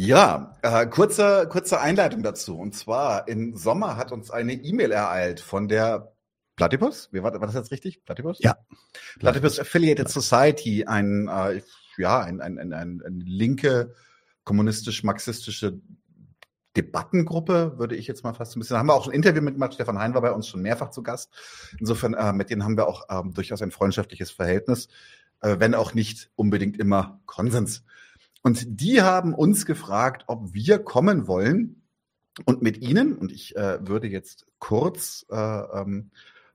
Ja, äh, kurze, kurze Einleitung dazu. Und zwar im Sommer hat uns eine E-Mail ereilt von der Platypus. Wie war, war das jetzt richtig? Platypus? Ja. Platypus Affiliated Society, ein, äh, ja, ein, ein, ein, ein, ein linke kommunistisch-marxistische Debattengruppe, würde ich jetzt mal fast ein bisschen. Da haben wir auch ein Interview mitgemacht. Stefan Hein war bei uns schon mehrfach zu Gast. Insofern, äh, mit denen haben wir auch ähm, durchaus ein freundschaftliches Verhältnis, äh, wenn auch nicht unbedingt immer Konsens. Und die haben uns gefragt, ob wir kommen wollen und mit ihnen, und ich äh, würde jetzt kurz äh, ähm,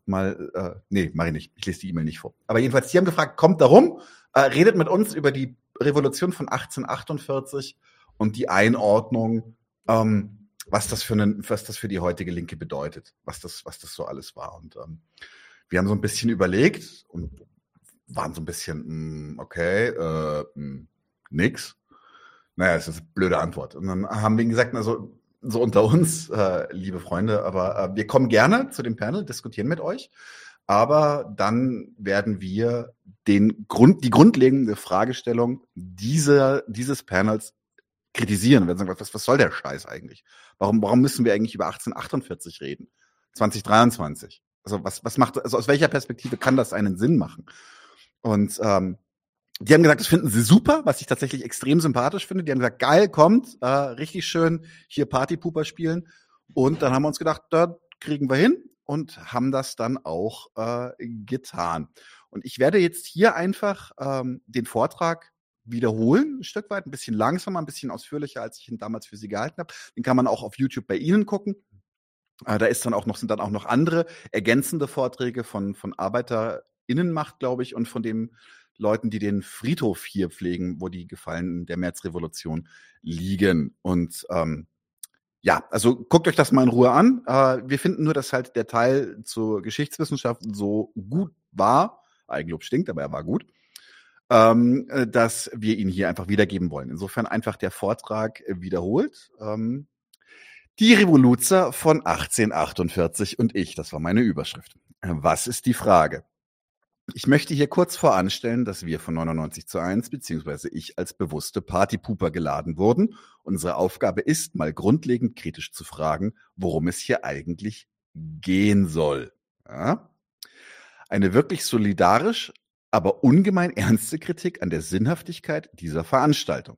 mal, äh, nee, mache ich nicht, ich lese die E-Mail nicht vor. Aber jedenfalls, die haben gefragt, kommt darum, äh, redet mit uns über die Revolution von 1848 und die Einordnung, ähm, was das für einen, was das für die heutige Linke bedeutet, was das, was das so alles war. Und ähm, wir haben so ein bisschen überlegt und waren so ein bisschen, mh, hm, okay, äh, mh, hm, nix. Naja, das ist eine blöde Antwort. Und dann haben wir gesagt, also so unter uns, äh, liebe Freunde, aber äh, wir kommen gerne zu dem Panel, diskutieren mit euch. Aber dann werden wir den Grund, die grundlegende Fragestellung dieser, dieses Panels kritisieren. Wir sagen, was, was soll der Scheiß eigentlich? Warum, warum müssen wir eigentlich über 1848 reden? 2023? Also was, was macht, also aus welcher Perspektive kann das einen Sinn machen? Und ähm, die haben gesagt, das finden sie super, was ich tatsächlich extrem sympathisch finde. Die haben gesagt, geil, kommt, äh, richtig schön hier Partypooper spielen. Und dann haben wir uns gedacht, da kriegen wir hin und haben das dann auch äh, getan. Und ich werde jetzt hier einfach ähm, den Vortrag wiederholen, ein Stück weit, ein bisschen langsamer, ein bisschen ausführlicher, als ich ihn damals für Sie gehalten habe. Den kann man auch auf YouTube bei Ihnen gucken. Äh, da ist dann auch noch, sind dann auch noch andere ergänzende Vorträge von, von ArbeiterInnenmacht, glaube ich, und von dem Leuten, die den Friedhof hier pflegen, wo die Gefallenen der Märzrevolution liegen. Und ähm, ja, also guckt euch das mal in Ruhe an. Äh, wir finden nur, dass halt der Teil zur Geschichtswissenschaft so gut war. Eigenlob stinkt, aber er war gut. Ähm, äh, dass wir ihn hier einfach wiedergeben wollen. Insofern einfach der Vortrag wiederholt. Ähm, die Revoluzer von 1848 und ich, das war meine Überschrift. Was ist die Frage? Ich möchte hier kurz voranstellen, dass wir von 99 zu 1 beziehungsweise ich als bewusste Partypooper geladen wurden. Unsere Aufgabe ist, mal grundlegend kritisch zu fragen, worum es hier eigentlich gehen soll. Ja? Eine wirklich solidarisch, aber ungemein ernste Kritik an der Sinnhaftigkeit dieser Veranstaltung.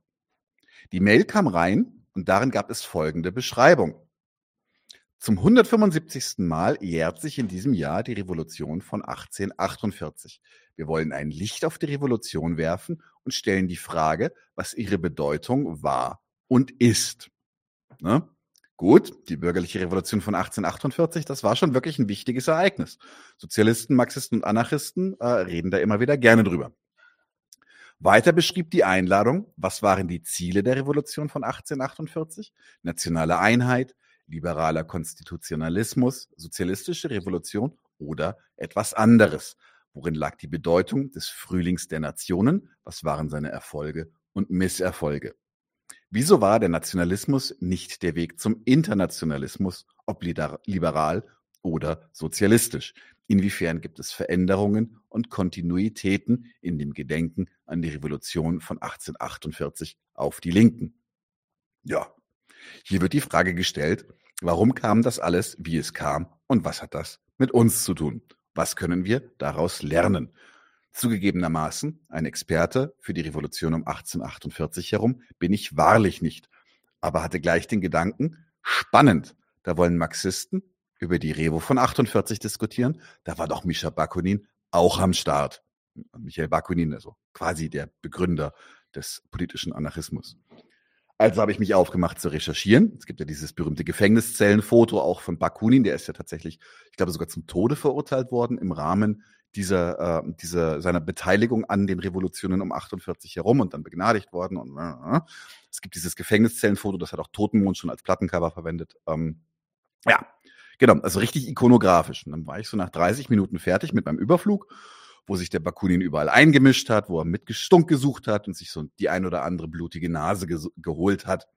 Die Mail kam rein und darin gab es folgende Beschreibung. Zum 175. Mal jährt sich in diesem Jahr die Revolution von 1848. Wir wollen ein Licht auf die Revolution werfen und stellen die Frage, was ihre Bedeutung war und ist. Ne? Gut, die bürgerliche Revolution von 1848, das war schon wirklich ein wichtiges Ereignis. Sozialisten, Marxisten und Anarchisten äh, reden da immer wieder gerne drüber. Weiter beschrieb die Einladung, was waren die Ziele der Revolution von 1848? Nationale Einheit, liberaler Konstitutionalismus, sozialistische Revolution oder etwas anderes? Worin lag die Bedeutung des Frühlings der Nationen? Was waren seine Erfolge und Misserfolge? Wieso war der Nationalismus nicht der Weg zum Internationalismus, ob liberal oder sozialistisch? Inwiefern gibt es Veränderungen und Kontinuitäten in dem Gedenken an die Revolution von 1848 auf die Linken? Ja, hier wird die Frage gestellt, warum kam das alles, wie es kam und was hat das mit uns zu tun? Was können wir daraus lernen? Zugegebenermaßen, ein Experte für die Revolution um 1848 herum bin ich wahrlich nicht, aber hatte gleich den Gedanken, spannend, da wollen Marxisten über die Revo von 48 diskutieren, da war doch Mischa Bakunin auch am Start. Michael Bakunin, also quasi der Begründer des politischen Anarchismus. Also habe ich mich aufgemacht zu recherchieren. Es gibt ja dieses berühmte Gefängniszellenfoto auch von Bakunin, der ist ja tatsächlich, ich glaube, sogar zum Tode verurteilt worden im Rahmen dieser, äh, dieser seiner Beteiligung an den Revolutionen um 48 herum und dann begnadigt worden. Und äh, es gibt dieses Gefängniszellenfoto, das hat auch Totenmond schon als Plattencover verwendet. Ähm, ja, genau, also richtig ikonografisch. Und dann war ich so nach 30 Minuten fertig mit meinem Überflug wo sich der Bakunin überall eingemischt hat, wo er mit Gestunk gesucht hat und sich so die ein oder andere blutige Nase ge geholt hat.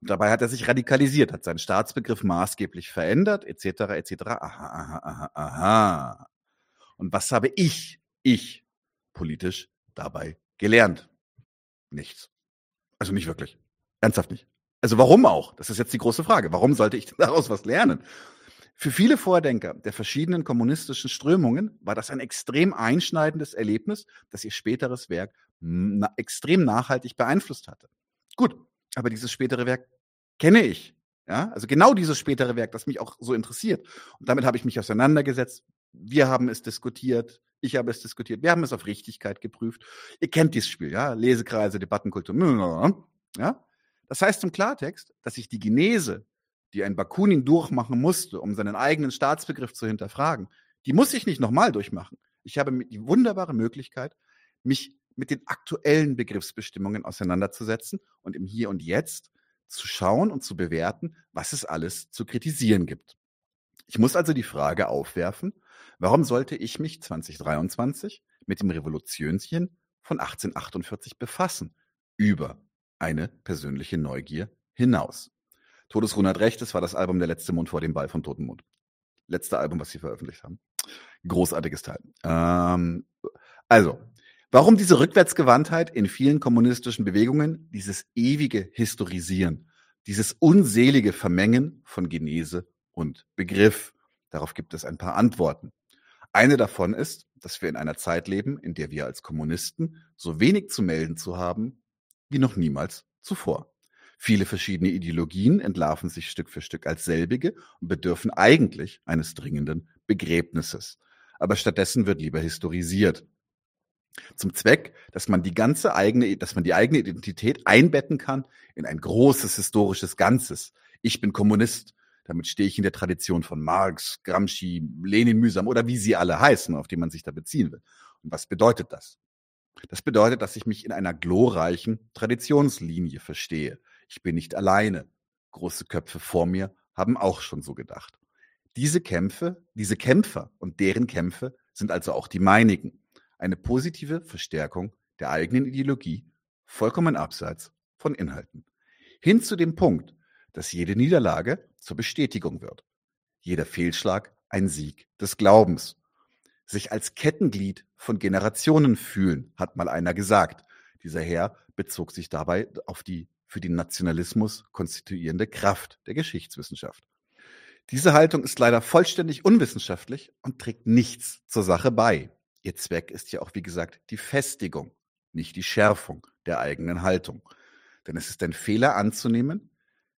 Und dabei hat er sich radikalisiert, hat seinen Staatsbegriff maßgeblich verändert, etc., etc. Aha, aha, aha, aha. Und was habe ich, ich, politisch dabei gelernt? Nichts. Also nicht wirklich. Ernsthaft nicht. Also warum auch? Das ist jetzt die große Frage. Warum sollte ich daraus was lernen? Für viele Vordenker der verschiedenen kommunistischen Strömungen war das ein extrem einschneidendes Erlebnis, das ihr späteres Werk na extrem nachhaltig beeinflusst hatte. Gut, aber dieses spätere Werk kenne ich. Ja, also genau dieses spätere Werk, das mich auch so interessiert. Und damit habe ich mich auseinandergesetzt. Wir haben es diskutiert. Ich habe es diskutiert. Wir haben es auf Richtigkeit geprüft. Ihr kennt dieses Spiel, ja? Lesekreise, Debattenkultur. Ja? Das heißt im Klartext, dass sich die Genese, die ein Bakunin durchmachen musste, um seinen eigenen Staatsbegriff zu hinterfragen, die muss ich nicht nochmal durchmachen. Ich habe die wunderbare Möglichkeit, mich mit den aktuellen Begriffsbestimmungen auseinanderzusetzen und im Hier und Jetzt zu schauen und zu bewerten, was es alles zu kritisieren gibt. Ich muss also die Frage aufwerfen, warum sollte ich mich 2023 mit dem Revolutionchen von 1848 befassen über eine persönliche Neugier hinaus? Todesrune hat recht, es war das Album Der letzte Mond vor dem Ball von Totenmond. Letzte Album, was sie veröffentlicht haben. Großartiges Teil. Ähm, also, Warum diese Rückwärtsgewandtheit in vielen kommunistischen Bewegungen, dieses ewige Historisieren, dieses unselige Vermengen von Genese und Begriff? Darauf gibt es ein paar Antworten. Eine davon ist, dass wir in einer Zeit leben, in der wir als Kommunisten so wenig zu melden zu haben wie noch niemals zuvor. Viele verschiedene Ideologien entlarven sich Stück für Stück als selbige und bedürfen eigentlich eines dringenden Begräbnisses. Aber stattdessen wird lieber historisiert. Zum Zweck, dass man die ganze eigene, dass man die eigene Identität einbetten kann in ein großes historisches Ganzes. Ich bin Kommunist. Damit stehe ich in der Tradition von Marx, Gramsci, Lenin mühsam oder wie sie alle heißen, auf die man sich da beziehen will. Und was bedeutet das? Das bedeutet, dass ich mich in einer glorreichen Traditionslinie verstehe. Ich bin nicht alleine. Große Köpfe vor mir haben auch schon so gedacht. Diese Kämpfe, diese Kämpfer und deren Kämpfe sind also auch die meinigen eine positive Verstärkung der eigenen Ideologie, vollkommen abseits von Inhalten. Hin zu dem Punkt, dass jede Niederlage zur Bestätigung wird. Jeder Fehlschlag ein Sieg des Glaubens. Sich als Kettenglied von Generationen fühlen, hat mal einer gesagt. Dieser Herr bezog sich dabei auf die für den Nationalismus konstituierende Kraft der Geschichtswissenschaft. Diese Haltung ist leider vollständig unwissenschaftlich und trägt nichts zur Sache bei. Ihr Zweck ist ja auch, wie gesagt, die Festigung, nicht die Schärfung der eigenen Haltung. Denn es ist ein Fehler anzunehmen,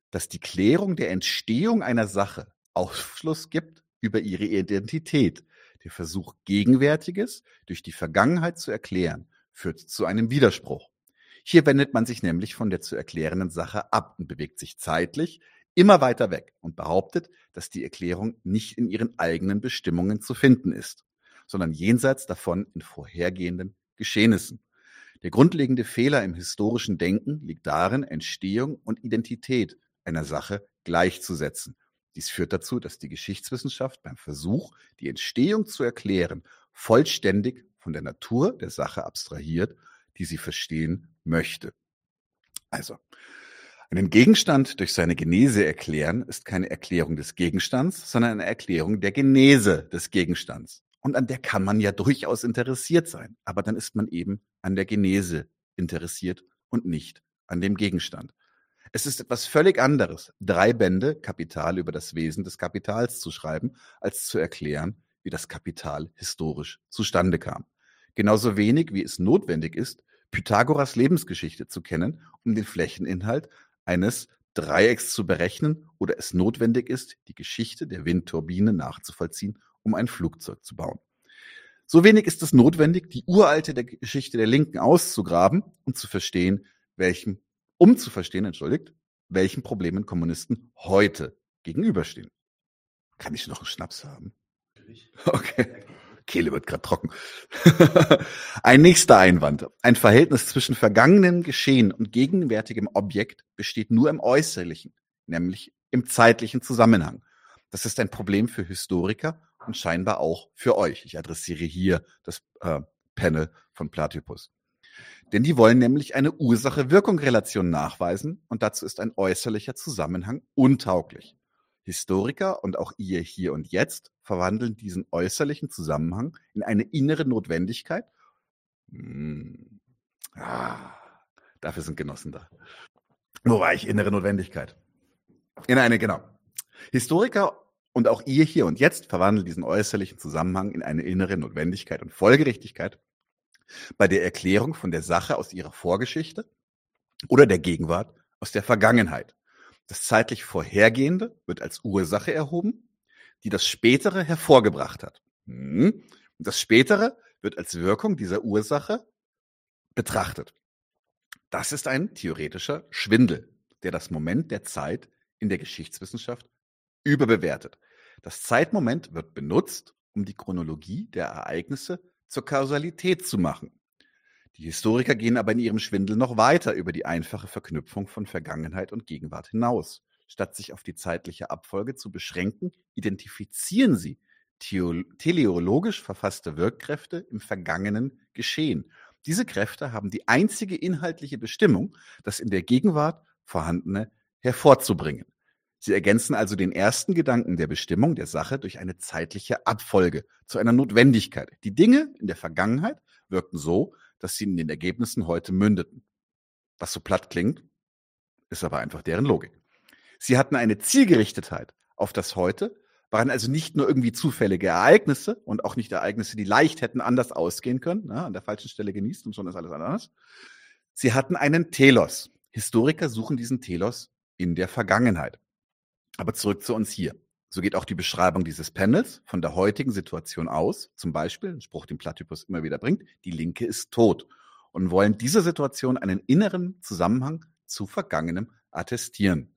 dass die Klärung der Entstehung einer Sache Aufschluss gibt über ihre Identität. Der Versuch, Gegenwärtiges durch die Vergangenheit zu erklären, führt zu einem Widerspruch. Hier wendet man sich nämlich von der zu erklärenden Sache ab und bewegt sich zeitlich immer weiter weg und behauptet, dass die Erklärung nicht in ihren eigenen Bestimmungen zu finden ist sondern jenseits davon in vorhergehenden Geschehnissen. Der grundlegende Fehler im historischen Denken liegt darin, Entstehung und Identität einer Sache gleichzusetzen. Dies führt dazu, dass die Geschichtswissenschaft beim Versuch, die Entstehung zu erklären, vollständig von der Natur der Sache abstrahiert, die sie verstehen möchte. Also, einen Gegenstand durch seine Genese erklären ist keine Erklärung des Gegenstands, sondern eine Erklärung der Genese des Gegenstands. Und an der kann man ja durchaus interessiert sein. Aber dann ist man eben an der Genese interessiert und nicht an dem Gegenstand. Es ist etwas völlig anderes, drei Bände Kapital über das Wesen des Kapitals zu schreiben, als zu erklären, wie das Kapital historisch zustande kam. Genauso wenig wie es notwendig ist, Pythagoras Lebensgeschichte zu kennen, um den Flächeninhalt eines Dreiecks zu berechnen oder es notwendig ist, die Geschichte der Windturbine nachzuvollziehen, um ein Flugzeug zu bauen. So wenig ist es notwendig, die uralte der Geschichte der Linken auszugraben und zu verstehen, welchen, um zu verstehen, entschuldigt, welchen Problemen Kommunisten heute gegenüberstehen. Kann ich noch einen Schnaps haben? Okay. Kehle wird gerade trocken. ein nächster Einwand. Ein Verhältnis zwischen vergangenem Geschehen und gegenwärtigem Objekt besteht nur im Äußerlichen, nämlich im zeitlichen Zusammenhang. Das ist ein Problem für Historiker und scheinbar auch für euch. Ich adressiere hier das äh, Panel von Platypus. Denn die wollen nämlich eine Ursache-Wirkung-Relation nachweisen und dazu ist ein äußerlicher Zusammenhang untauglich. Historiker und auch ihr hier und jetzt verwandeln diesen äußerlichen Zusammenhang in eine innere Notwendigkeit. Hm. Ah, dafür sind Genossen da. Wo war ich? Innere Notwendigkeit. In eine, genau. Historiker und auch ihr hier und jetzt verwandeln diesen äußerlichen Zusammenhang in eine innere Notwendigkeit und Folgerichtigkeit bei der Erklärung von der Sache aus ihrer Vorgeschichte oder der Gegenwart aus der Vergangenheit. Das zeitlich Vorhergehende wird als Ursache erhoben, die das Spätere hervorgebracht hat. Hm. Und das Spätere wird als Wirkung dieser Ursache betrachtet. Das ist ein theoretischer Schwindel, der das Moment der Zeit in der Geschichtswissenschaft überbewertet. Das Zeitmoment wird benutzt, um die Chronologie der Ereignisse zur Kausalität zu machen. Die Historiker gehen aber in ihrem Schwindel noch weiter über die einfache Verknüpfung von Vergangenheit und Gegenwart hinaus. Statt sich auf die zeitliche Abfolge zu beschränken, identifizieren sie teleologisch verfasste Wirkkräfte im vergangenen Geschehen. Diese Kräfte haben die einzige inhaltliche Bestimmung, das in der Gegenwart vorhandene hervorzubringen. Sie ergänzen also den ersten Gedanken der Bestimmung der Sache durch eine zeitliche Abfolge zu einer Notwendigkeit. Die Dinge in der Vergangenheit wirkten so, dass sie in den Ergebnissen heute mündeten. Was so platt klingt, ist aber einfach deren Logik. Sie hatten eine Zielgerichtetheit auf das Heute, waren also nicht nur irgendwie zufällige Ereignisse und auch nicht Ereignisse, die leicht hätten anders ausgehen können, na, ne, an der falschen Stelle genießt und schon ist alles anders. Sie hatten einen Telos. Historiker suchen diesen Telos in der Vergangenheit. Aber zurück zu uns hier. So geht auch die Beschreibung dieses Panels von der heutigen Situation aus. Zum Beispiel, ein Spruch, den Platypus immer wieder bringt, die Linke ist tot. Und wollen dieser Situation einen inneren Zusammenhang zu Vergangenem attestieren.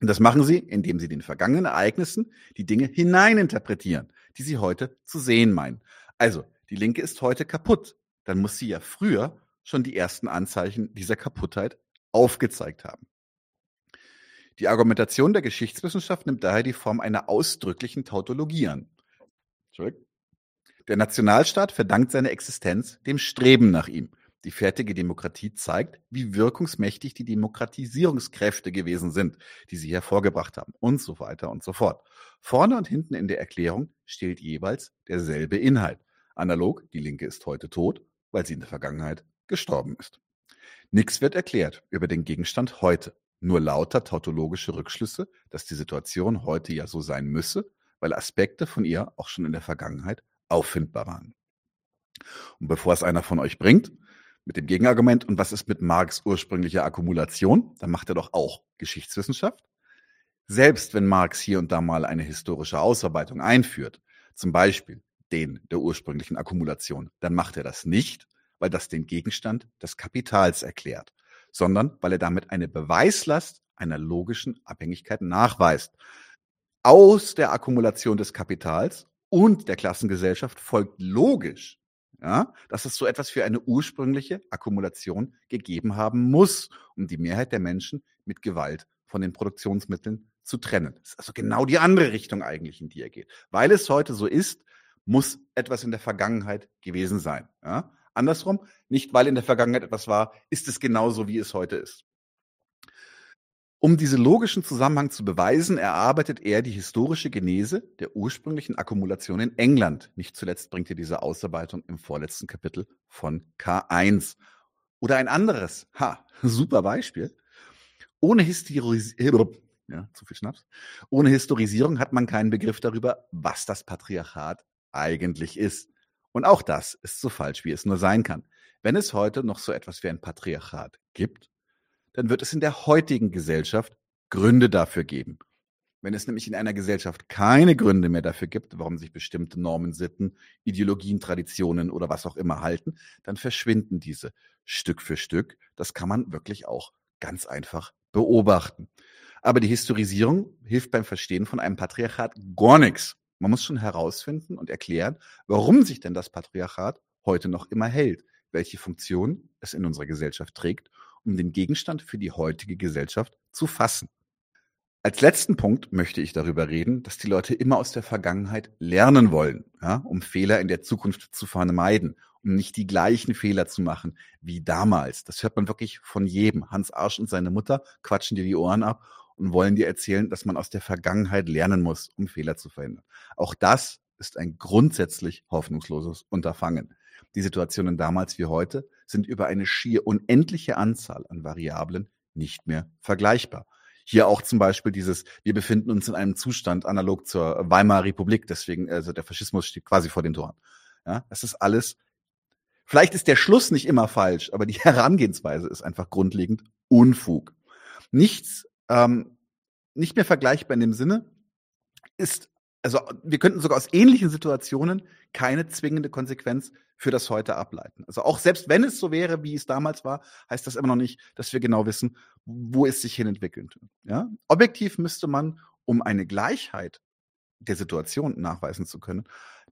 Und das machen sie, indem sie den vergangenen Ereignissen die Dinge hineininterpretieren, die sie heute zu sehen meinen. Also, die Linke ist heute kaputt. Dann muss sie ja früher schon die ersten Anzeichen dieser Kaputtheit aufgezeigt haben. Die Argumentation der Geschichtswissenschaft nimmt daher die Form einer ausdrücklichen Tautologie an. Der Nationalstaat verdankt seine Existenz dem Streben nach ihm. Die fertige Demokratie zeigt, wie wirkungsmächtig die Demokratisierungskräfte gewesen sind, die sie hervorgebracht haben und so weiter und so fort. Vorne und hinten in der Erklärung steht jeweils derselbe Inhalt. Analog, die Linke ist heute tot, weil sie in der Vergangenheit gestorben ist. Nichts wird erklärt über den Gegenstand heute. Nur lauter tautologische Rückschlüsse, dass die Situation heute ja so sein müsse, weil Aspekte von ihr auch schon in der Vergangenheit auffindbar waren. Und bevor es einer von euch bringt, mit dem Gegenargument, und was ist mit Marx ursprünglicher Akkumulation, dann macht er doch auch Geschichtswissenschaft. Selbst wenn Marx hier und da mal eine historische Ausarbeitung einführt, zum Beispiel den der ursprünglichen Akkumulation, dann macht er das nicht, weil das den Gegenstand des Kapitals erklärt sondern weil er damit eine Beweislast einer logischen Abhängigkeit nachweist. Aus der Akkumulation des Kapitals und der Klassengesellschaft folgt logisch, ja, dass es so etwas für eine ursprüngliche Akkumulation gegeben haben muss, um die Mehrheit der Menschen mit Gewalt von den Produktionsmitteln zu trennen. Das ist also genau die andere Richtung eigentlich, in die er geht. Weil es heute so ist, muss etwas in der Vergangenheit gewesen sein. Ja? Andersrum, nicht weil in der Vergangenheit etwas war, ist es genauso, wie es heute ist. Um diesen logischen Zusammenhang zu beweisen, erarbeitet er die historische Genese der ursprünglichen Akkumulation in England. Nicht zuletzt bringt er diese Ausarbeitung im vorletzten Kapitel von K1. Oder ein anderes, ha, super Beispiel. Ohne Historisierung, ja, zu viel Schnaps. Ohne Historisierung hat man keinen Begriff darüber, was das Patriarchat eigentlich ist. Und auch das ist so falsch, wie es nur sein kann. Wenn es heute noch so etwas wie ein Patriarchat gibt, dann wird es in der heutigen Gesellschaft Gründe dafür geben. Wenn es nämlich in einer Gesellschaft keine Gründe mehr dafür gibt, warum sich bestimmte Normen, Sitten, Ideologien, Traditionen oder was auch immer halten, dann verschwinden diese Stück für Stück. Das kann man wirklich auch ganz einfach beobachten. Aber die Historisierung hilft beim Verstehen von einem Patriarchat gar nichts. Man muss schon herausfinden und erklären, warum sich denn das Patriarchat heute noch immer hält, welche Funktion es in unserer Gesellschaft trägt, um den Gegenstand für die heutige Gesellschaft zu fassen. Als letzten Punkt möchte ich darüber reden, dass die Leute immer aus der Vergangenheit lernen wollen, ja, um Fehler in der Zukunft zu vermeiden, um nicht die gleichen Fehler zu machen wie damals. Das hört man wirklich von jedem. Hans Arsch und seine Mutter quatschen dir die Ohren ab und wollen dir erzählen, dass man aus der Vergangenheit lernen muss, um Fehler zu verhindern. Auch das ist ein grundsätzlich hoffnungsloses Unterfangen. Die Situationen damals wie heute sind über eine schier unendliche Anzahl an Variablen nicht mehr vergleichbar. Hier auch zum Beispiel dieses, wir befinden uns in einem Zustand analog zur Weimarer Republik, deswegen, also der Faschismus steht quasi vor den Toren. Ja, das ist alles. Vielleicht ist der Schluss nicht immer falsch, aber die Herangehensweise ist einfach grundlegend Unfug. Nichts, ähm, nicht mehr vergleichbar in dem Sinne, ist, also wir könnten sogar aus ähnlichen Situationen keine zwingende Konsequenz für das heute ableiten. Also auch selbst wenn es so wäre, wie es damals war, heißt das immer noch nicht, dass wir genau wissen, wo es sich hin entwickelt. Ja? Objektiv müsste man, um eine Gleichheit der Situation nachweisen zu können,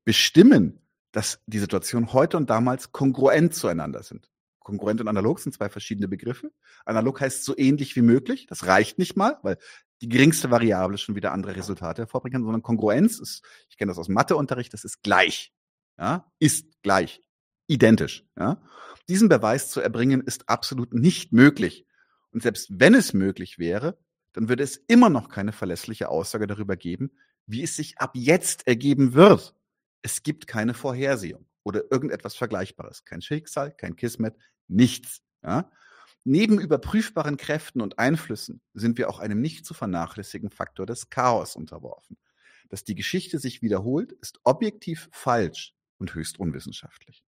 bestimmen, dass die Situationen heute und damals kongruent zueinander sind. Kongruent und analog sind zwei verschiedene Begriffe. Analog heißt so ähnlich wie möglich. Das reicht nicht mal, weil die geringste Variable schon wieder andere Resultate hervorbringen kann, sondern Kongruenz ist, ich kenne das aus Matheunterricht, das ist gleich. Ja, ist gleich. Identisch. Ja. Diesen Beweis zu erbringen ist absolut nicht möglich. Und selbst wenn es möglich wäre, dann würde es immer noch keine verlässliche Aussage darüber geben, wie es sich ab jetzt ergeben wird. Es gibt keine Vorhersehung oder irgendetwas Vergleichbares. Kein Schicksal, kein Kismet, nichts. Ja? Neben überprüfbaren Kräften und Einflüssen sind wir auch einem nicht zu vernachlässigen Faktor des Chaos unterworfen. Dass die Geschichte sich wiederholt, ist objektiv falsch und höchst unwissenschaftlich.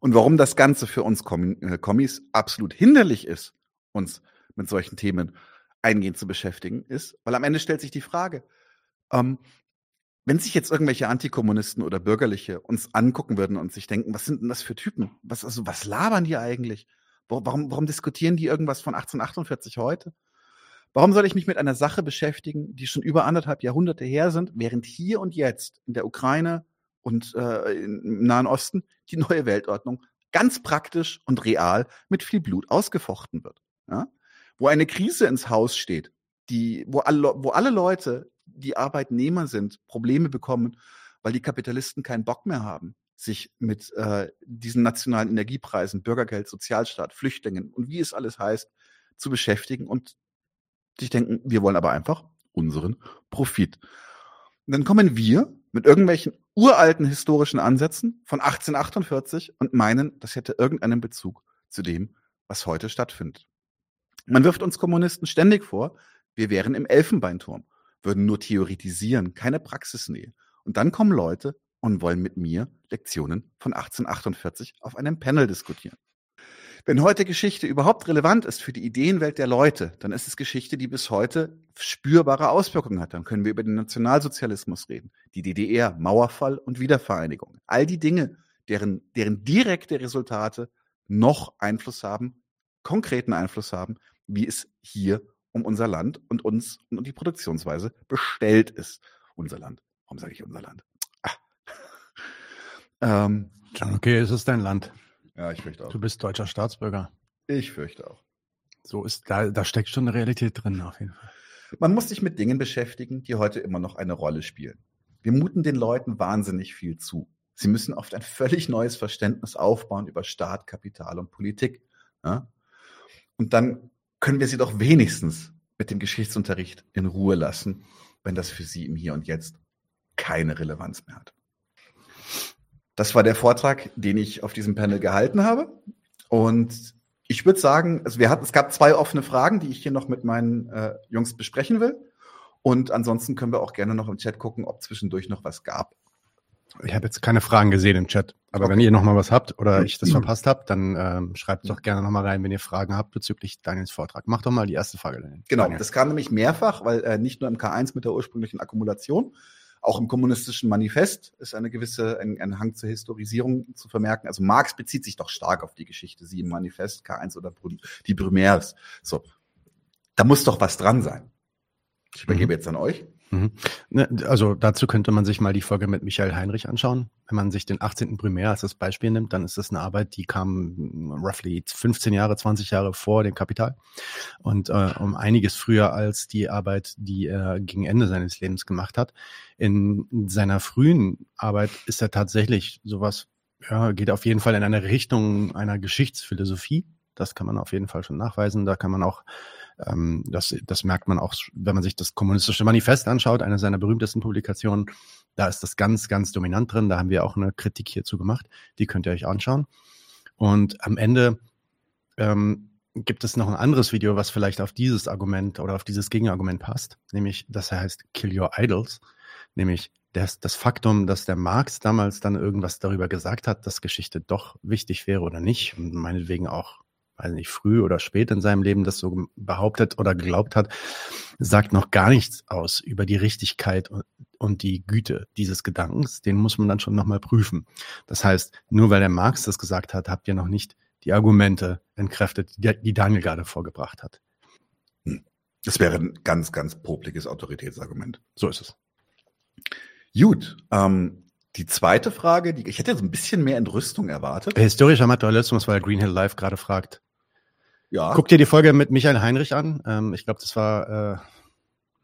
Und warum das Ganze für uns äh, Kommis absolut hinderlich ist, uns mit solchen Themen eingehend zu beschäftigen, ist, weil am Ende stellt sich die Frage, ähm, wenn sich jetzt irgendwelche Antikommunisten oder Bürgerliche uns angucken würden und sich denken, was sind denn das für Typen? Was, also, was labern die eigentlich? Warum, warum diskutieren die irgendwas von 1848 heute? Warum soll ich mich mit einer Sache beschäftigen, die schon über anderthalb Jahrhunderte her sind, während hier und jetzt in der Ukraine und äh, im Nahen Osten die neue Weltordnung ganz praktisch und real mit viel Blut ausgefochten wird? Ja? Wo eine Krise ins Haus steht, die, wo alle, wo alle Leute die Arbeitnehmer sind, Probleme bekommen, weil die Kapitalisten keinen Bock mehr haben, sich mit äh, diesen nationalen Energiepreisen, Bürgergeld, Sozialstaat, Flüchtlingen und wie es alles heißt, zu beschäftigen und sich denken, wir wollen aber einfach unseren Profit. Und dann kommen wir mit irgendwelchen uralten historischen Ansätzen von 1848 und meinen, das hätte irgendeinen Bezug zu dem, was heute stattfindet. Man wirft uns Kommunisten ständig vor, wir wären im Elfenbeinturm würden nur theoretisieren, keine Praxisnähe. Und dann kommen Leute und wollen mit mir Lektionen von 1848 auf einem Panel diskutieren. Wenn heute Geschichte überhaupt relevant ist für die Ideenwelt der Leute, dann ist es Geschichte, die bis heute spürbare Auswirkungen hat. Dann können wir über den Nationalsozialismus reden, die DDR, Mauerfall und Wiedervereinigung. All die Dinge, deren, deren direkte Resultate noch Einfluss haben, konkreten Einfluss haben, wie es hier um unser Land und uns und die Produktionsweise bestellt ist. Unser Land. Warum sage ich unser Land? Ah. ähm, John, okay, es ist dein Land. Ja, ich fürchte auch. Du bist deutscher Staatsbürger. Ich fürchte auch. So ist, da, da steckt schon eine Realität drin, auf jeden Fall. Man muss sich mit Dingen beschäftigen, die heute immer noch eine Rolle spielen. Wir muten den Leuten wahnsinnig viel zu. Sie müssen oft ein völlig neues Verständnis aufbauen über Staat, Kapital und Politik. Ja? Und dann können wir sie doch wenigstens mit dem Geschichtsunterricht in Ruhe lassen, wenn das für sie im Hier und Jetzt keine Relevanz mehr hat. Das war der Vortrag, den ich auf diesem Panel gehalten habe. Und ich würde sagen, also wir hatten, es gab zwei offene Fragen, die ich hier noch mit meinen äh, Jungs besprechen will. Und ansonsten können wir auch gerne noch im Chat gucken, ob zwischendurch noch was gab. Ich habe jetzt keine Fragen gesehen im Chat, aber okay. wenn ihr noch mal was habt oder ich das verpasst habe, dann ähm, schreibt doch gerne noch mal rein, wenn ihr Fragen habt bezüglich Daniels Vortrag. Mach doch mal die erste Frage. Daniel. Genau, das kam nämlich mehrfach, weil äh, nicht nur im K1 mit der ursprünglichen Akkumulation, auch im kommunistischen Manifest ist eine gewisse ein, ein Hang zur Historisierung zu vermerken. Also Marx bezieht sich doch stark auf die Geschichte, sie im Manifest K1 oder die Brumaires. So, da muss doch was dran sein. Ich übergebe mhm. jetzt an euch. Mhm. Ne, also dazu könnte man sich mal die Folge mit Michael Heinrich anschauen. Wenn man sich den 18. Primär als das Beispiel nimmt, dann ist das eine Arbeit, die kam roughly 15 Jahre, 20 Jahre vor dem Kapital und äh, um einiges früher als die Arbeit, die er gegen Ende seines Lebens gemacht hat. In seiner frühen Arbeit ist er tatsächlich sowas, ja, geht auf jeden Fall in eine Richtung einer Geschichtsphilosophie. Das kann man auf jeden Fall schon nachweisen. Da kann man auch ähm, das, das merkt man auch, wenn man sich das kommunistische Manifest anschaut, eine seiner berühmtesten Publikationen. Da ist das ganz, ganz dominant drin. Da haben wir auch eine Kritik hierzu gemacht. Die könnt ihr euch anschauen. Und am Ende ähm, gibt es noch ein anderes Video, was vielleicht auf dieses Argument oder auf dieses Gegenargument passt, nämlich das heißt Kill Your Idols, nämlich das, das Faktum, dass der Marx damals dann irgendwas darüber gesagt hat, dass Geschichte doch wichtig wäre oder nicht, und meinetwegen auch, weiß nicht, früh oder spät in seinem Leben das so behauptet oder geglaubt hat, sagt noch gar nichts aus über die Richtigkeit und die Güte dieses Gedankens. Den muss man dann schon nochmal prüfen. Das heißt, nur weil der Marx das gesagt hat, habt ihr noch nicht die Argumente entkräftet, die Daniel gerade vorgebracht hat. Hm. Das wäre ein ganz, ganz popliges Autoritätsargument. So ist es. Gut, ähm, die zweite Frage, die, ich hätte so ein bisschen mehr Entrüstung erwartet. Historischer Materialismus, weil Green Hill Live gerade fragt. Ja. Guck dir die Folge mit Michael Heinrich an. Ähm, ich glaube, das war äh,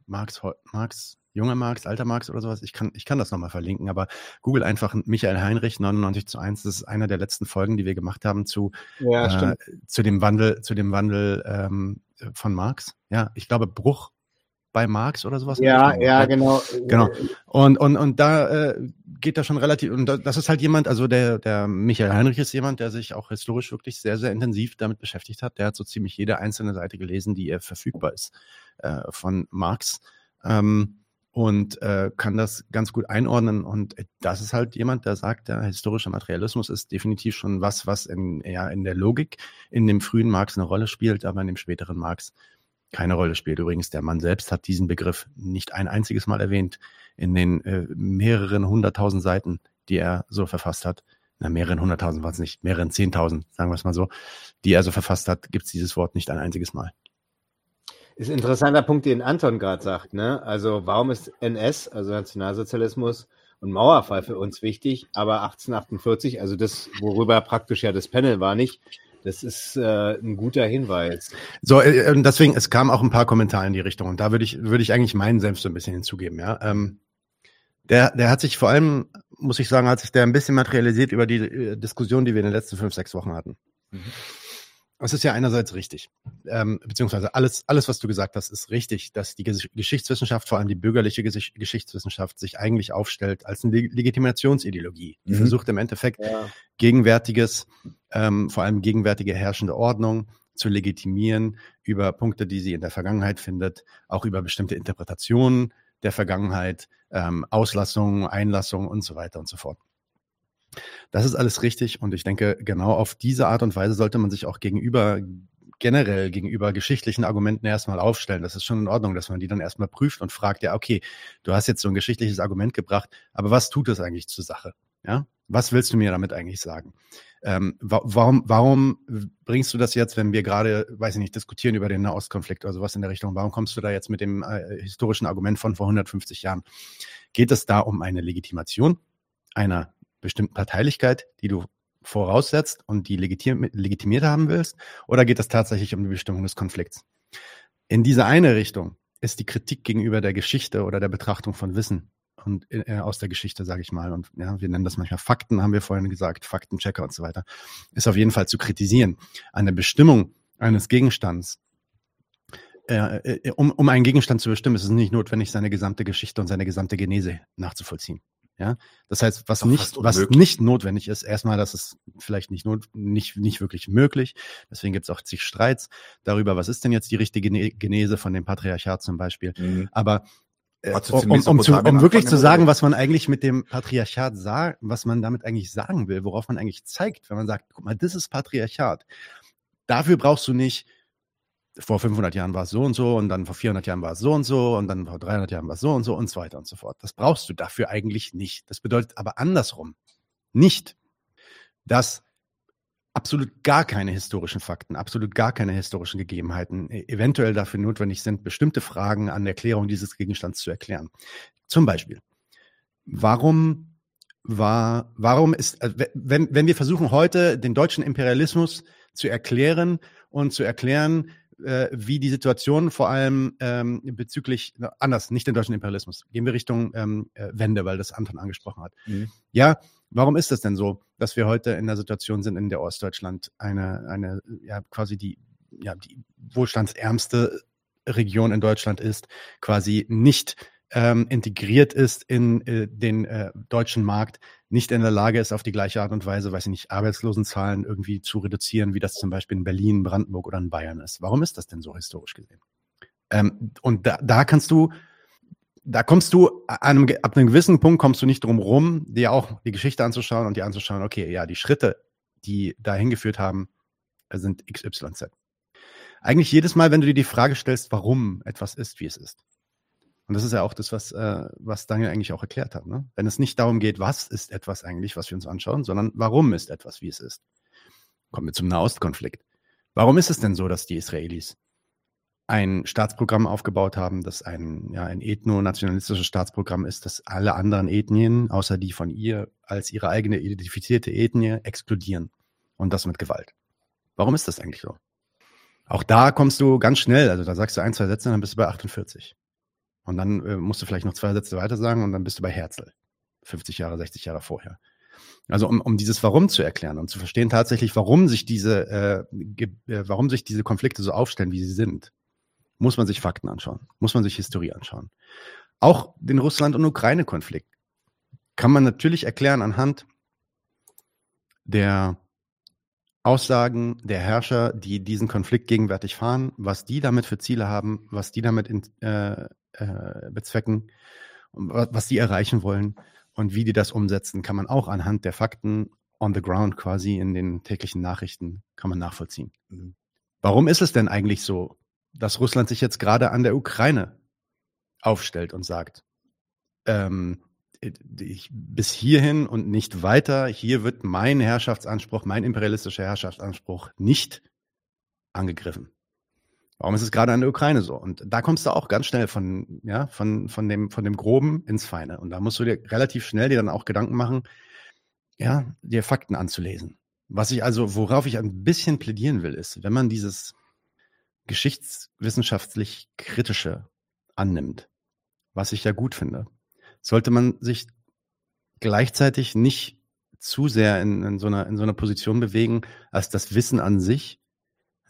Marx, Marx, junger Marx, alter Marx oder sowas. Ich kann, ich kann das nochmal verlinken, aber google einfach Michael Heinrich 99 zu 1. Das ist einer der letzten Folgen, die wir gemacht haben zu, ja, äh, zu dem Wandel, zu dem Wandel ähm, von Marx. Ja, ich glaube, Bruch bei Marx oder sowas. Ja, ja, genau. Genau. Und, und, und da äh, geht da schon relativ, und das ist halt jemand, also der, der Michael Heinrich ist jemand, der sich auch historisch wirklich sehr, sehr intensiv damit beschäftigt hat. Der hat so ziemlich jede einzelne Seite gelesen, die er verfügbar ist äh, von Marx. Ähm, und äh, kann das ganz gut einordnen. Und das ist halt jemand, der sagt, der historische Materialismus ist definitiv schon was, was in, ja, in der Logik in dem frühen Marx eine Rolle spielt, aber in dem späteren Marx keine Rolle spielt. Übrigens, der Mann selbst hat diesen Begriff nicht ein einziges Mal erwähnt in den äh, mehreren hunderttausend Seiten, die er so verfasst hat. Na, mehreren hunderttausend waren es nicht, mehreren zehntausend, sagen wir es mal so, die er so verfasst hat, gibt es dieses Wort nicht ein einziges Mal. Ist ein interessanter Punkt, den Anton gerade sagt. Ne? Also warum ist NS, also Nationalsozialismus und Mauerfall für uns wichtig, aber 1848, also das, worüber praktisch ja das Panel war, nicht, das ist äh, ein guter Hinweis. So, äh, deswegen, es kam auch ein paar Kommentare in die Richtung und da würde ich, würde ich eigentlich meinen selbst so ein bisschen hinzugeben, ja. Ähm, der, der hat sich vor allem, muss ich sagen, hat sich der ein bisschen materialisiert über die äh, Diskussion, die wir in den letzten fünf, sechs Wochen hatten. Mhm. Das ist ja einerseits richtig, ähm, beziehungsweise alles, alles, was du gesagt hast, ist richtig, dass die Geschichtswissenschaft, vor allem die bürgerliche Geschichtswissenschaft, sich eigentlich aufstellt als eine Legitimationsideologie. Die mhm. versucht im Endeffekt ja. gegenwärtiges, ähm, vor allem gegenwärtige herrschende Ordnung zu legitimieren über Punkte, die sie in der Vergangenheit findet, auch über bestimmte Interpretationen der Vergangenheit, ähm, Auslassungen, Einlassungen und so weiter und so fort. Das ist alles richtig und ich denke, genau auf diese Art und Weise sollte man sich auch gegenüber generell gegenüber geschichtlichen Argumenten erstmal aufstellen. Das ist schon in Ordnung, dass man die dann erstmal prüft und fragt, ja, okay, du hast jetzt so ein geschichtliches Argument gebracht, aber was tut es eigentlich zur Sache? Ja, was willst du mir damit eigentlich sagen? Ähm, wa warum, warum bringst du das jetzt, wenn wir gerade, weiß ich nicht, diskutieren über den Nahostkonflikt oder sowas in der Richtung? Warum kommst du da jetzt mit dem äh, historischen Argument von vor 150 Jahren? Geht es da um eine Legitimation einer bestimmten Parteilichkeit, die du voraussetzt und die legitim legitimiert haben willst? Oder geht es tatsächlich um die Bestimmung des Konflikts? In diese eine Richtung ist die Kritik gegenüber der Geschichte oder der Betrachtung von Wissen und äh, aus der Geschichte, sage ich mal, und ja, wir nennen das manchmal Fakten, haben wir vorhin gesagt, Faktenchecker und so weiter, ist auf jeden Fall zu kritisieren. Eine Bestimmung eines Gegenstands äh, äh, um, um einen Gegenstand zu bestimmen, ist es nicht notwendig, seine gesamte Geschichte und seine gesamte Genese nachzuvollziehen. Ja, das heißt, was nicht, was nicht notwendig ist, erstmal, das ist vielleicht nicht not, nicht, nicht wirklich möglich. Deswegen gibt es auch zig Streits darüber, was ist denn jetzt die richtige Genese von dem Patriarchat zum Beispiel. Mhm. Aber äh, um, um, um, zu, um wirklich zu sagen, was man eigentlich mit dem Patriarchat sagt, was man damit eigentlich sagen will, worauf man eigentlich zeigt, wenn man sagt, guck mal, das ist Patriarchat. Dafür brauchst du nicht vor 500 Jahren war es so und so und dann vor 400 Jahren war es so und so und dann vor 300 Jahren war es so und so und so weiter und so fort. Das brauchst du dafür eigentlich nicht. Das bedeutet aber andersrum nicht, dass absolut gar keine historischen Fakten, absolut gar keine historischen Gegebenheiten e-, eventuell dafür notwendig sind, bestimmte Fragen an der Klärung dieses Gegenstands zu erklären. Zum Beispiel, warum war, warum ist, äh, wenn, wenn wir versuchen heute den deutschen Imperialismus zu erklären und zu erklären, äh, wie die Situation vor allem ähm, bezüglich, na, anders, nicht den deutschen Imperialismus, gehen wir Richtung ähm, äh, Wende, weil das Anton angesprochen hat. Mhm. Ja, warum ist das denn so, dass wir heute in der Situation sind, in der Ostdeutschland eine, eine ja, quasi die, ja, die wohlstandsärmste Region in Deutschland ist, quasi nicht ähm, integriert ist in äh, den äh, deutschen Markt, nicht in der Lage ist, auf die gleiche Art und Weise, weiß ich nicht, Arbeitslosenzahlen irgendwie zu reduzieren, wie das zum Beispiel in Berlin, Brandenburg oder in Bayern ist. Warum ist das denn so historisch gesehen? Ähm, und da, da kannst du, da kommst du einem, ab einem gewissen Punkt kommst du nicht drum rum, dir auch die Geschichte anzuschauen und dir anzuschauen, okay, ja, die Schritte, die da hingeführt haben, sind XYZ. Eigentlich jedes Mal, wenn du dir die Frage stellst, warum etwas ist, wie es ist. Und das ist ja auch das, was, äh, was Daniel eigentlich auch erklärt hat. Ne? Wenn es nicht darum geht, was ist etwas eigentlich, was wir uns anschauen, sondern warum ist etwas, wie es ist. Kommen wir zum Nahostkonflikt. Warum ist es denn so, dass die Israelis ein Staatsprogramm aufgebaut haben, das ein, ja, ein ethno-nationalistisches Staatsprogramm ist, das alle anderen Ethnien, außer die von ihr, als ihre eigene identifizierte Ethnie exkludieren. Und das mit Gewalt. Warum ist das eigentlich so? Auch da kommst du ganz schnell, also da sagst du ein, zwei Sätze, dann bist du bei 48. Und dann äh, musst du vielleicht noch zwei Sätze weiter sagen und dann bist du bei Herzl. 50 Jahre, 60 Jahre vorher. Also um, um dieses Warum zu erklären und zu verstehen tatsächlich, warum sich diese, äh, äh, warum sich diese Konflikte so aufstellen, wie sie sind, muss man sich Fakten anschauen, muss man sich Historie anschauen. Auch den Russland- und Ukraine-Konflikt kann man natürlich erklären anhand der Aussagen der Herrscher, die diesen Konflikt gegenwärtig fahren, was die damit für Ziele haben, was die damit in, äh, äh, bezwecken, was die erreichen wollen und wie die das umsetzen, kann man auch anhand der Fakten on the ground quasi in den täglichen Nachrichten kann man nachvollziehen. Mhm. Warum ist es denn eigentlich so, dass Russland sich jetzt gerade an der Ukraine aufstellt und sagt, ähm, ich, bis hierhin und nicht weiter, hier wird mein Herrschaftsanspruch, mein imperialistischer Herrschaftsanspruch nicht angegriffen. Warum ist es gerade an der Ukraine so? Und da kommst du auch ganz schnell von, ja, von, von, dem, von dem Groben ins Feine. Und da musst du dir relativ schnell dir dann auch Gedanken machen, ja, dir Fakten anzulesen. Was ich also, worauf ich ein bisschen plädieren will, ist, wenn man dieses geschichtswissenschaftlich kritische annimmt, was ich ja gut finde, sollte man sich gleichzeitig nicht zu sehr in, in, so, einer, in so einer Position bewegen, als das Wissen an sich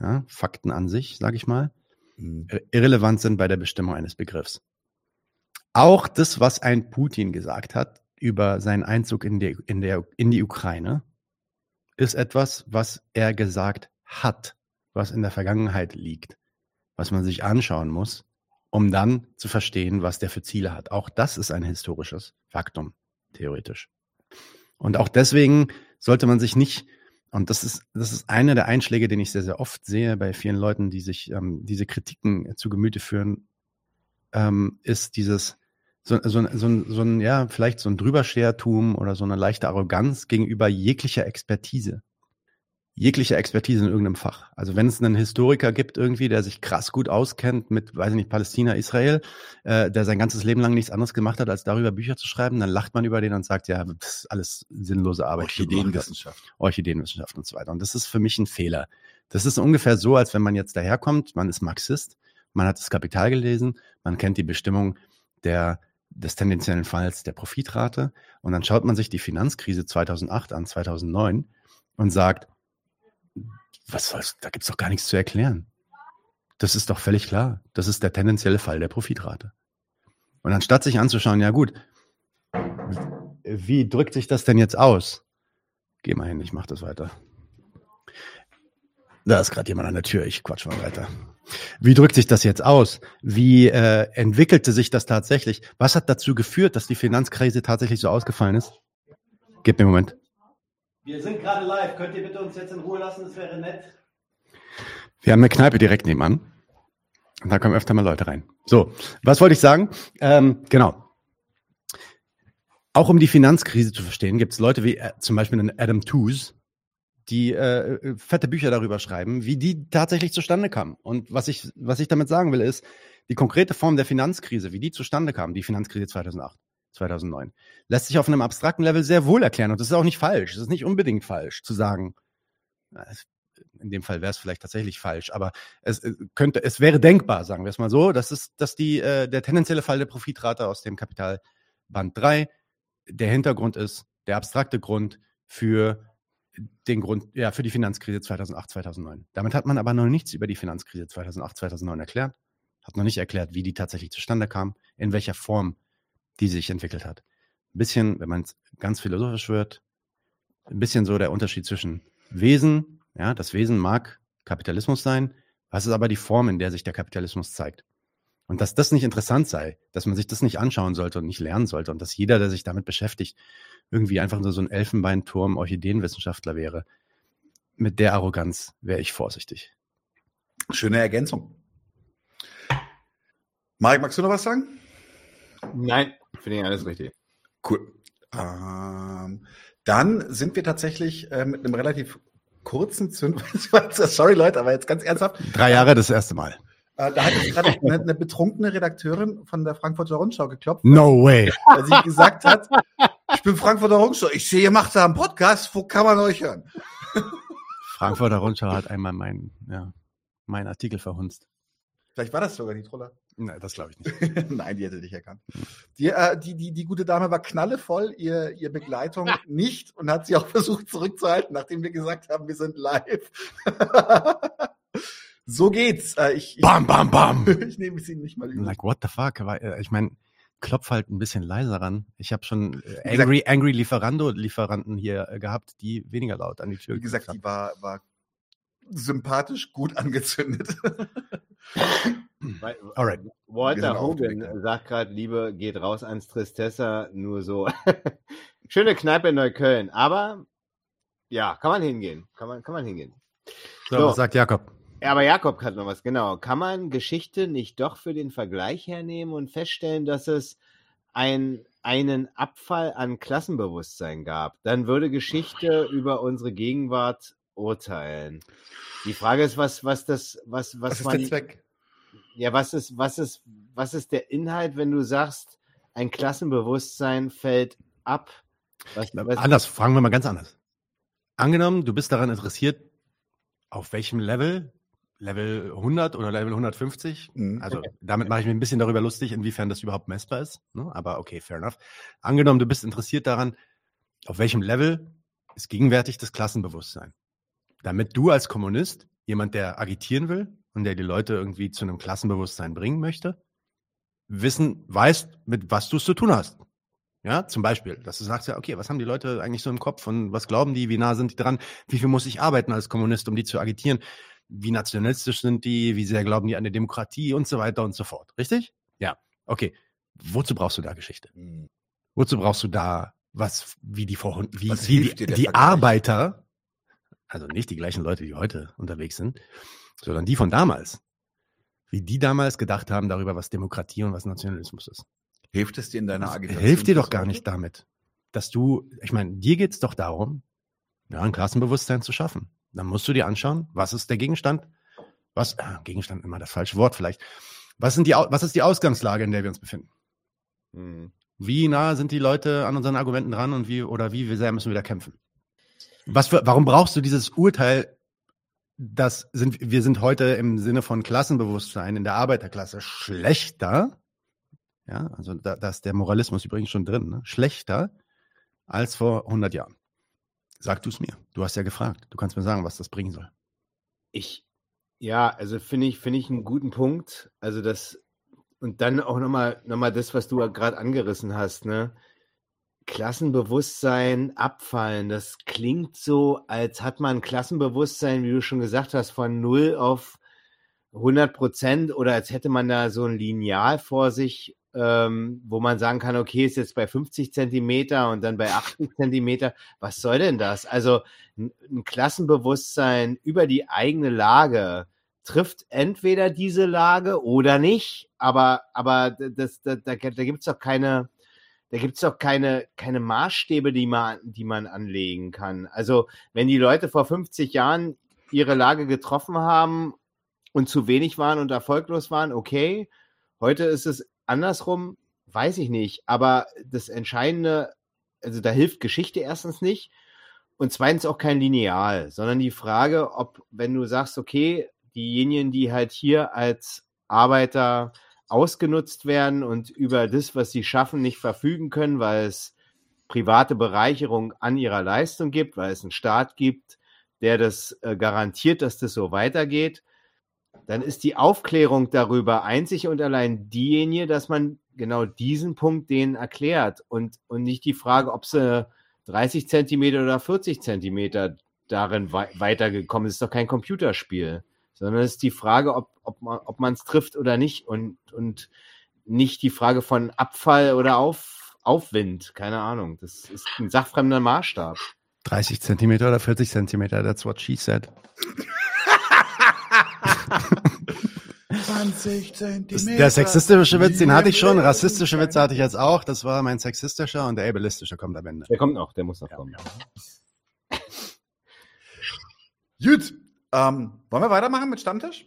ja, Fakten an sich, sage ich mal, mhm. irrelevant sind bei der Bestimmung eines Begriffs. Auch das, was ein Putin gesagt hat über seinen Einzug in die, in, der, in die Ukraine, ist etwas, was er gesagt hat, was in der Vergangenheit liegt, was man sich anschauen muss, um dann zu verstehen, was der für Ziele hat. Auch das ist ein historisches Faktum, theoretisch. Und auch deswegen sollte man sich nicht und das ist, das ist einer der Einschläge, den ich sehr, sehr oft sehe bei vielen Leuten, die sich ähm, diese Kritiken zu Gemüte führen, ähm, ist dieses, so, so, so, so ein, ja, vielleicht so ein Drüberschertum oder so eine leichte Arroganz gegenüber jeglicher Expertise jegliche Expertise in irgendeinem Fach. Also wenn es einen Historiker gibt irgendwie, der sich krass gut auskennt mit, weiß ich nicht, Palästina, Israel, äh, der sein ganzes Leben lang nichts anderes gemacht hat, als darüber Bücher zu schreiben, dann lacht man über den und sagt, ja, das ist alles sinnlose Arbeit. Orchideenwissenschaft. Orchideenwissenschaft und so weiter. Und das ist für mich ein Fehler. Das ist ungefähr so, als wenn man jetzt daherkommt, man ist Marxist, man hat das Kapital gelesen, man kennt die Bestimmung der des tendenziellen Falls der Profitrate und dann schaut man sich die Finanzkrise 2008 an, 2009 und sagt, was soll's, da gibt's doch gar nichts zu erklären. Das ist doch völlig klar. Das ist der tendenzielle Fall der Profitrate. Und anstatt sich anzuschauen, ja gut, wie drückt sich das denn jetzt aus? Geh mal hin, ich mach das weiter. Da ist gerade jemand an der Tür, ich quatsch mal weiter. Wie drückt sich das jetzt aus? Wie äh, entwickelte sich das tatsächlich? Was hat dazu geführt, dass die Finanzkrise tatsächlich so ausgefallen ist? Gib mir einen Moment. Wir sind gerade live. Könnt ihr bitte uns jetzt in Ruhe lassen? Das wäre nett. Wir haben eine Kneipe direkt nebenan. Und da kommen öfter mal Leute rein. So, was wollte ich sagen? Ähm, genau. Auch um die Finanzkrise zu verstehen, gibt es Leute wie äh, zum Beispiel einen Adam Tooze, die äh, äh, fette Bücher darüber schreiben, wie die tatsächlich zustande kamen. Und was ich, was ich damit sagen will, ist, die konkrete Form der Finanzkrise, wie die zustande kam, die Finanzkrise 2008. 2009. Lässt sich auf einem abstrakten Level sehr wohl erklären und das ist auch nicht falsch. Es ist nicht unbedingt falsch zu sagen, in dem Fall wäre es vielleicht tatsächlich falsch, aber es äh, könnte, es wäre denkbar, sagen wir es mal so, dass es, dass die, äh, der tendenzielle Fall der Profitrate aus dem Kapitalband 3 der Hintergrund ist, der abstrakte Grund für den Grund, ja, für die Finanzkrise 2008, 2009. Damit hat man aber noch nichts über die Finanzkrise 2008, 2009 erklärt. hat noch nicht erklärt, wie die tatsächlich zustande kam, in welcher Form die sich entwickelt hat. Ein bisschen, wenn man es ganz philosophisch wird, ein bisschen so der Unterschied zwischen Wesen, ja, das Wesen mag Kapitalismus sein, was ist aber die Form, in der sich der Kapitalismus zeigt? Und dass das nicht interessant sei, dass man sich das nicht anschauen sollte und nicht lernen sollte und dass jeder, der sich damit beschäftigt, irgendwie einfach nur so ein Elfenbeinturm Orchideenwissenschaftler wäre. Mit der Arroganz wäre ich vorsichtig. Schöne Ergänzung. Marek, magst du noch was sagen? Nein, finde ich alles richtig. Cool. Ähm, dann sind wir tatsächlich äh, mit einem relativ kurzen Zünd. Sorry, Leute, aber jetzt ganz ernsthaft. Drei Jahre das erste Mal. Äh, da hat gerade eine, eine betrunkene Redakteurin von der Frankfurter Rundschau geklopft. No way. Weil sie gesagt hat, ich bin Frankfurter Rundschau, ich sehe, ihr macht da einen Podcast, wo kann man euch hören? Frankfurter Rundschau hat einmal meinen ja, mein Artikel verhunzt. Vielleicht war das sogar die Troller. Nein, das glaube ich nicht. Nein, die hätte dich erkannt. Die, äh, die, die, die gute Dame war knallevoll, ihr, ihr Begleitung nicht und hat sie auch versucht zurückzuhalten, nachdem wir gesagt haben, wir sind live. so geht's. Äh, ich, Bam, bam, bam. ich nehme es Ihnen nicht mal übel. Like, what the fuck? Äh, Ich meine, klopf halt ein bisschen leiser ran. Ich habe schon äh, gesagt- Angry, Angry Lieferando-Lieferanten hier äh, gehabt, die weniger laut an die Tür Wie gesagt, die war, war sympathisch gut angezündet. Alright. Walter Hogan sagt gerade, Liebe geht raus ans Tristessa, nur so. Schöne Kneipe in Neukölln, aber ja, kann man hingehen. Kann man, kann man hingehen. So, So. was sagt Jakob? Ja, aber Jakob hat noch was, genau. Kann man Geschichte nicht doch für den Vergleich hernehmen und feststellen, dass es ein, einen Abfall an Klassenbewusstsein gab? Dann würde Geschichte über unsere Gegenwart urteilen. Die Frage ist, was, was das, was, was, Was ist man, der Zweck? ja, was ist, was ist, was ist der Inhalt, wenn du sagst, ein Klassenbewusstsein fällt ab? Was, was, Anders, fragen wir mal ganz anders. Angenommen, du bist daran interessiert, auf welchem Level, Level 100 oder Level 150, Mhm. also damit mache ich mir ein bisschen darüber lustig, inwiefern das überhaupt messbar ist, ne? aber okay, fair enough. Angenommen, du bist interessiert daran, auf welchem Level ist gegenwärtig das Klassenbewusstsein. Damit du als Kommunist, jemand, der agitieren will und der die Leute irgendwie zu einem Klassenbewusstsein bringen möchte, wissen, weißt, mit was du es zu tun hast. Ja, zum Beispiel, dass du sagst ja, okay, was haben die Leute eigentlich so im Kopf und was glauben die, wie nah sind die dran, wie viel muss ich arbeiten als Kommunist, um die zu agitieren, wie nationalistisch sind die, wie sehr glauben die an die Demokratie und so weiter und so fort. Richtig? Ja, okay. Wozu brauchst du da Geschichte? Mhm. Wozu brauchst du da was, wie die vor, wie, wie die, die? Arbeiter, also nicht die gleichen Leute, die heute unterwegs sind, sondern die von damals, wie die damals gedacht haben darüber, was Demokratie und was Nationalismus ist. Hilft es dir in deiner Agitation? hilft dir doch gar nicht damit, dass du, ich meine, dir geht's doch darum, ja, ein Klassenbewusstsein zu schaffen. Dann musst du dir anschauen, was ist der Gegenstand? Was, äh, Gegenstand immer das falsche Wort vielleicht. Was, sind die, was ist die Ausgangslage, in der wir uns befinden? Hm. Wie nah sind die Leute an unseren Argumenten dran und wie oder wie sehr müssen wir da kämpfen? Was für, warum brauchst du dieses Urteil, das sind, wir sind heute im Sinne von Klassenbewusstsein in der Arbeiterklasse schlechter, ja, also da, da ist der Moralismus übrigens schon drin, ne? schlechter als vor 100 Jahren. Sag du es mir. Du hast ja gefragt. Du kannst mir sagen, was das bringen soll. Ich, ja, also finde ich, finde ich einen guten Punkt. Also das, und dann auch nochmal, noch mal das, was du gerade angerissen hast, ne? Klassenbewusstsein abfallen, das klingt so, als hat man Klassenbewusstsein, wie du schon gesagt hast, von 0 auf 100 Prozent oder als hätte man da so ein Lineal vor sich, ähm, wo man sagen kann, okay, ist jetzt bei 50 Zentimeter und dann bei 80 Zentimeter. Was soll denn das? Also ein, ein Klassenbewusstsein über die eigene Lage trifft entweder diese Lage oder nicht, aber, aber das, da, da, da gibt es doch keine, da gibt es doch keine, keine Maßstäbe, die man, die man anlegen kann. Also, wenn die Leute vor 50 Jahren ihre Lage getroffen haben und zu wenig waren und erfolglos waren, okay. Heute ist es andersrum, weiß ich nicht. Aber das Entscheidende, also da hilft Geschichte erstens nicht und zweitens auch kein Lineal, sondern die Frage, ob, wenn du sagst, okay, diejenigen, die halt hier als Arbeiter ausgenutzt werden und über das, was sie schaffen, nicht verfügen können, weil es private Bereicherung an ihrer Leistung gibt, weil es einen Staat gibt, der das äh, garantiert, dass das so weitergeht. dann ist die Aufklärung darüber einzig und allein diejenige, dass man genau diesen Punkt denen erklärt und, und nicht die Frage, ob sie 30 Zentimeter oder 40 Zentimeter darin wei weitergekommen ist. ist doch kein Computerspiel, sondern es ist die Frage, ob, ob man es trifft oder nicht und, und nicht die Frage von Abfall oder Auf, Aufwind. Keine Ahnung. Das ist ein sachfremder Maßstab. 30 Zentimeter oder 40 Zentimeter, that's what she said. 20 Zentimeter. Der sexistische Witz, den hatte ich schon. Rassistische Witze hatte ich jetzt auch. Das war mein sexistischer und der ableistische kommt am Ende. Der kommt noch, der muss noch kommen. Gut. Ähm, wollen wir weitermachen mit Stammtisch?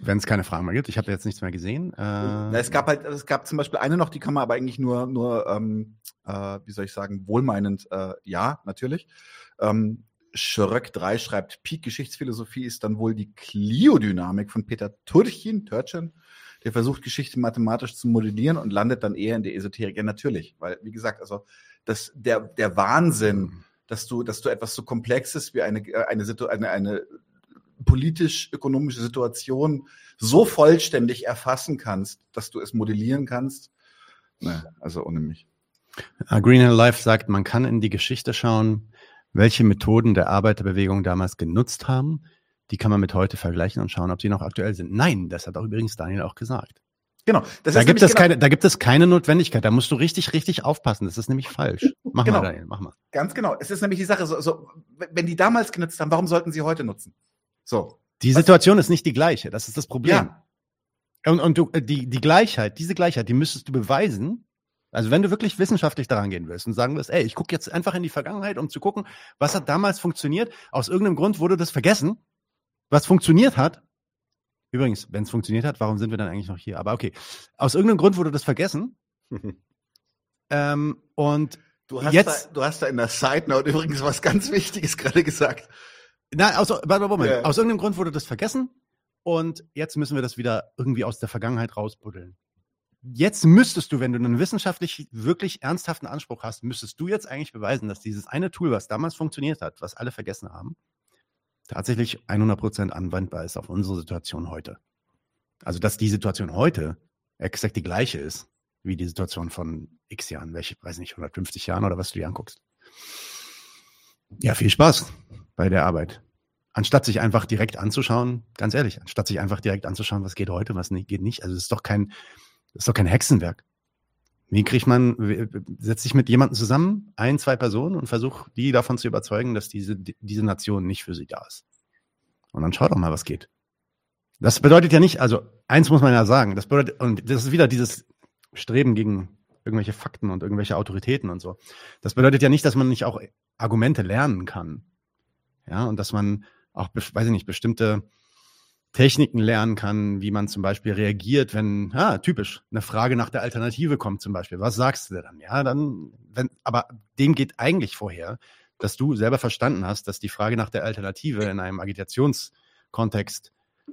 Wenn es keine Fragen mehr gibt. Ich habe jetzt nichts mehr gesehen. Äh, Na, es gab halt, es gab zum Beispiel eine noch, die kann man aber eigentlich nur, nur ähm, äh, wie soll ich sagen, wohlmeinend, äh, ja, natürlich. Ähm, Schröck 3 schreibt, Peak Geschichtsphilosophie ist dann wohl die Kliodynamik von Peter Turchin, Turchin, der versucht, Geschichte mathematisch zu modellieren und landet dann eher in der Esoterik. Ja, natürlich, weil, wie gesagt, also das, der, der Wahnsinn, dass du, dass du etwas so Komplexes wie eine, äh, eine, eine, eine politisch-ökonomische Situation so vollständig erfassen kannst, dass du es modellieren kannst. Ne, also ohne mich. Green Hill Life sagt, man kann in die Geschichte schauen, welche Methoden der Arbeiterbewegung damals genutzt haben. Die kann man mit heute vergleichen und schauen, ob sie noch aktuell sind. Nein, das hat auch übrigens Daniel auch gesagt. Genau. da, gibt es genau keine, da gibt es keine Notwendigkeit. Da musst du richtig, richtig aufpassen. Das ist nämlich falsch. Mach genau. mal, Daniel, mach mal. Ganz genau. Es ist nämlich die Sache, so, so, wenn die damals genutzt haben, warum sollten sie heute nutzen? So. Die Situation Was? ist nicht die gleiche. Das ist das Problem. Ja. Und, und du, die, die Gleichheit, diese Gleichheit, die müsstest du beweisen, also wenn du wirklich wissenschaftlich daran gehen willst und sagen wirst, ey, ich gucke jetzt einfach in die Vergangenheit, um zu gucken, was hat damals funktioniert. Aus irgendeinem Grund wurde das vergessen, was funktioniert hat. Übrigens, wenn es funktioniert hat, warum sind wir dann eigentlich noch hier? Aber okay, aus irgendeinem Grund wurde das vergessen. ähm, und du hast, jetzt, da, du hast da in der Side Note übrigens was ganz Wichtiges gerade gesagt. Nein, aus, Moment, yeah. aus irgendeinem Grund wurde das vergessen und jetzt müssen wir das wieder irgendwie aus der Vergangenheit rausbuddeln jetzt müsstest du, wenn du einen wissenschaftlich wirklich ernsthaften Anspruch hast, müsstest du jetzt eigentlich beweisen, dass dieses eine Tool, was damals funktioniert hat, was alle vergessen haben, tatsächlich 100% anwendbar ist auf unsere Situation heute. Also, dass die Situation heute exakt die gleiche ist, wie die Situation von x Jahren, welche, weiß nicht, 150 Jahren oder was du dir anguckst. Ja, viel Spaß bei der Arbeit. Anstatt sich einfach direkt anzuschauen, ganz ehrlich, anstatt sich einfach direkt anzuschauen, was geht heute, was nicht, geht nicht. Also es ist doch kein, das ist doch kein Hexenwerk. Wie kriegt man, setzt sich mit jemandem zusammen, ein, zwei Personen und versucht, die davon zu überzeugen, dass diese, diese Nation nicht für sie da ist. Und dann schaut doch mal, was geht. Das bedeutet ja nicht, also eins muss man ja sagen, das bedeutet, und das ist wieder dieses Streben gegen irgendwelche Fakten und irgendwelche Autoritäten und so. Das bedeutet ja nicht, dass man nicht auch Argumente lernen kann. Ja, und dass man auch, weiß ich nicht, bestimmte Techniken lernen kann, wie man zum Beispiel reagiert, wenn, ja, typisch, eine Frage nach der Alternative kommt zum Beispiel. Was sagst du dann? Ja, dann, wenn, aber dem geht eigentlich vorher, dass du selber verstanden hast, dass die Frage nach der Alternative in einem Agitationskontext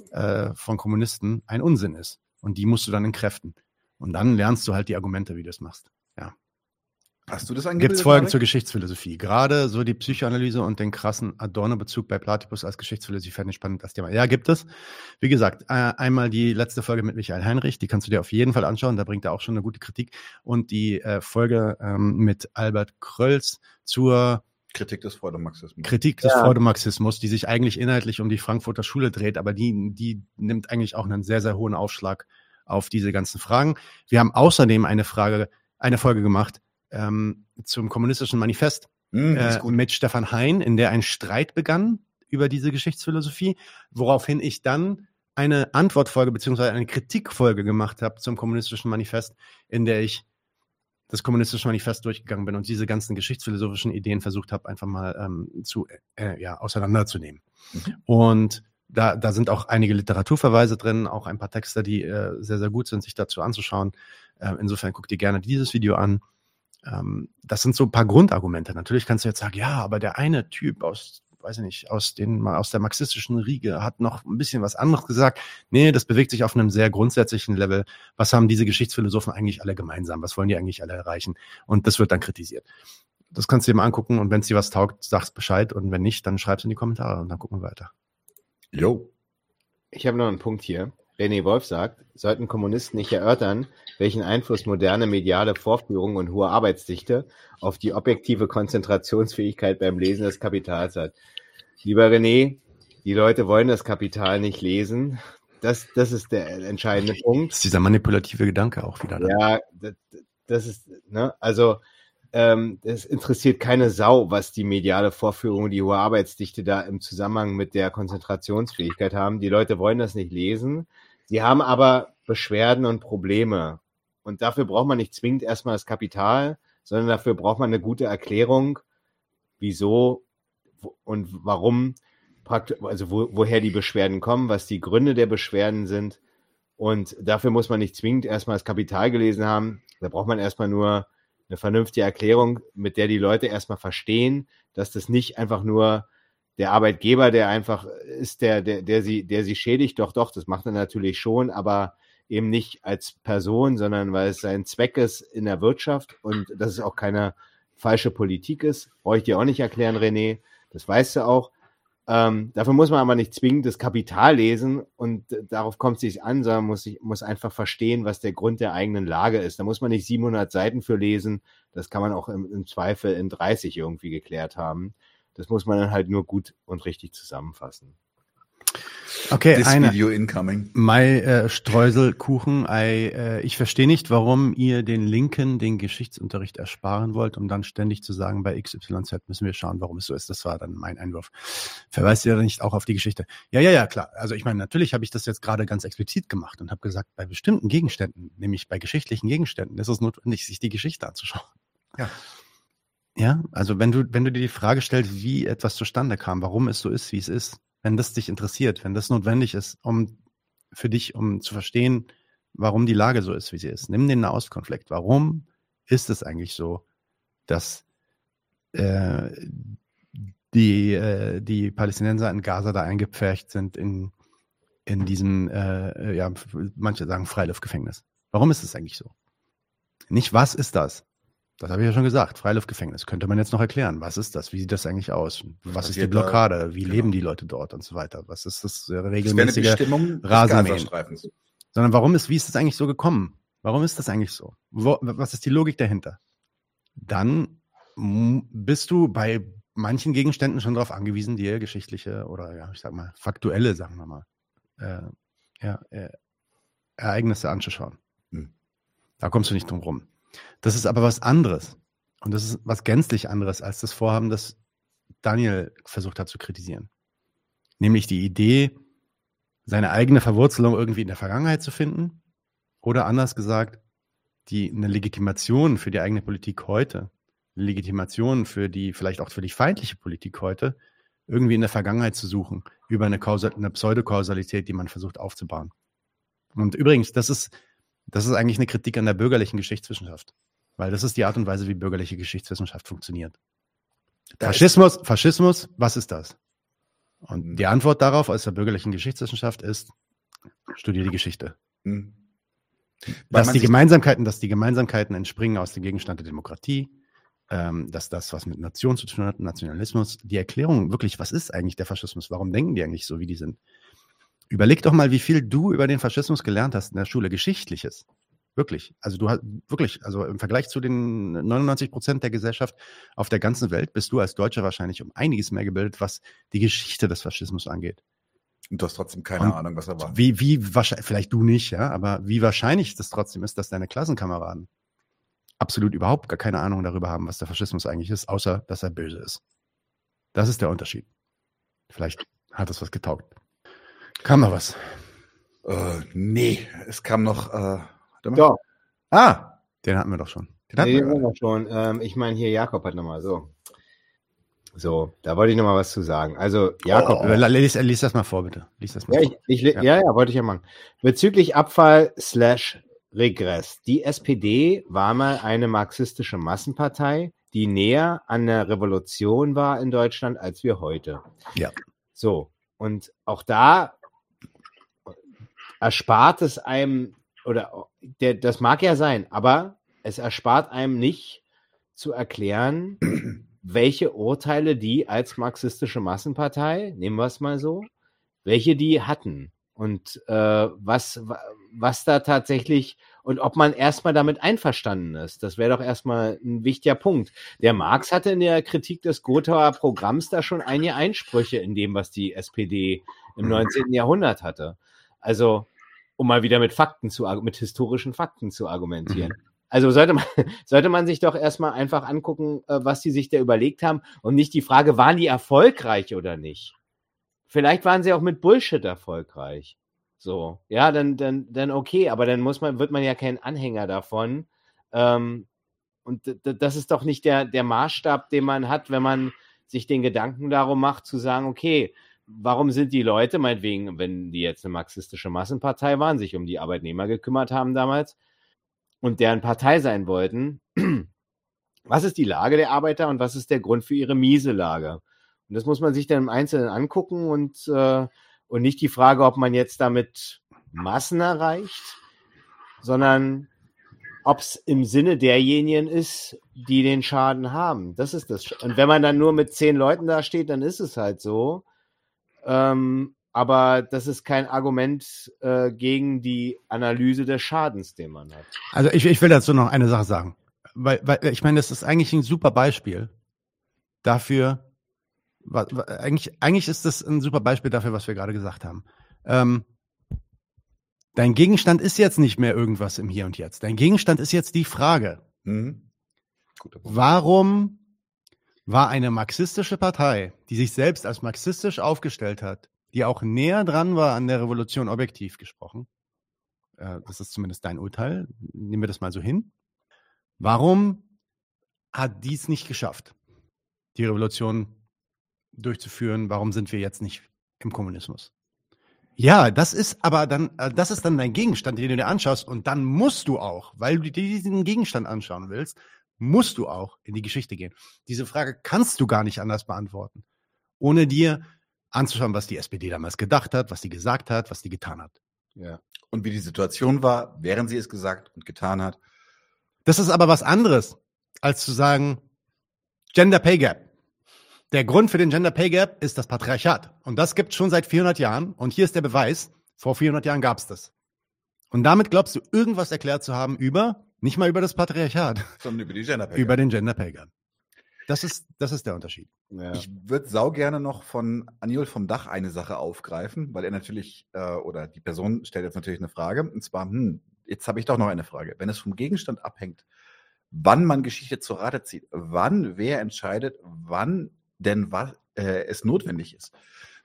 äh, von Kommunisten ein Unsinn ist. Und die musst du dann entkräften. Und dann lernst du halt die Argumente, wie du es machst. Ja. Hast du das angebildet? Gibt es Folgen zur Geschichtsphilosophie? Gerade so die Psychoanalyse und den krassen Adorno-Bezug bei Platypus als Geschichtsphilosophie fände ich spannend, das Thema. Ja, gibt es. Wie gesagt, äh, einmal die letzte Folge mit Michael Heinrich, die kannst du dir auf jeden Fall anschauen, da bringt er auch schon eine gute Kritik. Und die äh, Folge ähm, mit Albert Krölz zur Kritik des Freudemarxismus. Kritik des ja. Freudemarxismus, die sich eigentlich inhaltlich um die Frankfurter Schule dreht, aber die, die nimmt eigentlich auch einen sehr, sehr hohen Aufschlag auf diese ganzen Fragen. Wir haben außerdem eine Frage, eine Folge gemacht, ähm, zum kommunistischen Manifest mm, äh, mit Stefan Hein, in der ein Streit begann über diese Geschichtsphilosophie, woraufhin ich dann eine Antwortfolge beziehungsweise eine Kritikfolge gemacht habe zum kommunistischen Manifest, in der ich das kommunistische Manifest durchgegangen bin und diese ganzen geschichtsphilosophischen Ideen versucht habe, einfach mal ähm, zu äh, ja, auseinanderzunehmen. Mhm. Und da, da sind auch einige Literaturverweise drin, auch ein paar Texte, die äh, sehr, sehr gut sind, sich dazu anzuschauen. Äh, insofern guckt ihr gerne dieses Video an. Ähm, das sind so ein paar Grundargumente. Natürlich kannst du jetzt sagen, ja, aber der eine Typ aus, weiß ich nicht, aus den, aus der marxistischen Riege hat noch ein bisschen was anderes gesagt. Nee, das bewegt sich auf einem sehr grundsätzlichen Level. Was haben diese Geschichtsphilosophen eigentlich alle gemeinsam? Was wollen die eigentlich alle erreichen? Und das wird dann kritisiert. Das kannst du dir mal angucken und wenn es dir was taugt, sagst Bescheid und wenn nicht, dann schreib's in die Kommentare und dann gucken wir weiter. Jo. Ich habe noch einen Punkt hier. René Wolf sagt, sollten Kommunisten nicht erörtern, welchen Einfluss moderne mediale Vorführung und hohe Arbeitsdichte auf die objektive Konzentrationsfähigkeit beim Lesen des Kapitals hat. Lieber René, die Leute wollen das Kapital nicht lesen. Das, das ist der entscheidende Punkt. Das ist dieser manipulative Gedanke auch wieder. Da. Ja, das, das ist, ne, also ähm, es interessiert keine Sau, was die mediale Vorführung und die hohe Arbeitsdichte da im Zusammenhang mit der Konzentrationsfähigkeit haben. Die Leute wollen das nicht lesen. Sie haben aber Beschwerden und Probleme. Und dafür braucht man nicht zwingend erstmal das Kapital, sondern dafür braucht man eine gute Erklärung, wieso und warum, also wo, woher die Beschwerden kommen, was die Gründe der Beschwerden sind. Und dafür muss man nicht zwingend erstmal das Kapital gelesen haben. Da braucht man erstmal nur eine vernünftige Erklärung, mit der die Leute erstmal verstehen, dass das nicht einfach nur der Arbeitgeber, der einfach ist, der, der, der sie, der sie schädigt, doch, doch, das macht er natürlich schon, aber eben nicht als Person, sondern weil es sein Zweck ist in der Wirtschaft und dass es auch keine falsche Politik ist. Brauche ich dir auch nicht erklären, René. Das weißt du auch. Ähm, dafür muss man aber nicht zwingend das Kapital lesen und darauf kommt es sich an, sondern muss, ich, muss einfach verstehen, was der Grund der eigenen Lage ist. Da muss man nicht 700 Seiten für lesen. Das kann man auch im, im Zweifel in 30 irgendwie geklärt haben. Das muss man dann halt nur gut und richtig zusammenfassen. Okay, This eine. Video incoming. Mai äh, Streuselkuchen. I, äh, ich verstehe nicht, warum ihr den Linken den Geschichtsunterricht ersparen wollt, um dann ständig zu sagen, bei XYZ müssen wir schauen, warum es so ist. Das war dann mein Einwurf. Verweist ihr nicht auch auf die Geschichte? Ja, ja, ja, klar. Also ich meine, natürlich habe ich das jetzt gerade ganz explizit gemacht und habe gesagt, bei bestimmten Gegenständen, nämlich bei geschichtlichen Gegenständen, ist es notwendig, sich die Geschichte anzuschauen. Ja. Ja, also wenn du, wenn du dir die Frage stellst, wie etwas zustande kam, warum es so ist, wie es ist, wenn das dich interessiert, wenn das notwendig ist, um für dich, um zu verstehen, warum die Lage so ist, wie sie ist. Nimm den Nahostkonflikt. Warum ist es eigentlich so, dass äh, die, äh, die Palästinenser in Gaza da eingepfercht sind in, in diesem, äh, ja, manche sagen Freiluftgefängnis. Warum ist es eigentlich so? Nicht was ist das, das habe ich ja schon gesagt. Freiluftgefängnis. Könnte man jetzt noch erklären. Was ist das? Wie sieht das eigentlich aus? Was ist die Blockade? Wie genau. leben die Leute dort und so weiter? Was ist das regelmäßige Rasenmähen? Sondern warum ist, wie ist das eigentlich so gekommen? Warum ist das eigentlich so? Wo, was ist die Logik dahinter? Dann bist du bei manchen Gegenständen schon darauf angewiesen, dir geschichtliche oder ja, ich sag mal, faktuelle, sagen wir mal, äh, ja, äh, Ereignisse anzuschauen. Hm. Da kommst du nicht drum rum. Das ist aber was anderes. Und das ist was gänzlich anderes als das Vorhaben, das Daniel versucht hat zu kritisieren. Nämlich die Idee, seine eigene Verwurzelung irgendwie in der Vergangenheit zu finden. Oder anders gesagt, die, eine Legitimation für die eigene Politik heute, eine Legitimation für die, vielleicht auch für die feindliche Politik heute, irgendwie in der Vergangenheit zu suchen, über eine, Kausal, eine Pseudokausalität, die man versucht aufzubauen. Und übrigens, das ist das ist eigentlich eine Kritik an der bürgerlichen Geschichtswissenschaft. Weil das ist die Art und Weise, wie bürgerliche Geschichtswissenschaft funktioniert. Da Faschismus, Faschismus, was ist das? Und mhm. die Antwort darauf aus der bürgerlichen Geschichtswissenschaft ist, studiere die Geschichte. Mhm. Dass die Gemeinsamkeiten, dass die Gemeinsamkeiten entspringen aus dem Gegenstand der Demokratie, ähm, dass das, was mit Nation zu tun hat, Nationalismus, die Erklärung wirklich, was ist eigentlich der Faschismus? Warum denken die eigentlich so, wie die sind? Überleg doch mal, wie viel du über den Faschismus gelernt hast in der Schule, Geschichtliches. Wirklich. Also du hast wirklich, also im Vergleich zu den 99 Prozent der Gesellschaft auf der ganzen Welt bist du als Deutscher wahrscheinlich um einiges mehr gebildet, was die Geschichte des Faschismus angeht. Und du hast trotzdem keine Und Ahnung, was er war. Wie, wie wahrscheinlich, vielleicht du nicht, ja, aber wie wahrscheinlich das trotzdem ist, dass deine Klassenkameraden absolut überhaupt gar keine Ahnung darüber haben, was der Faschismus eigentlich ist, außer dass er böse ist. Das ist der Unterschied. Vielleicht hat es was getaugt. Kam noch was? Äh, nee, es kam noch. Äh, ja. Ah, den hatten wir doch schon. Den hatten nee, wir doch schon. Ähm, ich meine, hier Jakob hat nochmal so. So, da wollte ich nochmal was zu sagen. Also, Jakob. Oh. Lies, lies, das mal vor, bitte. Lies das mal ja, vor. Ich, ich, ja. ja, ja, wollte ich ja machen. Bezüglich Abfall slash Regress. Die SPD war mal eine marxistische Massenpartei, die näher an der Revolution war in Deutschland als wir heute. Ja. So, und auch da erspart es einem, oder der, das mag ja sein, aber es erspart einem nicht zu erklären, welche Urteile die als marxistische Massenpartei, nehmen wir es mal so, welche die hatten. Und äh, was, was da tatsächlich und ob man erstmal damit einverstanden ist. Das wäre doch erstmal ein wichtiger Punkt. Der Marx hatte in der Kritik des Gothauer Programms da schon einige Einsprüche in dem, was die SPD im 19. Jahrhundert hatte. Also, um mal wieder mit Fakten zu, mit historischen Fakten zu argumentieren. Mhm. Also sollte man, sollte man sich doch erstmal einfach angucken, äh, was die sich da überlegt haben und nicht die Frage, waren die erfolgreich oder nicht? Vielleicht waren sie auch mit Bullshit erfolgreich. So, ja, dann, dann, dann okay, aber dann muss man, wird man ja kein Anhänger davon. Ähm, und das ist doch nicht der, der Maßstab, den man hat, wenn man sich den Gedanken darum macht, zu sagen, okay, warum sind die Leute, meinetwegen, wenn die jetzt eine marxistische Massenpartei waren, sich um die Arbeitnehmer gekümmert haben damals und deren Partei sein wollten, was ist die Lage der Arbeiter und was ist der Grund für ihre miese Lage? Und das muss man sich dann im Einzelnen angucken und, äh, und nicht die Frage, ob man jetzt damit Massen erreicht, sondern ob es im Sinne derjenigen ist, die den Schaden haben. Das ist das. Und wenn man dann nur mit zehn Leuten da steht, dann ist es halt so. Ähm, aber das ist kein Argument äh, gegen die Analyse des Schadens, den man hat. Also ich, ich will dazu noch eine Sache sagen. Weil, weil ich meine, das ist eigentlich ein super Beispiel dafür, was, eigentlich, eigentlich ist das ein super Beispiel dafür, was wir gerade gesagt haben. Ähm, dein Gegenstand ist jetzt nicht mehr irgendwas im Hier und Jetzt. Dein Gegenstand ist jetzt die Frage. Mhm. Warum war eine marxistische Partei, die sich selbst als marxistisch aufgestellt hat, die auch näher dran war an der Revolution objektiv gesprochen, äh, das ist zumindest dein Urteil, nehmen wir das mal so hin, warum hat dies nicht geschafft, die Revolution durchzuführen, warum sind wir jetzt nicht im Kommunismus? Ja, das ist aber dann, äh, das ist dann dein Gegenstand, den du dir anschaust. Und dann musst du auch, weil du dir diesen Gegenstand anschauen willst, musst du auch in die Geschichte gehen. Diese Frage kannst du gar nicht anders beantworten, ohne dir anzuschauen, was die SPD damals gedacht hat, was sie gesagt hat, was sie getan hat. Ja. Und wie die Situation war, während sie es gesagt und getan hat. Das ist aber was anderes, als zu sagen, Gender Pay Gap. Der Grund für den Gender Pay Gap ist das Patriarchat. Und das gibt schon seit 400 Jahren. Und hier ist der Beweis. Vor 400 Jahren gab es das. Und damit glaubst du, irgendwas erklärt zu haben über, nicht mal über das Patriarchat, sondern über die Gender Pay Gap. Über den Gender Pay Gap. Das ist, das ist der Unterschied. Ja. Ich würde sau gerne noch von Aniol vom Dach eine Sache aufgreifen, weil er natürlich, äh, oder die Person stellt jetzt natürlich eine Frage. Und zwar, hm, jetzt habe ich doch noch eine Frage. Wenn es vom Gegenstand abhängt, wann man Geschichte zur Rate zieht, wann wer entscheidet, wann denn was äh, es notwendig ist.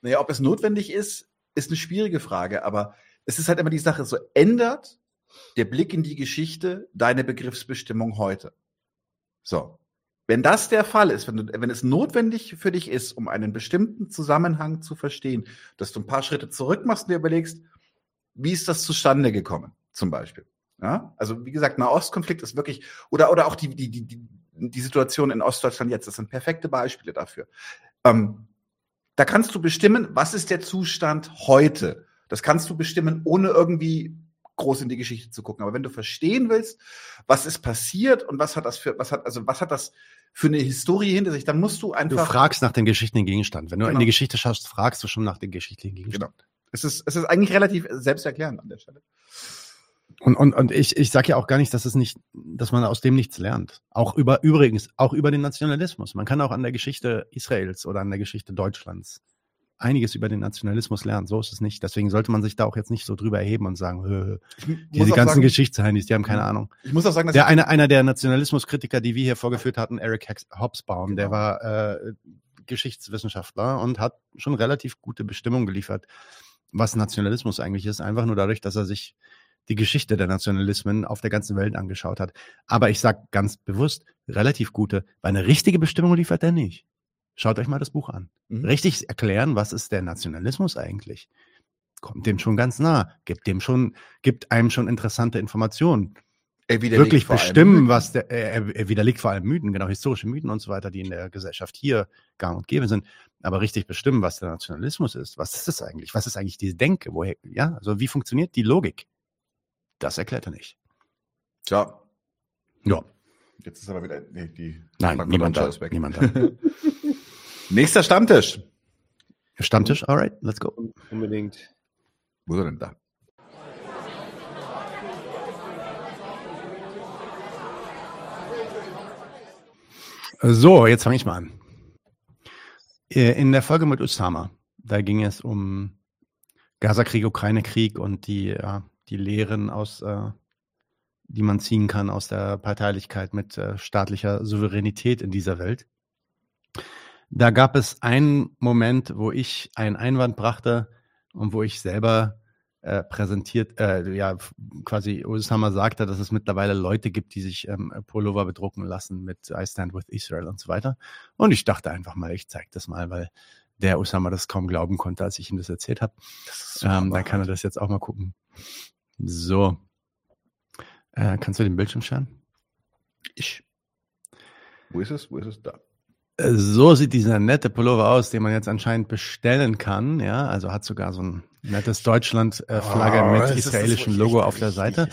Naja, ob es notwendig ist, ist eine schwierige Frage, aber es ist halt immer die Sache, so ändert der Blick in die Geschichte deine Begriffsbestimmung heute. So. Wenn das der Fall ist, wenn, du, wenn es notwendig für dich ist, um einen bestimmten Zusammenhang zu verstehen, dass du ein paar Schritte zurück machst und dir überlegst, wie ist das zustande gekommen, zum Beispiel. Ja? Also, wie gesagt, Nahostkonflikt ist wirklich, oder, oder auch die, die, die, die Situation in Ostdeutschland jetzt, das sind perfekte Beispiele dafür. Ähm, da kannst du bestimmen, was ist der Zustand heute. Das kannst du bestimmen, ohne irgendwie groß in die Geschichte zu gucken. Aber wenn du verstehen willst, was ist passiert und was hat das für, was hat, also was hat das für eine Historie hinter sich, dann musst du einfach. Du fragst nach dem geschichtlichen Gegenstand. Wenn du genau. in die Geschichte schaust, fragst du schon nach dem geschichtlichen Gegenstand. Genau. Es ist, es ist eigentlich relativ selbsterklärend an der Stelle. Und, und, und ich, ich sage ja auch gar nicht, dass es nicht, dass man aus dem nichts lernt. Auch über übrigens, auch über den Nationalismus. Man kann auch an der Geschichte Israels oder an der Geschichte Deutschlands einiges über den Nationalismus lernen. So ist es nicht. Deswegen sollte man sich da auch jetzt nicht so drüber erheben und sagen, diese ganzen Geschichtshandys, die haben keine Ahnung. Ich muss auch sagen, dass der eine, einer der Nationalismuskritiker, die wir hier vorgeführt hatten, Eric Hobsbawm, genau. der war äh, Geschichtswissenschaftler und hat schon relativ gute Bestimmungen geliefert, was Nationalismus eigentlich ist. Einfach nur dadurch, dass er sich die Geschichte der Nationalismen auf der ganzen Welt angeschaut hat. Aber ich sage ganz bewusst, relativ gute, weil eine richtige Bestimmung liefert er nicht. Schaut euch mal das Buch an. Mhm. Richtig erklären, was ist der Nationalismus eigentlich? Kommt dem schon ganz nah, gibt dem schon, gibt einem schon interessante Informationen. Er Wirklich bestimmen, was der, er, er widerlegt vor allem Mythen, genau, historische Mythen und so weiter, die in der Gesellschaft hier gang und gäbe sind. Aber richtig bestimmen, was der Nationalismus ist. Was ist das eigentlich? Was ist eigentlich diese Denke? Woher, ja, also wie funktioniert die Logik? Das erklärt er nicht. Tja. Ja. Jetzt ist aber wieder nee, die. Nein, niemand da. Weg. Niemand da. Nächster Stammtisch. Stammtisch, alright, let's go. Unbedingt. Wo ist er denn da? So, jetzt fange ich mal an. Äh, in der Folge mit Usama, da ging es um Gaza-Krieg, Ukraine-Krieg und die, ja, die Lehren aus, äh, die man ziehen kann aus der Parteilichkeit mit äh, staatlicher Souveränität in dieser Welt. Da gab es einen Moment, wo ich einen Einwand brachte und wo ich selber äh, präsentiert, äh, ja, quasi Osama sagte, dass es mittlerweile Leute gibt, die sich ähm, Pullover bedrucken lassen mit I Stand with Israel und so weiter. Und ich dachte einfach mal, ich zeige das mal, weil der Osama das kaum glauben konnte, als ich ihm das erzählt habe. Ähm, dann kann er das jetzt auch mal gucken. So. Äh, kannst du den Bildschirm scheren? Ich. Wo ist es? Wo ist es? Da. So sieht dieser nette Pullover aus, den man jetzt anscheinend bestellen kann. Ja, also hat sogar so ein nettes Deutschland-Flagge oh, mit israelischem Logo auf der Seite.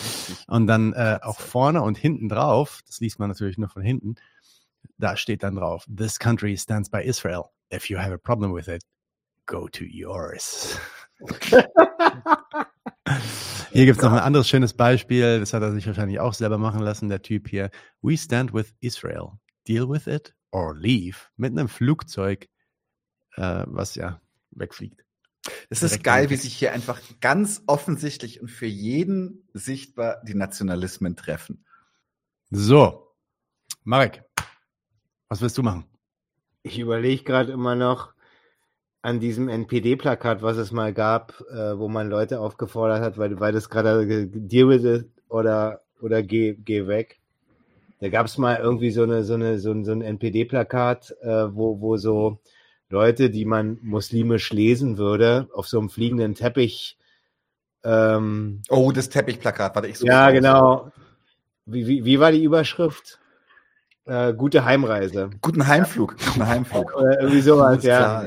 Und dann äh, auch vorne und hinten drauf, das liest man natürlich nur von hinten, da steht dann drauf, This country stands by Israel. If you have a problem with it, go to yours. Hier gibt es noch ein anderes schönes Beispiel, das hat er sich wahrscheinlich auch selber machen lassen, der Typ hier. We stand with Israel. Deal with it or leave. Mit einem Flugzeug, äh, was ja wegfliegt. Es ist geil, wie sich hier einfach ganz offensichtlich und für jeden sichtbar die Nationalismen treffen. So, Marek, was willst du machen? Ich überlege gerade immer noch an diesem NPD-Plakat, was es mal gab, äh, wo man Leute aufgefordert hat, weil, weil das gerade deal with it oder, oder geh, geh weg. Da gab es mal irgendwie so eine, so eine, so ein, so ein NPD-Plakat, äh, wo, wo so Leute, die man muslimisch lesen würde, auf so einem fliegenden Teppich. Ähm, oh, das Teppichplakat, warte ich so. Ja, genau. Wie, wie, wie war die Überschrift? Äh, gute Heimreise. Guten Heimflug. Guten Heimflug. Oder irgendwie sowas, ja.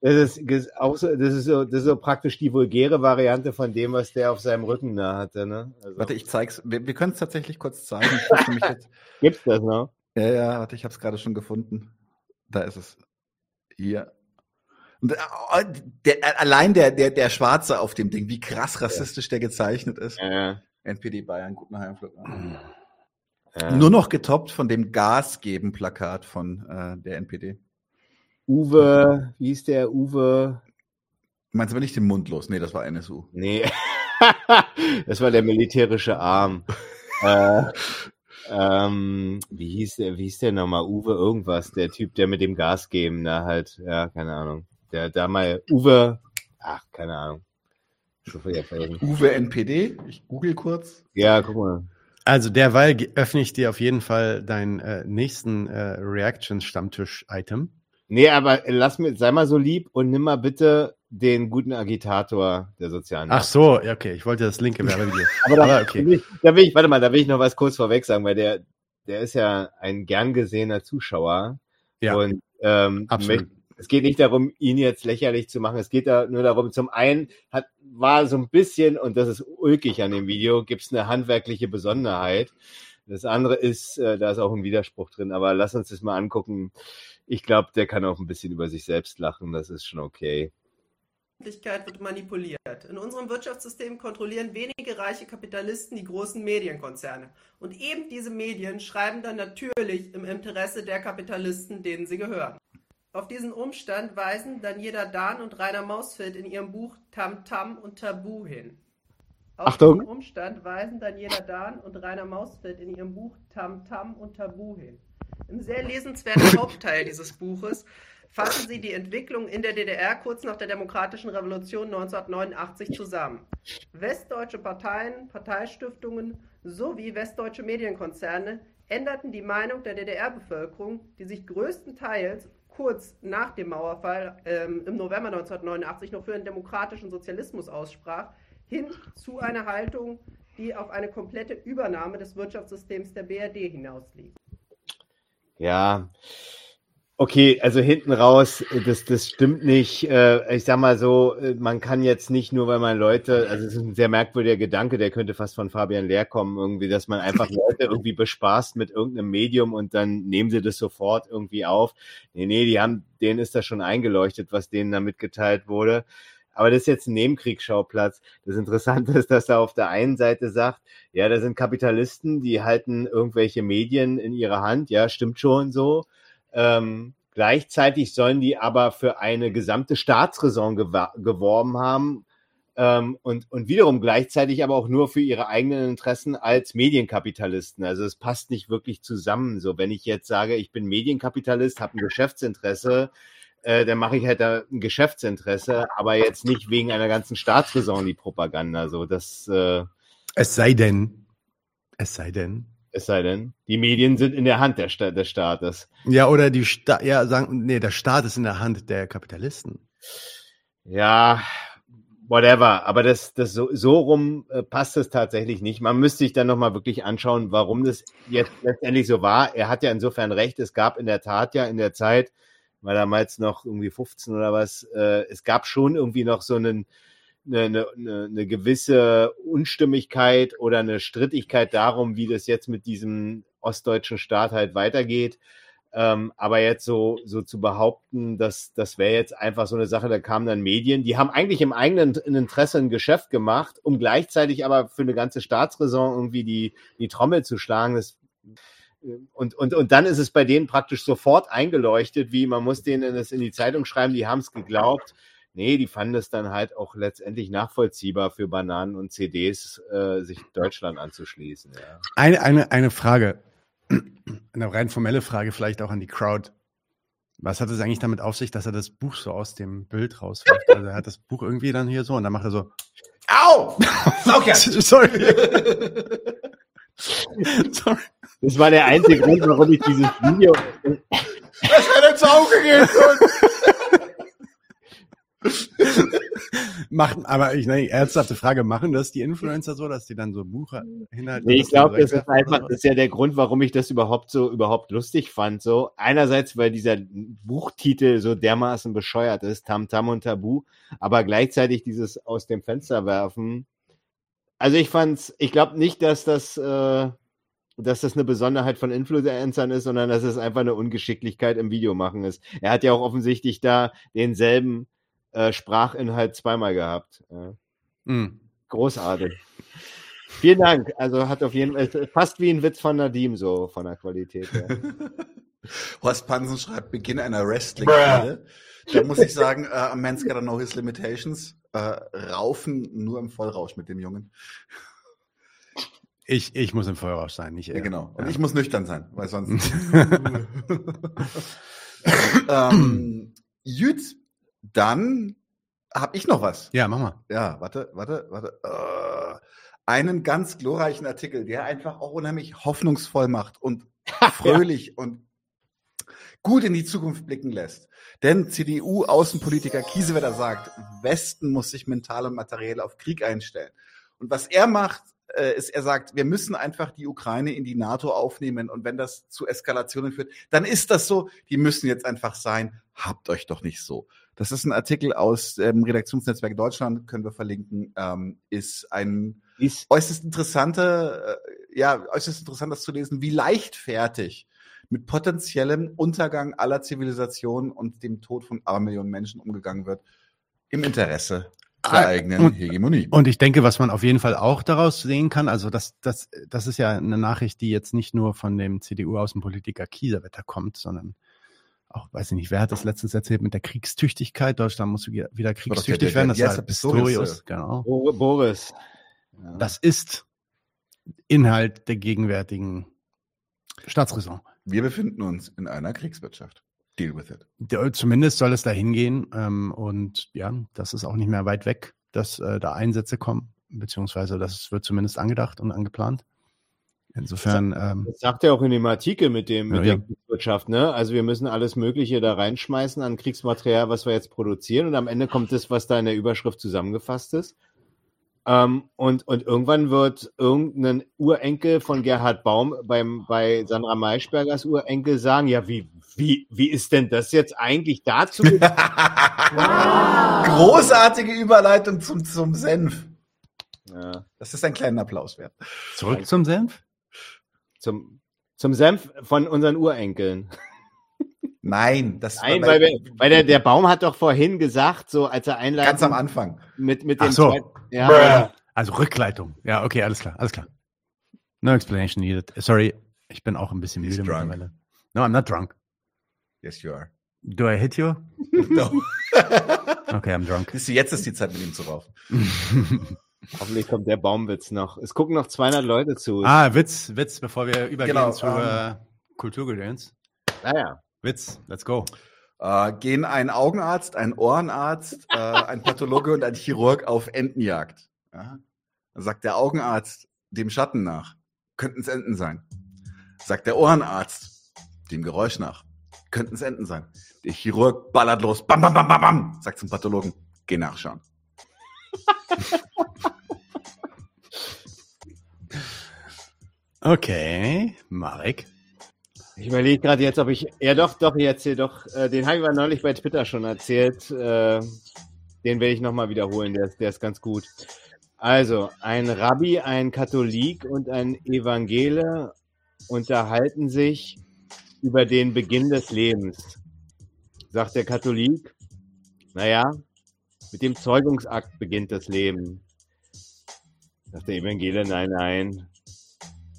Das ist, auch so, das, ist so, das ist so praktisch die vulgäre Variante von dem, was der auf seinem Rücken da hatte. Ne? Also. Warte, ich zeig's. Wir, wir können es tatsächlich kurz zeigen. Gibt's das noch? Ja, ja, warte, ich habe es gerade schon gefunden. Da ist es. Hier. Und, äh, der, äh, allein der, der, der Schwarze auf dem Ding, wie krass rassistisch der gezeichnet ist. Ja. NPD Bayern, guten Heimflug. Ja. Nur noch getoppt von dem Gasgeben-Plakat von äh, der NPD. Uwe, wie ist der Uwe? Meinst du aber nicht den Mund los? Nee, das war NSU. Nee, das war der militärische Arm. äh, ähm, wie hieß der, wie hieß der nochmal? Uwe irgendwas, der Typ, der mit dem Gas geben, da halt, ja, keine Ahnung. Der da mal, Uwe, ach, keine Ahnung. Uwe NPD, ich google kurz. Ja, guck mal. Also derweil öffne ich dir auf jeden Fall deinen äh, nächsten äh, Reactions-Stammtisch-Item. Nee, aber lass mir, sei mal so lieb und nimm mal bitte den guten Agitator der sozialen Ach so, okay, ich wollte das linke Werbevideo. aber da, okay. will ich, da will ich, warte mal, da will ich noch was kurz vorweg sagen, weil der, der ist ja ein gern gesehener Zuschauer. Ja. Und ähm, Absolut. es geht nicht darum, ihn jetzt lächerlich zu machen. Es geht da nur darum, zum einen hat, war so ein bisschen, und das ist ulkig an dem Video, gibt es eine handwerkliche Besonderheit. Das andere ist, äh, da ist auch ein Widerspruch drin, aber lass uns das mal angucken. Ich glaube, der kann auch ein bisschen über sich selbst lachen, das ist schon okay. Öffentlichkeit wird manipuliert. In unserem Wirtschaftssystem kontrollieren wenige reiche Kapitalisten die großen Medienkonzerne. Und eben diese Medien schreiben dann natürlich im Interesse der Kapitalisten, denen sie gehören. Auf diesen Umstand weisen Daniela Dahn und Rainer Mausfeld in ihrem Buch Tam Tam und Tabu hin. Auf Achtung. diesen Umstand weisen Daniela Dahn und Rainer Mausfeld in ihrem Buch Tam Tam und Tabu hin. Im sehr lesenswerten Hauptteil dieses Buches fassen sie die Entwicklung in der DDR kurz nach der Demokratischen Revolution 1989 zusammen. Westdeutsche Parteien, Parteistiftungen sowie westdeutsche Medienkonzerne änderten die Meinung der DDR-Bevölkerung, die sich größtenteils kurz nach dem Mauerfall ähm, im November 1989 noch für einen demokratischen Sozialismus aussprach, hin zu einer Haltung, die auf eine komplette Übernahme des Wirtschaftssystems der BRD hinauslief. Ja, Okay, also hinten raus, das, das stimmt nicht. Äh, ich sag mal so, äh, man kann jetzt nicht nur, weil man Leute, also es ist ein sehr merkwürdiger Gedanke, der könnte fast von Fabian Lehr kommen, irgendwie, dass man einfach Leute irgendwie bespaßt mit irgendeinem Medium und dann nehmen sie das sofort irgendwie auf. Nee, nee, die haben, denen ist das schon eingeleuchtet, was denen da mitgeteilt wurde. Aber das ist jetzt ein Nebenkriegsschauplatz. Das Interessante ist, dass er auf der einen Seite sagt, ja, da sind Kapitalisten, die halten irgendwelche Medien in ihrer Hand. Ja, stimmt schon so. Ähm, gleichzeitig sollen die aber für eine gesamte Staatsräson geworben haben, ähm, und, und wiederum gleichzeitig aber auch nur für ihre eigenen Interessen als Medienkapitalisten. Also es passt nicht wirklich zusammen. So, wenn ich jetzt sage, ich bin Medienkapitalist, habe ein Geschäftsinteresse, äh, dann mache ich halt da ein Geschäftsinteresse, aber jetzt nicht wegen einer ganzen Staatsräson die Propaganda. So, das. Äh, es sei denn, es sei denn. Es sei denn, die Medien sind in der Hand der Sta des Staates. Ja, oder die Sta ja, sagen, nee, der Staat ist in der Hand der Kapitalisten. Ja, whatever. Aber das, das so, so rum äh, passt es tatsächlich nicht. Man müsste sich dann nochmal wirklich anschauen, warum das jetzt letztendlich so war. Er hat ja insofern recht. Es gab in der Tat ja in der Zeit, war damals noch irgendwie 15 oder was, äh, es gab schon irgendwie noch so einen, eine, eine, eine gewisse Unstimmigkeit oder eine Strittigkeit darum, wie das jetzt mit diesem ostdeutschen Staat halt weitergeht. Ähm, aber jetzt so, so zu behaupten, dass das wäre jetzt einfach so eine Sache, da kamen dann Medien, die haben eigentlich im eigenen Interesse ein Geschäft gemacht, um gleichzeitig aber für eine ganze Staatsräson irgendwie die, die Trommel zu schlagen. Das, und, und, und dann ist es bei denen praktisch sofort eingeleuchtet, wie man muss denen das in die Zeitung schreiben, die haben es geglaubt. Nee, die fanden es dann halt auch letztendlich nachvollziehbar für Bananen und CDs, äh, sich Deutschland anzuschließen. Ja. Eine, eine, eine Frage eine rein formelle Frage vielleicht auch an die Crowd. Was hat es eigentlich damit auf sich, dass er das Buch so aus dem Bild rauswirft? Also er hat das Buch irgendwie dann hier so und dann macht er so. Au! Okay. Sorry. Sorry. Das war der einzige Grund, warum ich dieses Video. Das hätte ins Auge gehen Machen, aber ich ne, ernsthafte Frage, machen das die Influencer so, dass die dann so Bucher hinhalten? Nee, ich glaube, das ist einfach, das ist ja der Grund, warum ich das überhaupt so überhaupt lustig fand. So einerseits, weil dieser Buchtitel so dermaßen bescheuert ist, Tam Tam und Tabu, aber gleichzeitig dieses aus dem Fenster werfen. Also ich fand's, ich glaube nicht, dass das äh, dass das eine Besonderheit von Influencern ist, sondern dass es einfach eine Ungeschicklichkeit im Videomachen ist. Er hat ja auch offensichtlich da denselben äh, Sprachinhalt zweimal gehabt. Ja. Mhm. Großartig. Vielen Dank. Also hat auf jeden Fall fast wie ein Witz von Nadim so von der Qualität. Ja. Horst Pansen schreibt Beginn einer Wrestling-Halle. Da muss ich sagen, uh, a man's gotta know his limitations. Uh, raufen nur im Vollrausch mit dem Jungen. Ich, ich muss im Vollrausch sein, nicht er. Ja, genau. Und ja. ich muss nüchtern sein, weil sonst. ähm, Jüt, dann habe ich noch was. Ja, mach mal. Ja, warte, warte, warte. Uh, einen ganz glorreichen Artikel, der einfach auch unheimlich hoffnungsvoll macht und fröhlich ja. und gut in die Zukunft blicken lässt. Denn CDU-Außenpolitiker Kiesewetter sagt, Westen muss sich mental und materiell auf Krieg einstellen. Und was er macht, äh, ist, er sagt, wir müssen einfach die Ukraine in die NATO aufnehmen und wenn das zu Eskalationen führt, dann ist das so. Die müssen jetzt einfach sein. Habt euch doch nicht so. Das ist ein Artikel aus dem Redaktionsnetzwerk Deutschland, können wir verlinken, ähm, ist ein ist äußerst interessante, äh, ja, äußerst interessant, das zu lesen, wie leichtfertig mit potenziellem Untergang aller Zivilisationen und dem Tod von Abermillionen Menschen umgegangen wird, im Interesse der ah, eigenen und, Hegemonie. Und ich denke, was man auf jeden Fall auch daraus sehen kann, also das, das, das ist ja eine Nachricht, die jetzt nicht nur von dem CDU-Außenpolitiker Kieserwetter kommt, sondern auch, weiß ich nicht, wer hat das letztens erzählt mit der Kriegstüchtigkeit? Deutschland muss wieder kriegstüchtig werden. Das ist Pistorius, genau. Boris. Ja. Das ist Inhalt der gegenwärtigen Staatsräson. Wir befinden uns in einer Kriegswirtschaft. Deal with it. Zumindest soll es da hingehen. Ähm, und ja, das ist auch nicht mehr weit weg, dass äh, da Einsätze kommen, beziehungsweise das wird zumindest angedacht und angeplant. Insofern. Ähm, das sagt er auch in dem Artikel mit dem mit ja, der Kriegswirtschaft, ne? Also wir müssen alles Mögliche da reinschmeißen an Kriegsmaterial, was wir jetzt produzieren, und am Ende kommt das, was da in der Überschrift zusammengefasst ist. Ähm, und, und irgendwann wird irgendein Urenkel von Gerhard Baum beim, bei Sandra Maischbergers Urenkel sagen, ja, wie, wie, wie ist denn das jetzt eigentlich dazu? Großartige Überleitung zum, zum Senf. Ja. Das ist ein kleiner Applaus wert. Zurück zum Senf? Zum, zum Senf von unseren Urenkeln. Nein, das Nein, weil, wir, weil der, der Baum hat doch vorhin gesagt, so als er einleitet. ganz am Anfang. Mit, mit Ach dem so. zweiten- ja, Also Rückleitung. Ja, okay, alles klar, alles klar. No explanation needed. Sorry, ich bin auch ein bisschen He's müde drunk. mittlerweile. No, I'm not drunk. Yes, you are. Do I hit you? No. Okay, I'm drunk. Jetzt ist die Zeit, mit ihm zu raufen. hoffentlich kommt der Baumwitz noch. Es gucken noch 200 Leute zu. ah, Witz, Witz, bevor wir übergehen Genau, zu ähm, äh, Kulturgedöns. Naja. Witz, let's go. Äh, gehen ein Augenarzt, ein Ohrenarzt, äh, ein Pathologe und ein Chirurg auf Entenjagd. Ja? Dann sagt der Augenarzt dem Schatten nach, könnten es Enten sein. Sagt der Ohrenarzt dem Geräusch nach, könnten es Enten sein. Der Chirurg ballert los, bam, bam, bam, bam, bam, sagt zum Pathologen, geh nachschauen. Okay, Marek. Ich überlege gerade jetzt, ob ich. Ja, doch, doch, ich erzähle doch. Äh, den habe ich aber neulich bei Twitter schon erzählt. Äh, den werde ich nochmal wiederholen. Der, ist- der ist ganz gut. Also, ein Rabbi, ein Katholik und ein Evangele unterhalten sich über den Beginn des Lebens. Sagt der Katholik, naja, mit dem Zeugungsakt beginnt das Leben. Sagt der Evangele, nein, nein,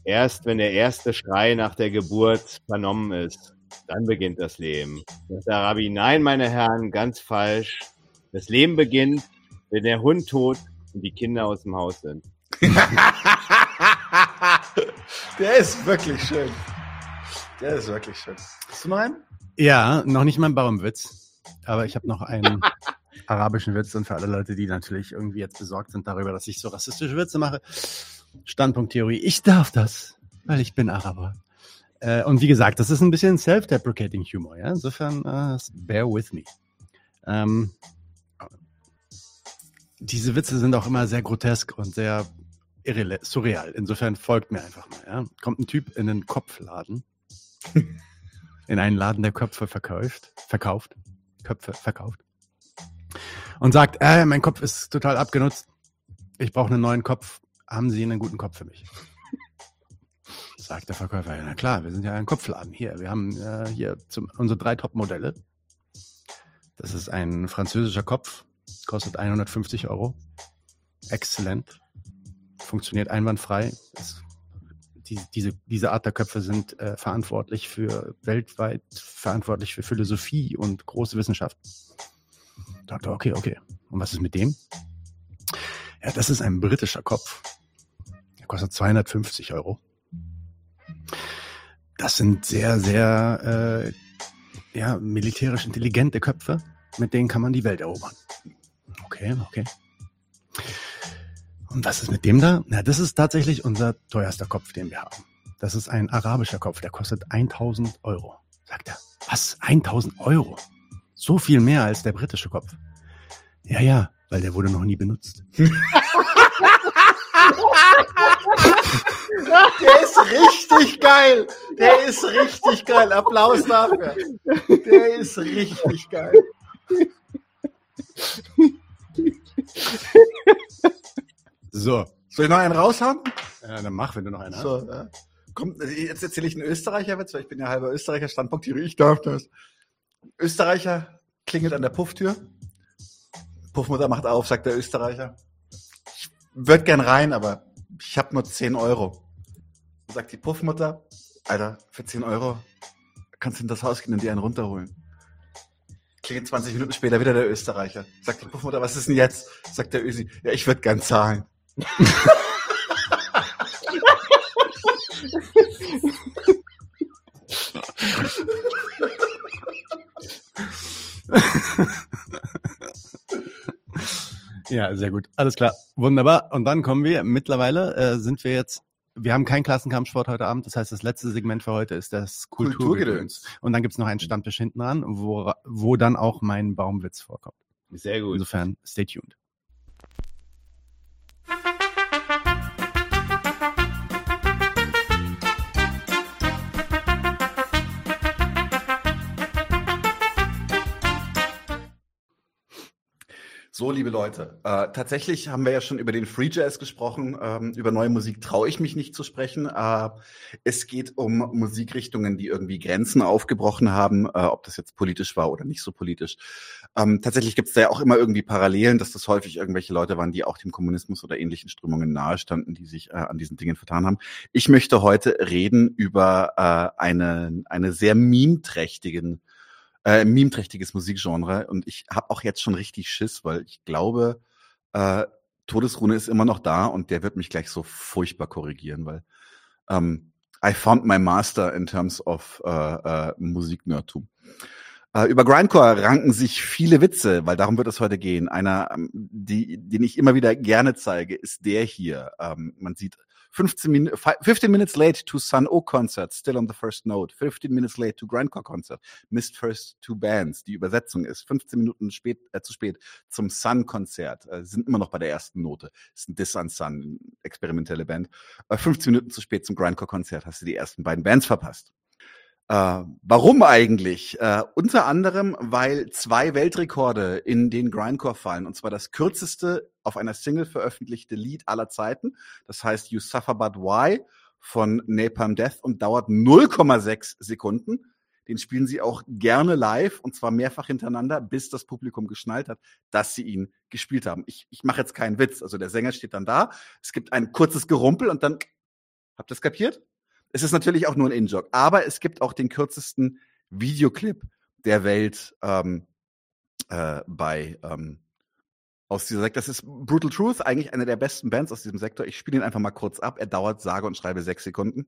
Erst wenn der erste Schrei nach der Geburt vernommen ist, dann beginnt das Leben. Sagt der Rabbi, nein, meine Herren, ganz falsch. Das Leben beginnt, wenn der Hund tot und die Kinder aus dem Haus sind. Der ist wirklich schön. Der ist wirklich schön. Hast du noch einen? Ja, noch nicht mal ein Baumwitz, aber ich habe noch einen arabischen Witz und für alle Leute, die natürlich irgendwie jetzt besorgt sind darüber, dass ich so rassistische Witze mache. Standpunkttheorie, ich darf das, weil ich bin Araber. Äh, und wie gesagt, das ist ein bisschen self-deprecating Humor, ja. Insofern, äh, bear with me. Ähm, diese Witze sind auch immer sehr grotesk und sehr surreal. Insofern folgt mir einfach mal. Ja? Kommt ein Typ in einen Kopfladen, in einen Laden, der Köpfe verkauft, verkauft, Köpfe verkauft und sagt, äh, mein Kopf ist total abgenutzt. Ich brauche einen neuen Kopf. Haben Sie einen guten Kopf für mich? Sagt der Verkäufer, ja, na klar, wir sind ja ein Kopfladen hier. Wir haben äh, hier zum, unsere drei Top-Modelle. Das ist ein französischer Kopf, kostet 150 Euro. Exzellent. Funktioniert einwandfrei. Ist, die, diese, diese Art der Köpfe sind äh, verantwortlich für weltweit verantwortlich für Philosophie und große Wissenschaft. Dachte, okay, okay. Und was ist mit dem? Ja, das ist ein britischer Kopf. Kostet 250 Euro. Das sind sehr, sehr äh, ja, militärisch intelligente Köpfe, mit denen kann man die Welt erobern. Okay, okay. Und was ist mit dem da? Na, das ist tatsächlich unser teuerster Kopf, den wir haben. Das ist ein arabischer Kopf, der kostet 1000 Euro. Sagt er. Was? 1000 Euro? So viel mehr als der britische Kopf. Ja, ja, weil der wurde noch nie benutzt. Der ist richtig geil. Der ist richtig geil. Applaus dafür. Der ist richtig geil. So. Soll ich noch einen raushauen? Ja, dann mach, wenn du noch einen hast. So, ja. Kommt, jetzt erzähle ich einen Österreicher-Witz, weil ich bin ja halber Österreicher, Standpunkt ich darf das. Österreicher klingelt an der Pufftür. Puffmutter macht auf, sagt der Österreicher. Ich würde gern rein, aber ich habe nur 10 Euro. Sagt die Puffmutter, Alter, für 10 Euro kannst du in das Haus gehen und dir einen runterholen. Klingelt 20 Minuten später wieder der Österreicher. Sagt die Puffmutter, was ist denn jetzt? Sagt der Ösi, ja, ich würde gern zahlen. Ja, sehr gut. Alles klar. Wunderbar. Und dann kommen wir, mittlerweile äh, sind wir jetzt, wir haben keinen Klassenkampfsport heute Abend. Das heißt, das letzte Segment für heute ist das Kulturgedöns. Und dann gibt's noch einen Stammtisch hinten dran, wo, wo dann auch mein Baumwitz vorkommt. Sehr gut. Insofern, stay tuned. So, liebe Leute, äh, tatsächlich haben wir ja schon über den Free Jazz gesprochen. Ähm, über neue Musik traue ich mich nicht zu sprechen. Äh, es geht um Musikrichtungen, die irgendwie Grenzen aufgebrochen haben, äh, ob das jetzt politisch war oder nicht so politisch. Ähm, tatsächlich gibt es da ja auch immer irgendwie Parallelen, dass das häufig irgendwelche Leute waren, die auch dem Kommunismus oder ähnlichen Strömungen nahestanden, die sich äh, an diesen Dingen vertan haben. Ich möchte heute reden über äh, eine, eine sehr memeträchtigen äh, memeträchtiges Musikgenre und ich habe auch jetzt schon richtig Schiss, weil ich glaube, äh, Todesrune ist immer noch da und der wird mich gleich so furchtbar korrigieren, weil ähm, I found my master in terms of äh, äh, Musiknerdtum. Äh, über Grindcore ranken sich viele Witze, weil darum wird es heute gehen. Einer, ähm, die, den ich immer wieder gerne zeige, ist der hier. Ähm, man sieht 15, Min 15 minutes late to Sun O concert, still on the first note. 15 minutes late to Grindcore concert, missed first two bands. Die Übersetzung ist 15 Minuten spät, äh, zu spät zum Sun Konzert. Äh, sind immer noch bei der ersten Note. Ist ein Diss an Sun, experimentelle Band. Äh, 15 Minuten zu spät zum Grindcore Konzert hast du die ersten beiden Bands verpasst. Äh, warum eigentlich? Äh, unter anderem, weil zwei Weltrekorde in den Grindcore fallen. Und zwar das kürzeste auf einer Single veröffentlichte Lied aller Zeiten. Das heißt You Suffer But Why von Napalm Death und dauert 0,6 Sekunden. Den spielen sie auch gerne live und zwar mehrfach hintereinander, bis das Publikum geschnallt hat, dass sie ihn gespielt haben. Ich, ich mache jetzt keinen Witz. Also der Sänger steht dann da, es gibt ein kurzes Gerumpel und dann, habt ihr es kapiert? Es ist natürlich auch nur ein In-Jog, aber es gibt auch den kürzesten Videoclip der Welt ähm, äh, bei ähm, aus dieser Sektor. Das ist Brutal Truth, eigentlich eine der besten Bands aus diesem Sektor. Ich spiele ihn einfach mal kurz ab. Er dauert sage und schreibe sechs Sekunden.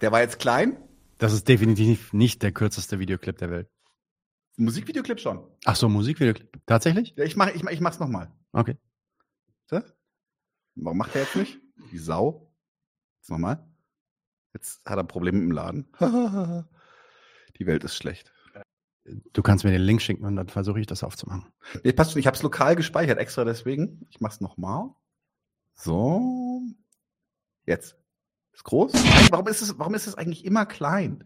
Der war jetzt klein. Das ist definitiv nicht der kürzeste Videoclip der Welt. Musikvideoclip schon. Ach so, Musikvideoclip. Tatsächlich? Ja, ich mach, ich ich mach's nochmal. Okay. So? Warum macht er jetzt nicht? Die Sau. Jetzt nochmal. Jetzt hat er Probleme im Laden. Die Welt ist schlecht. Du kannst mir den Link schicken und dann versuche ich das aufzumachen. Nee, passt schon. Ich habe es lokal gespeichert, extra deswegen. Ich mach's nochmal. So. Jetzt. Ist groß? Warum ist es, warum ist es eigentlich immer klein?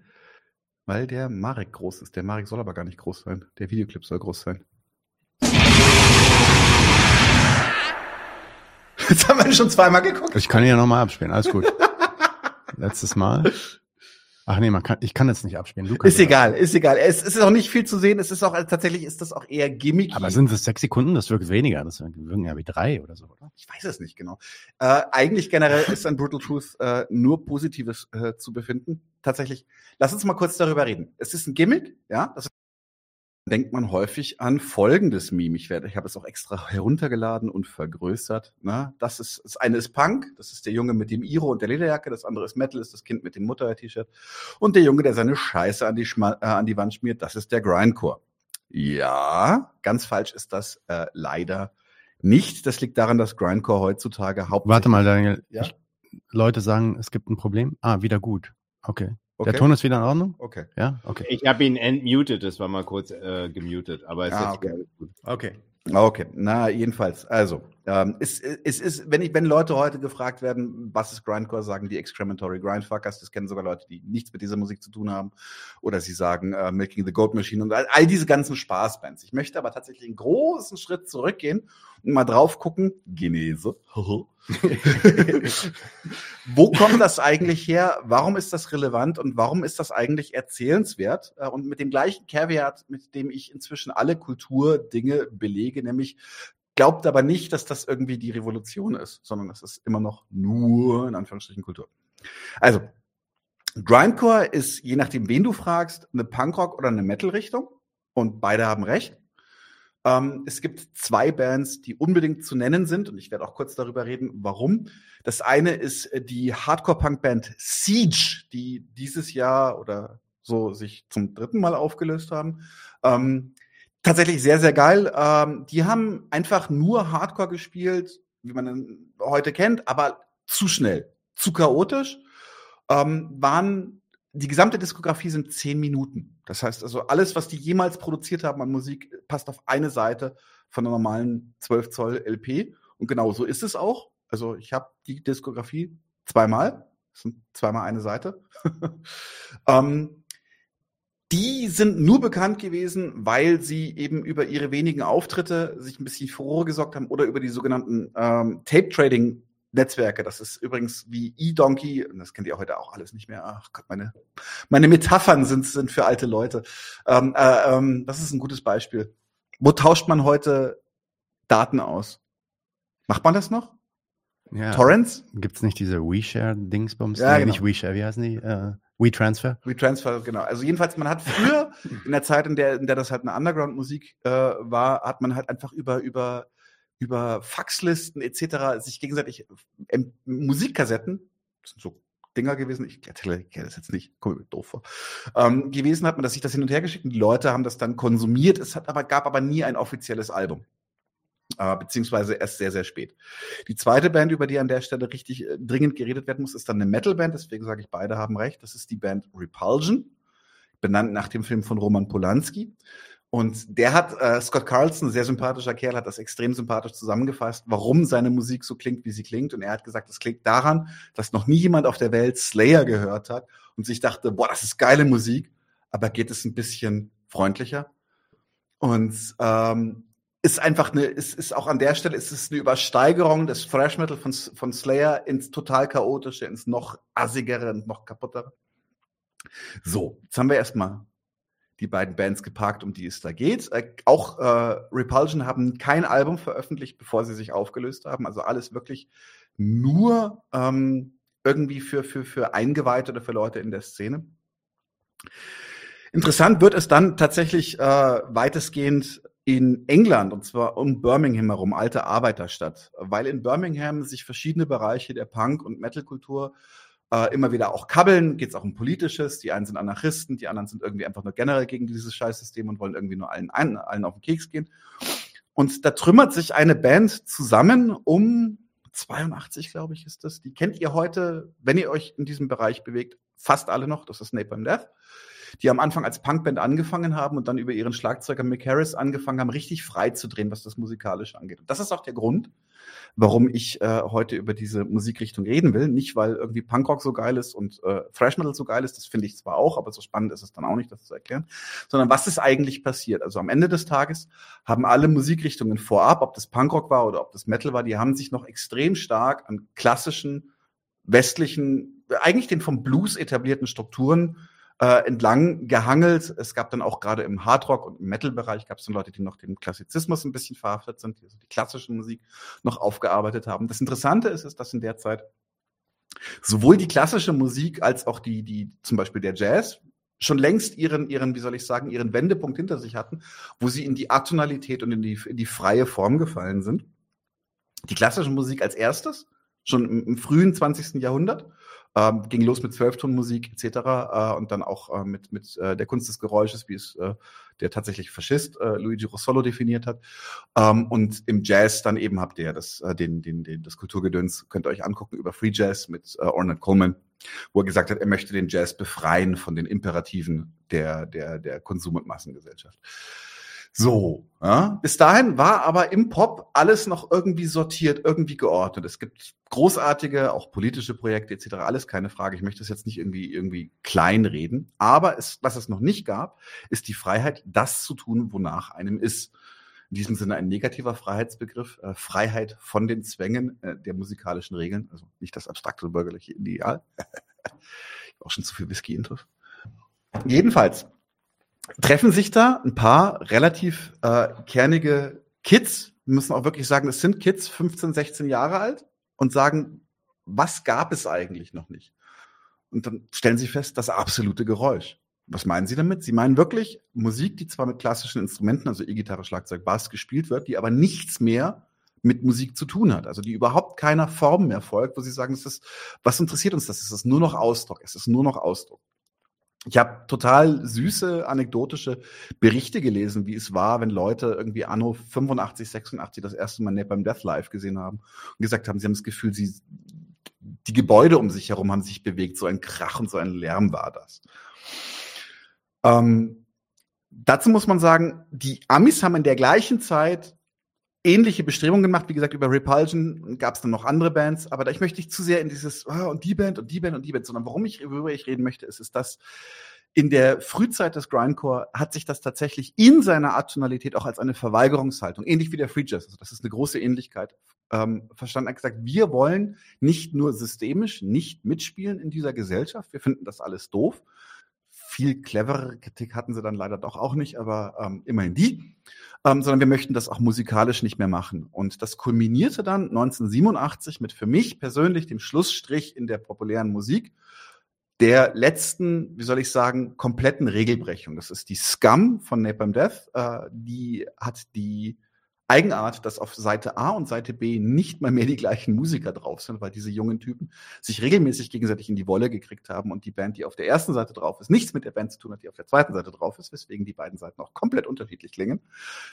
Weil der Marek groß ist. Der Marek soll aber gar nicht groß sein. Der Videoclip soll groß sein. Jetzt haben wir schon zweimal geguckt. Ich kann ihn ja nochmal abspielen, alles gut. Letztes Mal. Ach nee, man kann, ich kann jetzt nicht abspielen. Du Ist egal, ist egal. Es, es ist auch nicht viel zu sehen. Es ist auch, tatsächlich ist das auch eher gimmicky. Aber sind es sechs Sekunden? Das wirkt weniger. Das wirken ja wie drei oder so, oder? Ich weiß es nicht genau. Äh, eigentlich generell ist an Brutal Truth äh, nur Positives äh, zu befinden. Tatsächlich, lass uns mal kurz darüber reden. Es ist ein Gimmick, ja. Das denkt man häufig an folgendes Meme. Ich werde, ich habe es auch extra heruntergeladen und vergrößert. Na, das ist, das eine ist Punk, das ist der Junge mit dem Iro und der Lederjacke, das andere ist Metal, ist das Kind mit dem Mutter-T-Shirt und der Junge, der seine Scheiße an die, Schma äh, an die Wand schmiert, das ist der Grindcore. Ja, ganz falsch ist das äh, leider nicht. Das liegt daran, dass Grindcore heutzutage hauptsächlich. Warte mal, Daniel. Ja? Ich, Leute sagen, es gibt ein Problem. Ah, wieder gut. Okay. Okay. Der Ton ist wieder in Ordnung? Okay. Ja, okay. Ich habe ihn entmutet, das war mal kurz äh, gemutet, aber es Ah, ist okay. jetzt alles gut. Okay. Okay, na jedenfalls. Also, ähm, es, es ist, wenn ich, wenn Leute heute gefragt werden, was ist Grindcore, sagen die Excrementory Grindfuckers. Das kennen sogar Leute, die nichts mit dieser Musik zu tun haben. Oder sie sagen äh, Milking the Goat Machine und all, all diese ganzen Spaßbands. Ich möchte aber tatsächlich einen großen Schritt zurückgehen und mal drauf gucken. Genese. Wo kommt das eigentlich her? Warum ist das relevant und warum ist das eigentlich erzählenswert? Äh, Und mit dem gleichen Caveat, mit dem ich inzwischen alle Kulturdinge belege, nämlich glaubt aber nicht, dass das irgendwie die Revolution ist, sondern das ist immer noch nur in Anführungsstrichen Kultur. Also, Grindcore ist, je nachdem, wen du fragst, eine Punkrock- oder eine Metal-Richtung. Und beide haben recht. Ähm, es gibt zwei Bands, die unbedingt zu nennen sind, und ich werde auch kurz darüber reden, warum. Das eine ist äh, die Hardcore-Punk-Band Siege, die dieses Jahr oder so sich zum dritten Mal aufgelöst haben. Ähm, tatsächlich sehr, sehr geil. Ähm, die haben einfach nur Hardcore gespielt, wie man heute kennt, aber zu schnell, zu chaotisch. Ähm, waren die gesamte Diskografie sind zehn Minuten. Das heißt also, alles, was die jemals produziert haben an Musik, passt auf eine Seite von einer normalen 12 Zoll LP. Und genau so ist es auch. Also ich habe die Diskografie zweimal. Das sind zweimal eine Seite. ähm, Die sind nur bekannt gewesen, weil sie eben über ihre wenigen Auftritte sich ein bisschen Furore gesorgt haben oder über die sogenannten ähm, Tape-Trading Netzwerke. Das ist übrigens wie eDonkey, das kennt ihr heute auch alles nicht mehr. Ach Gott, meine, meine Metaphern sind, sind für alte Leute. Ähm, äh, ähm, das ist ein gutes Beispiel. Wo tauscht man heute Daten aus? Macht man das noch? Ja. Torrents? Gibt's nicht diese WeShare-Dingsbums? Ja, Nee, genau. Nicht WeShare, wie heißen die? Äh, WeTransfer? Retransfer, genau. Also jedenfalls, man hat früher, in der Zeit, in der, in der das halt eine Underground-Musik äh, war, hat man halt einfach über, über, über Faxlisten etc. sich gegenseitig ähm, Musikkassetten, das sind so Dinger gewesen, ich kenne das jetzt nicht, komme mir doof vor, ähm, gewesen hat man, dass sich das hin und her geschickt und die Leute haben das dann konsumiert. Es hat aber, gab aber nie ein offizielles Album. Äh, beziehungsweise erst sehr, sehr spät. Die zweite Band, über die an der Stelle richtig äh, dringend geredet werden muss, ist dann eine Metal-Band, deswegen sage ich, beide haben recht. Das ist die Band Repulsion, benannt nach dem Film von Roman Polanski. Und der hat, äh, Scott Carlson, sehr sympathischer Kerl, hat das extrem sympathisch zusammengefasst, warum seine Musik so klingt, wie sie klingt. Und er hat gesagt, das klingt daran, dass noch nie jemand auf der Welt Slayer gehört hat und sich dachte, boah, das ist geile Musik, aber geht es ein bisschen freundlicher. Und ähm, ist einfach eine, ist, ist auch an der Stelle, ist es eine Übersteigerung des Thrash Metal von, von Slayer ins total chaotische, ins noch assigere und noch kaputtere. So, jetzt haben wir erstmal die beiden Bands geparkt, um die es da geht. Äh, auch äh, Repulsion haben kein Album veröffentlicht, bevor sie sich aufgelöst haben. Also alles wirklich nur ähm, irgendwie für, für, für Eingeweihte oder für Leute in der Szene. Interessant wird es dann tatsächlich äh, weitestgehend in England, und zwar um Birmingham herum, alte Arbeiterstadt, weil in Birmingham sich verschiedene Bereiche der Punk- und Metalkultur äh, immer wieder auch kabbeln, geht es auch um Politisches, die einen sind Anarchisten, die anderen sind irgendwie einfach nur generell gegen dieses Scheißsystem und wollen irgendwie nur allen, allen, allen auf den Keks gehen. Und da trümmert sich eine Band zusammen um 82, glaube ich, ist das. Die kennt ihr heute, wenn ihr euch in diesem Bereich bewegt, fast alle noch. Das ist Napalm Death die am Anfang als Punkband angefangen haben und dann über ihren Schlagzeuger Mick Harris angefangen haben, richtig frei zu drehen, was das Musikalische angeht. Und das ist auch der Grund, warum ich äh, heute über diese Musikrichtung reden will. Nicht, weil irgendwie Punkrock so geil ist und äh, Thrash Metal so geil ist, das finde ich zwar auch, aber so spannend ist es dann auch nicht, das zu erklären, sondern was ist eigentlich passiert? Also am Ende des Tages haben alle Musikrichtungen vorab, ob das Punkrock war oder ob das Metal war, die haben sich noch extrem stark an klassischen, westlichen, eigentlich den vom Blues etablierten Strukturen äh, entlang gehangelt. Es gab dann auch gerade im Hardrock und im Metal-Bereich gab es dann Leute, die noch dem Klassizismus ein bisschen verhaftet sind, die also die klassische Musik noch aufgearbeitet haben. Das Interessante ist, ist, dass in der Zeit sowohl die klassische Musik als auch die, die zum Beispiel der Jazz schon längst ihren, ihren, wie soll ich sagen, ihren Wendepunkt hinter sich hatten, wo sie in die Atonalität und in die, in die freie Form gefallen sind. Die klassische Musik als erstes, schon im, im frühen 20. Jahrhundert, ähm, ging los mit Zwölftonmusik etc. Äh, und dann auch äh, mit, mit äh, der Kunst des Geräusches, wie es äh, der tatsächlich Faschist äh, Luigi Rossolo definiert hat. Ähm, und im Jazz dann eben habt ihr das, äh, den, den, den, das Kulturgedöns, könnt ihr euch angucken über Free Jazz mit äh, Ornette Coleman, wo er gesagt hat, er möchte den Jazz befreien von den Imperativen der, der, der Konsum- und Massengesellschaft. So, ja. bis dahin war aber im Pop alles noch irgendwie sortiert, irgendwie geordnet. Es gibt großartige, auch politische Projekte etc. Alles keine Frage. Ich möchte es jetzt nicht irgendwie irgendwie kleinreden. Aber es, was es noch nicht gab, ist die Freiheit, das zu tun, wonach einem ist. In diesem Sinne ein negativer Freiheitsbegriff, äh, Freiheit von den Zwängen äh, der musikalischen Regeln, also nicht das abstrakte bürgerliche Ideal. ich hab auch schon zu viel Whisky intus. Jedenfalls treffen sich da ein paar relativ äh, kernige Kids, wir müssen auch wirklich sagen, es sind Kids, 15, 16 Jahre alt, und sagen, was gab es eigentlich noch nicht? Und dann stellen sie fest, das absolute Geräusch. Was meinen Sie damit? Sie meinen wirklich Musik, die zwar mit klassischen Instrumenten, also E-Gitarre, Schlagzeug, Bass gespielt wird, die aber nichts mehr mit Musik zu tun hat, also die überhaupt keiner Form mehr folgt, wo sie sagen, es ist, was interessiert uns das? Es ist nur noch Ausdruck, es ist nur noch Ausdruck. Ich habe total süße anekdotische Berichte gelesen, wie es war, wenn Leute irgendwie anno 85, 86 das erste Mal beim Death Live gesehen haben und gesagt haben, sie haben das Gefühl, sie die Gebäude um sich herum haben sich bewegt, so ein Krach und so ein Lärm war das. Ähm, dazu muss man sagen, die Amis haben in der gleichen Zeit ähnliche Bestrebungen gemacht. Wie gesagt, über Repulsion gab es dann noch andere Bands, aber da ich möchte nicht zu sehr in dieses oh, und die Band und die Band und die Band, sondern warum ich worüber ich reden möchte, ist, ist das in der Frühzeit des Grindcore hat sich das tatsächlich in seiner Art Tonalität auch als eine Verweigerungshaltung, ähnlich wie der Free Jazz, also das ist eine große Ähnlichkeit, ähm, verstanden, hat gesagt, wir wollen nicht nur systemisch nicht mitspielen in dieser Gesellschaft, wir finden das alles doof. Viel cleverere Kritik hatten sie dann leider doch auch nicht, aber ähm, immerhin die, ähm, sondern wir möchten das auch musikalisch nicht mehr machen. Und das kulminierte dann 1987 mit für mich persönlich dem Schlussstrich in der populären Musik der letzten, wie soll ich sagen, kompletten Regelbrechung. Das ist die Scum von Napalm Death. Äh, die hat die Eigenart, dass auf Seite A und Seite B nicht mal mehr die gleichen Musiker drauf sind, weil diese jungen Typen sich regelmäßig gegenseitig in die Wolle gekriegt haben und die Band, die auf der ersten Seite drauf ist, nichts mit der Band zu tun hat, die auf der zweiten Seite drauf ist, weswegen die beiden Seiten auch komplett unterschiedlich klingen,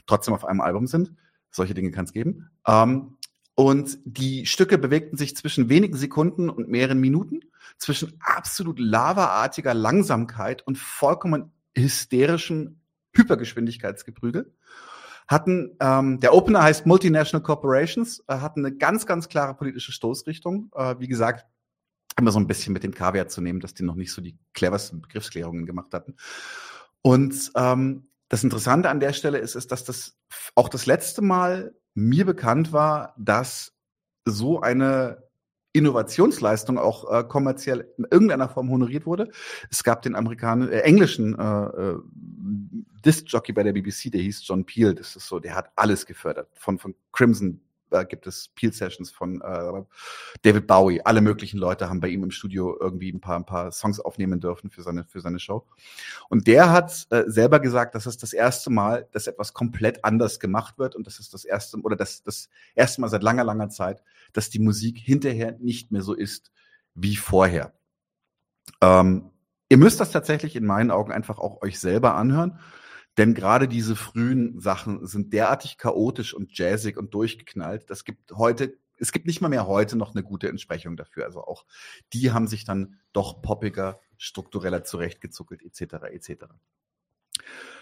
trotzdem auf einem Album sind. Solche Dinge kann es geben. Ähm, und die Stücke bewegten sich zwischen wenigen Sekunden und mehreren Minuten, zwischen absolut lavaartiger Langsamkeit und vollkommen hysterischem Hypergeschwindigkeitsgeprügel. Hatten, ähm, der Opener heißt Multinational Corporations, äh, hatten eine ganz, ganz klare politische Stoßrichtung. Äh, wie gesagt, immer so ein bisschen mit dem Kaviar zu nehmen, dass die noch nicht so die cleversten Begriffsklärungen gemacht hatten. Und ähm, das Interessante an der Stelle ist, ist, dass das auch das letzte Mal mir bekannt war, dass so eine Innovationsleistung auch äh, kommerziell in irgendeiner Form honoriert wurde. Es gab den amerikanischen, äh, englischen äh, äh, Disc-Jockey bei der BBC, der hieß John Peel. Das ist so, der hat alles gefördert. Von, von Crimson äh, gibt es Peel Sessions von äh, David Bowie. Alle möglichen Leute haben bei ihm im Studio irgendwie ein paar, ein paar Songs aufnehmen dürfen für seine, für seine Show. Und der hat äh, selber gesagt, dass es das erste Mal, dass etwas komplett anders gemacht wird und das ist das erste oder das, das erste Mal seit langer, langer Zeit, dass die Musik hinterher nicht mehr so ist wie vorher. Ähm, ihr müsst das tatsächlich in meinen Augen einfach auch euch selber anhören. Denn gerade diese frühen Sachen sind derartig chaotisch und jazzig und durchgeknallt. Das gibt heute, es gibt nicht mal mehr heute noch eine gute Entsprechung dafür. Also auch die haben sich dann doch poppiger, struktureller zurechtgezuckelt, etc. etc.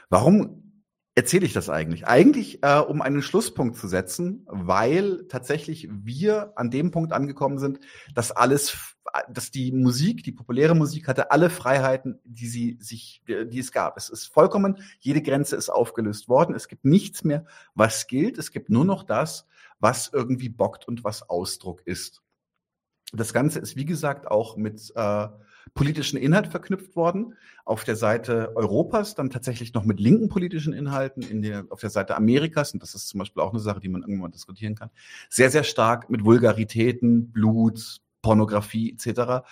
Warum erzähle ich das eigentlich? Eigentlich, äh, um einen Schlusspunkt zu setzen, weil tatsächlich wir an dem Punkt angekommen sind, dass alles, dass die Musik, die populäre Musik hatte alle Freiheiten, die sie sich, die es gab. Es ist vollkommen, jede Grenze ist aufgelöst worden. Es gibt nichts mehr, was gilt. Es gibt nur noch das, was irgendwie bockt und was Ausdruck ist. Das Ganze ist, wie gesagt, auch mit äh, politischen Inhalt verknüpft worden. Auf der Seite Europas dann tatsächlich noch mit linken politischen Inhalten, in der, auf der Seite Amerikas, und das ist zum Beispiel auch eine Sache, die man irgendwann diskutieren kann, sehr, sehr stark mit Vulgaritäten, Blut, Pornografie etc.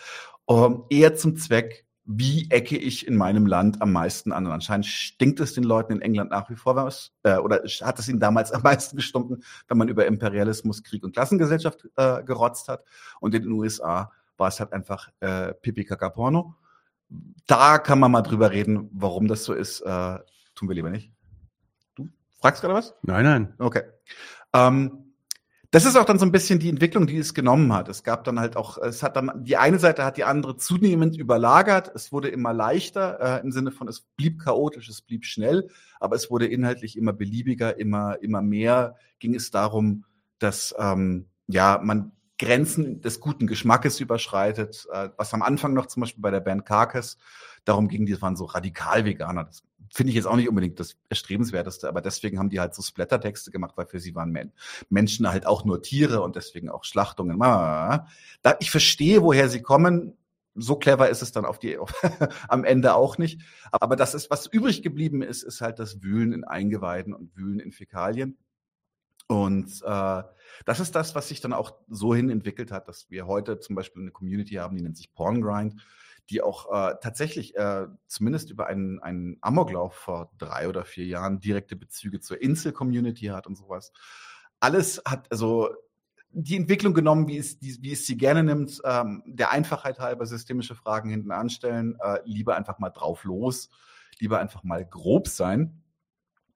Ähm, eher zum Zweck, wie ecke ich in meinem Land am meisten an? Und anscheinend stinkt es den Leuten in England nach wie vor was, äh, oder hat es ihnen damals am meisten gestunken, wenn man über Imperialismus, Krieg und Klassengesellschaft äh, gerotzt hat. Und in den USA war es halt einfach äh, Pipi Kaka Porno. Da kann man mal drüber reden, warum das so ist. Äh, tun wir lieber nicht. Du fragst gerade was? Nein, nein. Okay. Ähm, das ist auch dann so ein bisschen die Entwicklung, die es genommen hat. Es gab dann halt auch, es hat dann, die eine Seite hat die andere zunehmend überlagert. Es wurde immer leichter, äh, im Sinne von, es blieb chaotisch, es blieb schnell, aber es wurde inhaltlich immer beliebiger, immer, immer mehr ging es darum, dass, ähm, ja, man Grenzen des guten Geschmackes überschreitet, äh, was am Anfang noch zum Beispiel bei der Band Carcass darum ging, die waren so radikal Veganer. Das finde ich jetzt auch nicht unbedingt das Erstrebenswerteste, aber deswegen haben die halt so Splattertexte gemacht, weil für sie waren Men Menschen halt auch nur Tiere und deswegen auch Schlachtungen. Da, ich verstehe, woher sie kommen. So clever ist es dann auf die, am Ende auch nicht. Aber das ist, was übrig geblieben ist, ist halt das Wühlen in Eingeweiden und Wühlen in Fäkalien. Und äh, das ist das, was sich dann auch so hin entwickelt hat, dass wir heute zum Beispiel eine Community haben, die nennt sich Porngrind, die auch äh, tatsächlich äh, zumindest über einen, einen Amoklauf vor drei oder vier Jahren direkte Bezüge zur Insel-Community hat und sowas. Alles hat also die Entwicklung genommen, wie es, die, wie es sie gerne nimmt, ähm, der Einfachheit halber systemische Fragen hinten anstellen, äh, lieber einfach mal drauf los, lieber einfach mal grob sein.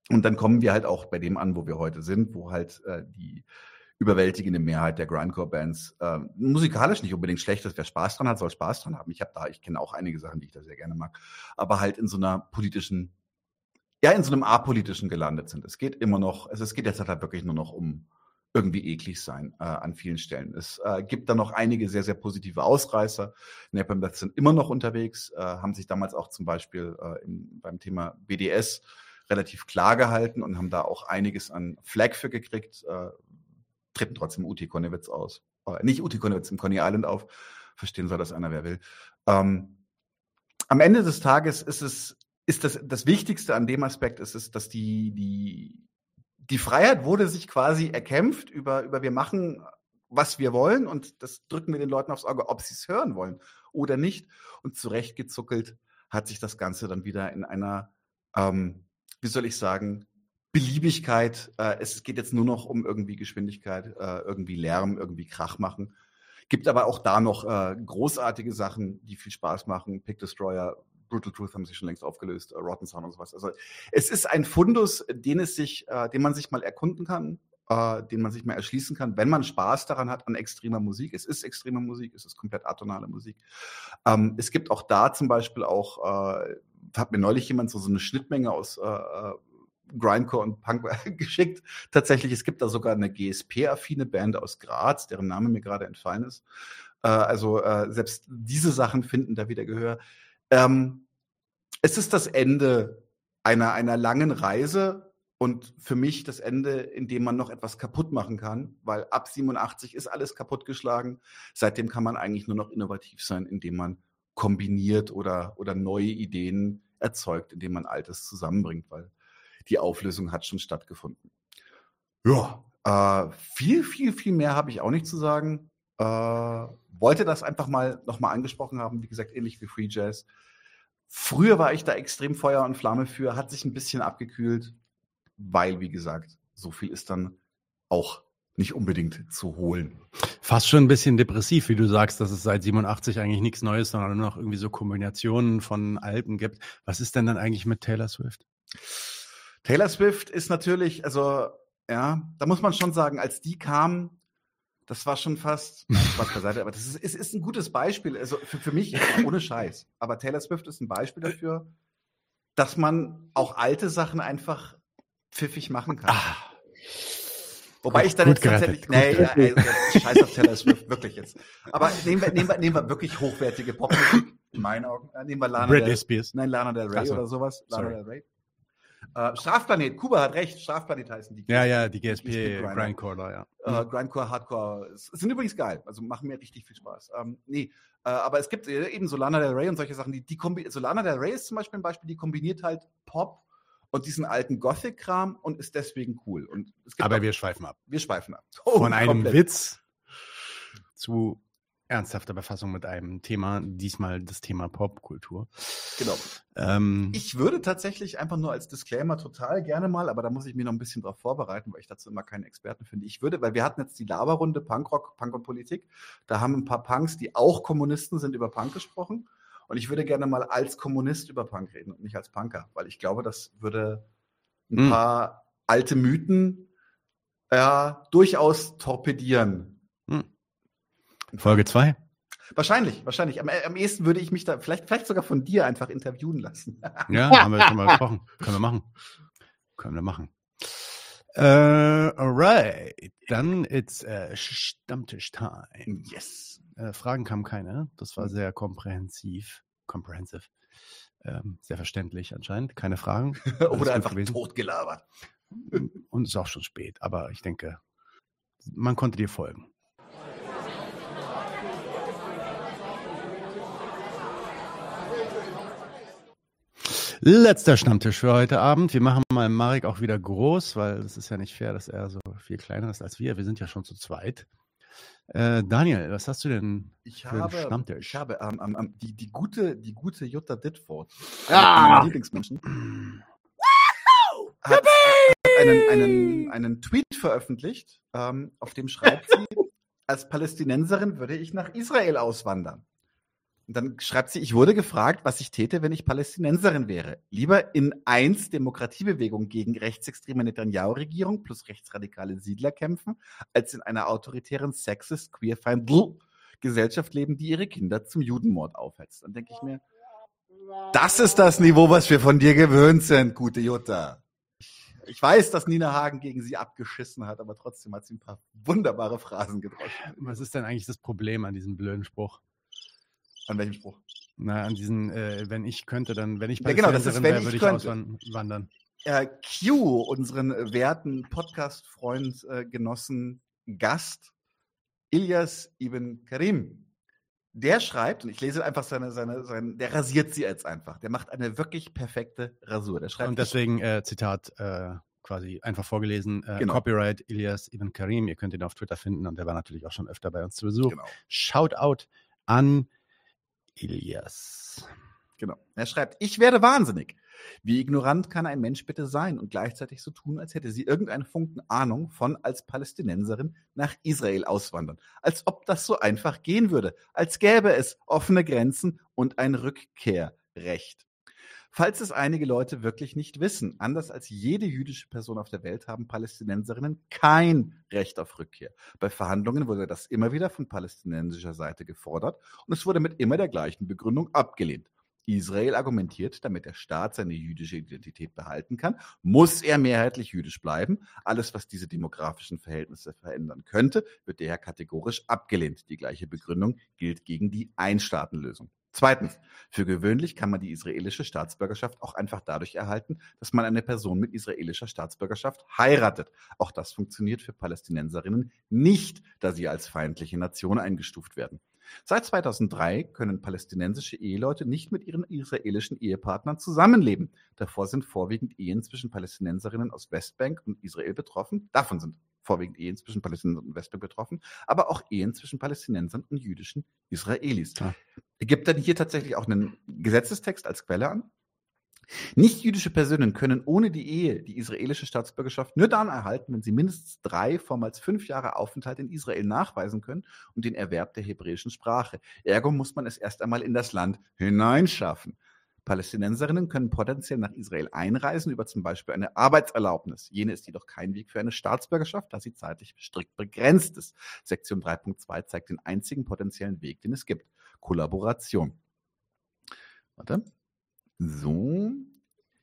Und dann kommen wir halt auch bei dem an, wo wir heute sind, wo halt äh, die überwältigende Mehrheit der Grindcore-Bands äh, musikalisch nicht unbedingt schlecht ist. Wer Spaß dran hat, soll Spaß dran haben. Ich habe da, ich kenne auch einige Sachen, die ich da sehr gerne mag, aber halt in so einer politischen, ja, in so einem apolitischen gelandet sind. Es geht immer noch, also es geht jetzt halt wirklich nur noch um irgendwie eklig sein äh, an vielen Stellen. Es äh, gibt da noch einige sehr, sehr positive Ausreißer. Napalm sind immer noch unterwegs, äh, haben sich damals auch zum Beispiel äh, im, beim Thema BDS relativ klar gehalten und haben da auch einiges an Flag für gekriegt, äh, treten trotzdem Uti Konnewitz aus. Äh, nicht Uti Konnewitz im Coney Island auf, verstehen soll das einer, wer will. Ähm, am Ende des Tages ist es, ist das, das Wichtigste an dem Aspekt ist es, dass die, die, die Freiheit wurde sich quasi erkämpft über, über wir machen, was wir wollen und das drücken wir den Leuten aufs Auge, ob sie es hören wollen oder nicht. Und zurechtgezuckelt hat sich das Ganze dann wieder in einer, ähm, wie soll ich sagen, Beliebigkeit. Äh, es geht jetzt nur noch um irgendwie Geschwindigkeit, äh, irgendwie Lärm, irgendwie Krach machen. Gibt aber auch da noch äh, großartige Sachen, die viel Spaß machen. Pick Destroyer Brutal Truth haben sich schon längst aufgelöst, äh, Rotten Sound und sowas. Also es ist ein Fundus, den es sich, äh, den man sich mal erkunden kann, äh, den man sich mal erschließen kann, wenn man Spaß daran hat an extremer Musik. Es ist extreme Musik, es ist komplett atonale Musik. Ähm, es gibt auch da zum Beispiel auch, äh, hat mir neulich jemand so, so eine Schnittmenge aus äh, äh Grindcore und Punk geschickt. Tatsächlich, es gibt da sogar eine GSP-affine Band aus Graz, deren Name mir gerade entfallen ist. Äh, also äh, selbst diese Sachen finden da wieder Gehör. Ähm, es ist das Ende einer, einer langen Reise und für mich das Ende, in dem man noch etwas kaputt machen kann, weil ab 87 ist alles kaputtgeschlagen. Seitdem kann man eigentlich nur noch innovativ sein, indem man kombiniert oder, oder neue Ideen erzeugt, indem man Altes zusammenbringt, weil die Auflösung hat schon stattgefunden. Ja, äh, viel, viel, viel mehr habe ich auch nicht zu sagen. Äh, wollte das einfach mal nochmal angesprochen haben, wie gesagt, ähnlich wie Free Jazz. Früher war ich da extrem Feuer und Flamme für, hat sich ein bisschen abgekühlt, weil, wie gesagt, so viel ist dann auch nicht unbedingt zu holen. Fast schon ein bisschen depressiv, wie du sagst, dass es seit 87 eigentlich nichts Neues, sondern nur noch irgendwie so Kombinationen von Alben gibt. Was ist denn dann eigentlich mit Taylor Swift? Taylor Swift ist natürlich, also ja, da muss man schon sagen, als die kam, das war schon fast Spaß beiseite, aber das ist, ist, ist ein gutes Beispiel. Also für, für mich ohne Scheiß. Aber Taylor Swift ist ein Beispiel dafür, dass man auch alte Sachen einfach pfiffig machen kann. Ah. Wobei gut, ich dann jetzt tatsächlich, nee, ja, ey, scheiß auf Taylor Swift, wirklich jetzt. Aber nehmen wir, nehmen wir, nehmen wir wirklich hochwertige Popmusik, in meinen Augen. Äh, nehmen wir Lana Britney Del, Spears. Nein, Lana Del Rey so. oder sowas. Lana Sorry. Del Rey. Äh, Strafplanet, Kuba hat recht, Strafplanet heißen die. Ja, ja, die GSP, Grindcore, ja. Äh, mhm. Grindcore, Hardcore, sind übrigens geil, also machen mir richtig viel Spaß. Ähm, nee, äh, aber es gibt äh, eben Solana Del Rey und solche Sachen, die, die Solana Del Rey ist zum Beispiel ein Beispiel, die kombiniert halt Pop und diesen alten Gothic-Kram und ist deswegen cool. Und aber auch, wir schweifen ab. Wir schweifen ab. Oh, Von einem komplett. Witz zu ernsthafter Befassung mit einem Thema, diesmal das Thema Popkultur. Genau. Ähm, ich würde tatsächlich einfach nur als Disclaimer total gerne mal, aber da muss ich mich noch ein bisschen drauf vorbereiten, weil ich dazu immer keinen Experten finde. Ich würde, weil wir hatten jetzt die Laberrunde Punkrock, Punk und Politik, da haben ein paar Punks, die auch Kommunisten sind, über Punk gesprochen. Und ich würde gerne mal als Kommunist über Punk reden und nicht als Punker, weil ich glaube, das würde ein hm. paar alte Mythen äh, durchaus torpedieren. Folge 2? Wahrscheinlich, wahrscheinlich. Am, am ehesten würde ich mich da vielleicht, vielleicht sogar von dir einfach interviewen lassen. ja, haben wir schon mal gesprochen. Können wir machen. Können wir machen. Äh, alright. Dann it's uh, Stammtisch-Time. Yes. Äh, Fragen kamen keine. Das war sehr komprehensiv. Comprehensive. Ähm, sehr verständlich anscheinend. Keine Fragen. Oder einfach gewesen. totgelabert. Und es ist auch schon spät. Aber ich denke, man konnte dir folgen. Letzter Stammtisch für heute Abend. Wir machen mal Marek auch wieder groß, weil es ist ja nicht fair, dass er so viel kleiner ist als wir. Wir sind ja schon zu zweit. Äh, Daniel, was hast du denn ich für habe, einen Stammtisch? Ich habe ähm, ähm, die, die, gute, die gute Jutta Ditford, ah! Lieblingsmenschen, hat, hat einen, einen, einen Tweet veröffentlicht, ähm, auf dem schreibt sie, als Palästinenserin würde ich nach Israel auswandern. Und dann schreibt sie, ich wurde gefragt, was ich täte, wenn ich Palästinenserin wäre. Lieber in eins Demokratiebewegung gegen rechtsextreme Netanyahu-Regierung plus rechtsradikale Siedler kämpfen, als in einer autoritären Sexist, Queerfeind Gesellschaft leben, die ihre Kinder zum Judenmord aufhetzt. Dann denke ich mir, das ist das Niveau, was wir von dir gewöhnt sind, gute Jutta. Ich weiß, dass Nina Hagen gegen sie abgeschissen hat, aber trotzdem hat sie ein paar wunderbare Phrasen gedroschen. Was ist denn eigentlich das Problem an diesem blöden Spruch? An welchem Spruch? Na, an diesen, äh, wenn ich könnte, dann, wenn ich Ja, genau, das ist, Palästinenserin wenn wäre, ich würde ich könnte. auswandern. Äh, Q, unseren werten Podcast-Freund, äh, Genossen, Gast, Ilyas Ibn Karim. Der schreibt, und ich lese einfach seine, seine, seine, der rasiert sie jetzt einfach. Der macht eine wirklich perfekte Rasur. Der schreibt, Und deswegen, äh, Zitat, äh, quasi einfach vorgelesen, äh, Genau. Copyright Ilyas Ibn Karim. Ihr könnt ihn auf Twitter finden und der war natürlich auch schon öfter bei uns zu Besuch. genau. Shoutout an Ilyas. Genau. Er schreibt, ich werde wahnsinnig. Wie ignorant kann ein Mensch bitte sein und gleichzeitig so tun, als hätte sie irgendeinen Funken Ahnung von als Palästinenserin nach Israel auswandern. Als ob das so einfach gehen würde. Als gäbe es offene Grenzen und ein Rückkehrrecht. Falls es einige Leute wirklich nicht wissen, anders als jede jüdische Person auf der Welt haben Palästinenserinnen kein Recht auf Rückkehr. Bei Verhandlungen wurde das immer wieder von palästinensischer Seite gefordert und es wurde mit immer der gleichen Begründung abgelehnt. Israel argumentiert, damit der Staat seine jüdische Identität behalten kann, muss er mehrheitlich jüdisch bleiben. Alles, was diese demografischen Verhältnisse verändern könnte, wird daher kategorisch abgelehnt. Die gleiche Begründung gilt gegen die Einstaatenlösung. Zweitens, für gewöhnlich kann man die israelische Staatsbürgerschaft auch einfach dadurch erhalten, dass man eine Person mit israelischer Staatsbürgerschaft heiratet. Auch das funktioniert für Palästinenserinnen nicht, da sie als feindliche Nation eingestuft werden. Seit 2003 können palästinensische Eheleute nicht mit ihren israelischen Ehepartnern zusammenleben. Davor sind vorwiegend Ehen zwischen Palästinenserinnen aus Westbank und Israel betroffen. Davon sind vorwiegend Ehen zwischen Palästinensern und Westbank betroffen, aber auch Ehen zwischen Palästinensern und jüdischen Israelis. Ja. Er gibt dann hier tatsächlich auch einen Gesetzestext als Quelle an. Nicht-jüdische Personen können ohne die Ehe die israelische Staatsbürgerschaft nur dann erhalten, wenn sie mindestens drei vormals fünf Jahre Aufenthalt in Israel nachweisen können und den Erwerb der hebräischen Sprache. Ergo muss man es erst einmal in das Land hineinschaffen. Palästinenserinnen können potenziell nach Israel einreisen über zum Beispiel eine Arbeitserlaubnis. Jene ist jedoch kein Weg für eine Staatsbürgerschaft, da sie zeitlich strikt begrenzt ist. Sektion 3.2 zeigt den einzigen potenziellen Weg, den es gibt. Kollaboration. Warte. So.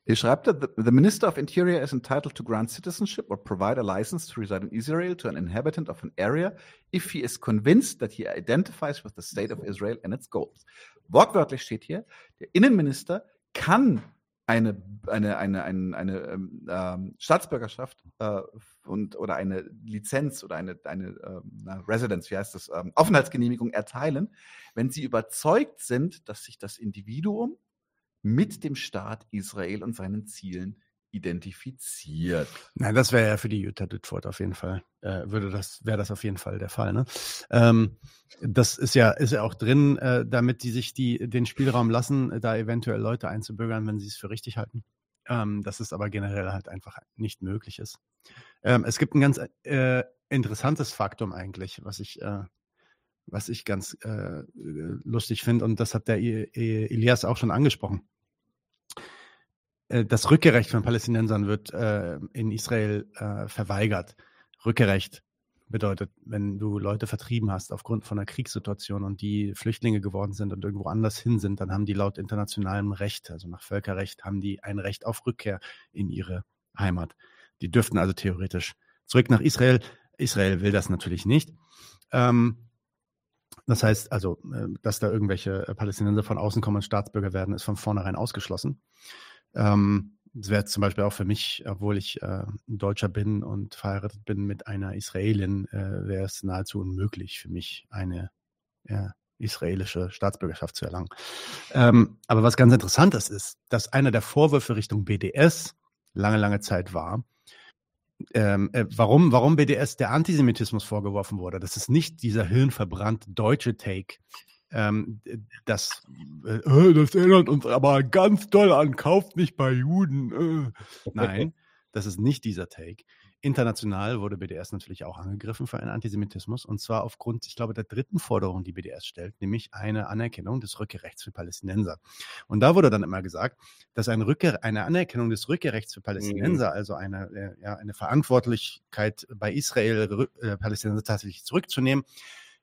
Hier schreibt er, the, Minister of Interior is entitled to grant citizenship or provide a license to reside in Israel to an inhabitant of an area if he is convinced that he identifies with the state of Israel and its goals. Wortwörtlich steht hier, der Innenminister kann eine, eine, eine, eine, eine ähm, ähm, Staatsbürgerschaft äh, und, oder eine Lizenz oder eine, eine ähm, Residence, wie heißt das, ähm, Aufenthaltsgenehmigung erteilen, wenn sie überzeugt sind, dass sich das Individuum mit dem Staat Israel und seinen Zielen identifiziert. Nein, das wäre ja für die Utah Ditford auf jeden Fall, äh, würde das, wäre das auf jeden Fall der Fall. Ne? Ähm, das ist ja, ist ja auch drin, äh, damit die sich die, den Spielraum lassen, da eventuell Leute einzubürgern, wenn sie es für richtig halten. Ähm, dass es aber generell halt einfach nicht möglich ist. Ähm, es gibt ein ganz äh, interessantes Faktum eigentlich, was ich, äh, was ich ganz äh, lustig finde, und das hat der I I Elias auch schon angesprochen. Äh, Das Rückkehrrecht von Palästinensern wird äh, in Israel äh, verweigert. Rückkehrrecht bedeutet, wenn du Leute vertrieben hast aufgrund von einer Kriegssituation und die Flüchtlinge geworden sind und irgendwo anders hin sind, dann haben die laut internationalem Recht, also nach Völkerrecht, haben die ein Recht auf Rückkehr in ihre Heimat. Die dürften also theoretisch zurück nach Israel. Israel will das natürlich nicht. Ähm, das heißt also, äh, dass da irgendwelche Palästinenser von außen kommen und Staatsbürger werden, ist von vornherein ausgeschlossen. Ähm, das wäre zum Beispiel auch für mich, obwohl ich äh, ein Deutscher bin und verheiratet bin mit einer Israelin, äh, wäre es nahezu unmöglich für mich, eine ja, israelische Staatsbürgerschaft zu erlangen. Ähm, aber was ganz interessant ist, ist, dass einer der Vorwürfe Richtung BDS lange, lange Zeit war, ähm, äh, warum, warum BDS der Antisemitismus vorgeworfen wurde. Das ist nicht dieser hirnverbrannte deutsche Take, ähm, das, äh, das erinnert uns aber ganz doll an, kauft nicht bei Juden. Äh. Nein, das ist nicht dieser Take. International wurde BDS natürlich auch angegriffen für einen Antisemitismus und zwar aufgrund, ich glaube, der dritten Forderung, die BDS stellt, nämlich eine Anerkennung des Rückkehrrechts für Palästinenser. Und da wurde dann immer gesagt, dass eine, Rückkehr, eine Anerkennung des Rückkehrrechts für Palästinenser, mhm. also eine, äh, ja, eine Verantwortlichkeit bei Israel, äh, Palästinenser tatsächlich zurückzunehmen,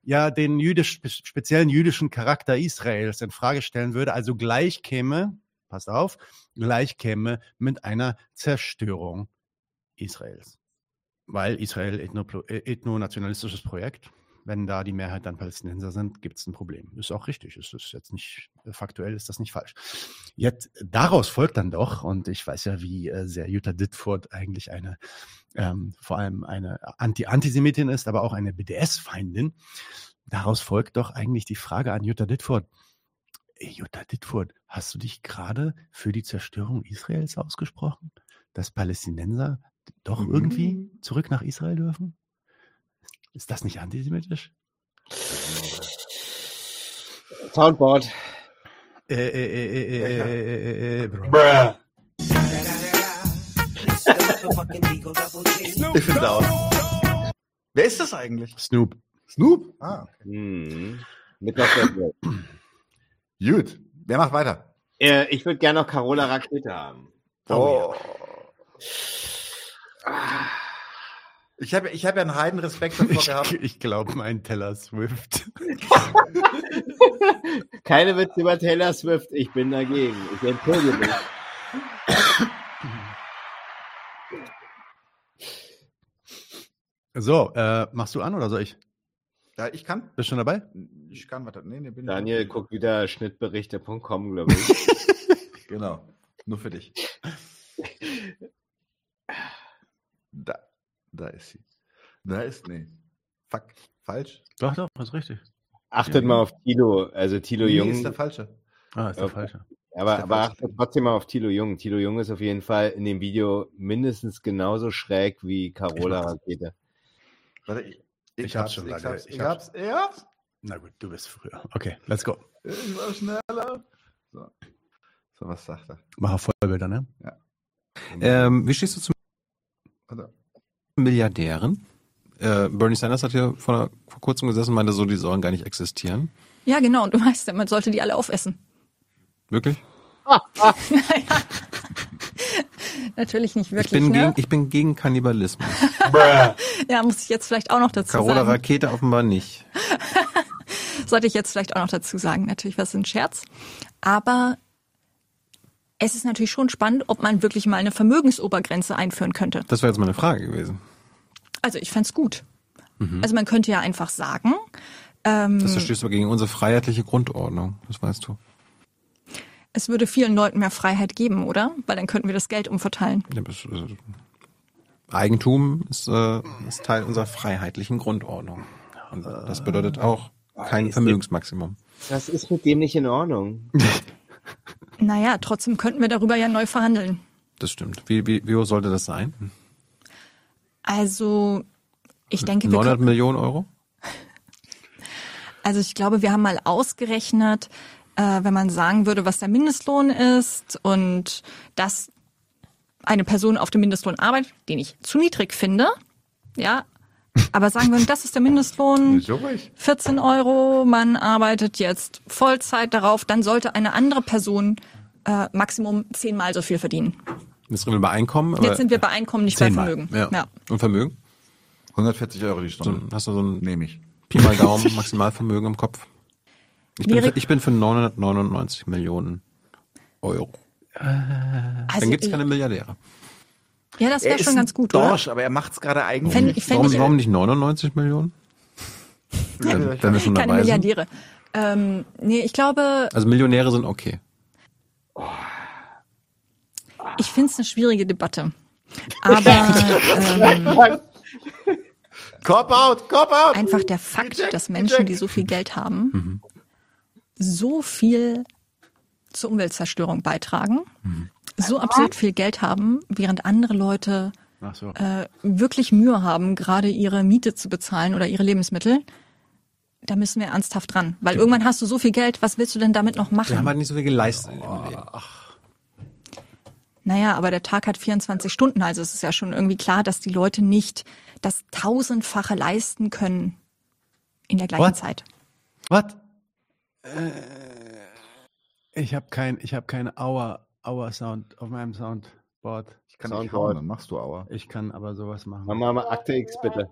ja den jüdisch, speziellen jüdischen Charakter Israels in Frage stellen würde, also gleich käme, passt auf, gleich käme mit einer Zerstörung Israels. Weil Israel ethno- äh, ethno-nationalistisches Projekt. Wenn da die Mehrheit dann Palästinenser sind, gibt es ein Problem. Ist auch richtig. Ist das jetzt nicht äh, faktuell, ist das nicht falsch. Jetzt daraus folgt dann doch, und ich weiß ja, wie äh, sehr Jutta Ditford eigentlich eine, ähm, vor allem eine Anti-Antisemitin ist, aber auch eine BDS-Feindin. Daraus folgt doch eigentlich die Frage an Jutta Ditford. Jutta Ditford, hast du dich gerade für die Zerstörung Israels ausgesprochen? Dass Palästinenser doch Mhm. irgendwie zurück nach Israel dürfen? Ist das nicht antisemitisch? Soundboard. Äh, äh, äh. Bruh. Ich finde auch. Wer ist das eigentlich? Snoop. Snoop? Ah, okay. Hm. Mit. Gut. Wer macht weiter? äh, Ich würde gerne noch Carola Rakete haben. Oh. Ich habe ich hab ja einen heiden Respekt davor Ich, gehabt. ich glaube, mein Taylor Swift. Keine Witze über Taylor Swift. Ich bin dagegen. Ich entschuldige mich. So, äh, machst du an oder soll ich? Ja, ich kann. Bist du schon dabei? Ich kann weiter. Nee, nee, bin Daniel guckt wieder schnittberichte.com, glaube ich. Genau. Nur für dich. Da. Da ist sie. Da ist, nee. Fuck. Falsch. Doch, doch, ist richtig. Achtet mal auf Tilo, also Tilo Nee, Jung. ist der falsche. Ah, ist der Okay. falsche. Aber, der aber achtet trotzdem mal auf Tilo Jung. Tilo Jung ist auf jeden Fall in dem Video mindestens genauso schräg wie Carola Ich. Rakete. Warte, ich, Ich hab's schon ich lange. hab's, Ich ich hab's. hab's, ich hab's. Na gut, du bist früher. Okay, let's go. Ich war schneller. So. So, was sagt er? Mach auf Vollbilder, ne? Ähm, wie stehst du zu Warte. Milliardären? Äh, Bernie Sanders hat hier vor, vor kurzem gesessen und meinte so, die sollen gar nicht existieren. Ja, genau. Und du weißt ja, man sollte die alle aufessen. Wirklich? naja. Natürlich nicht Ich wirklich, bin, ne? gegen, ich bin gegen Kannibalismus. Ja, muss ich jetzt vielleicht auch noch dazu Carola sagen. Rakete offenbar nicht. Sollte ich jetzt vielleicht auch noch dazu sagen. Natürlich was ein Scherz. Aber es ist natürlich schon spannend, ob man wirklich mal eine Vermögensobergrenze einführen könnte. Das wäre jetzt meine Frage gewesen. Also ich fänd's gut. Mhm. Also man könnte ja einfach sagen, ähm, Das verstößt aber gegen unsere freiheitliche Grundordnung. Das weißt du. es würde vielen Leuten mehr Freiheit geben, oder? Weil dann könnten wir das Geld umverteilen. Ja, das, äh, Eigentum ist, äh, ist Teil unserer freiheitlichen Grundordnung. Und das bedeutet auch kein ist Vermögensmaximum. Was ist mit dem nicht in Ordnung? Naja, trotzdem könnten wir darüber ja neu verhandeln. Das stimmt. Wie, wie, wie hoch sollte das sein? Also ich denke, wir 900 könnten, Millionen Euro? also ich glaube, wir haben mal ausgerechnet, äh, wenn man sagen würde, was der Mindestlohn ist und dass eine Person auf dem Mindestlohn arbeitet, den ich zu niedrig finde, ja, aber sagen wir, das ist der Mindestlohn, So ruhig. 14 Euro, man arbeitet jetzt Vollzeit darauf, dann sollte eine andere Person äh, Maximum zehnmal so viel verdienen. Jetzt sind wir bei Einkommen. Aber Jetzt sind wir bei Einkommen, nicht bei Vermögen. ja. Ja. Und Vermögen? 140 Euro die So, Stunde. hast du so ein Nehme ich. Pi mal Daumen Maximalvermögen im Kopf? Ich bin, für, ich bin für 999 Millionen Euro. Dann Also, gibt's keine Milliardäre. Ja, das wäre schon ganz gut, Dorsch, aber er macht's gerade eigentlich. Fänd- fänd- Warum, ich- warum nicht 99 Millionen? Wenn, wenn wir schon Keine dabei sind. Milliardäre. Ähm, nee, ich glaube, Also Millionäre sind okay. ich finde es eine schwierige Debatte. Aber ähm, Cop out, cop out. einfach der Fakt, Reject, dass Menschen, reject. die so viel Geld haben, Mhm. so viel zur Umweltzerstörung beitragen, Mhm. So absurd viel Geld haben, während andere Leute so. äh, wirklich Mühe haben, gerade ihre Miete zu bezahlen oder ihre Lebensmittel. Da müssen wir ernsthaft dran. Weil irgendwann hast du so viel Geld, was willst du denn damit noch Wir haben machen? halt nicht so viel geleistet. Leben. Naja, aber der Tag hat 24 Stunden, also es ist ja schon irgendwie klar, dass die Leute nicht das tausendfache leisten können in der gleichen What? Zeit. Was? Ich habe kein, ich habe keine Hour, Hour Sound auf meinem Soundboard. Ich kann nicht Soundboard. hauen, dann machst du Aua. Ich kann aber sowas machen. Mach mal, mal Akte X bitte.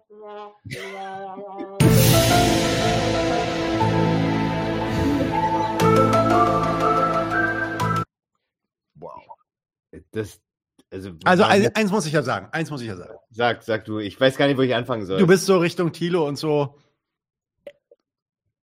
Wow. Das, Also, Also ein- eins muss ich ja sagen, eins muss ich ja sagen. sag, sag du, ich weiß gar nicht, wo ich anfangen soll. Du bist so Richtung Thilo und so.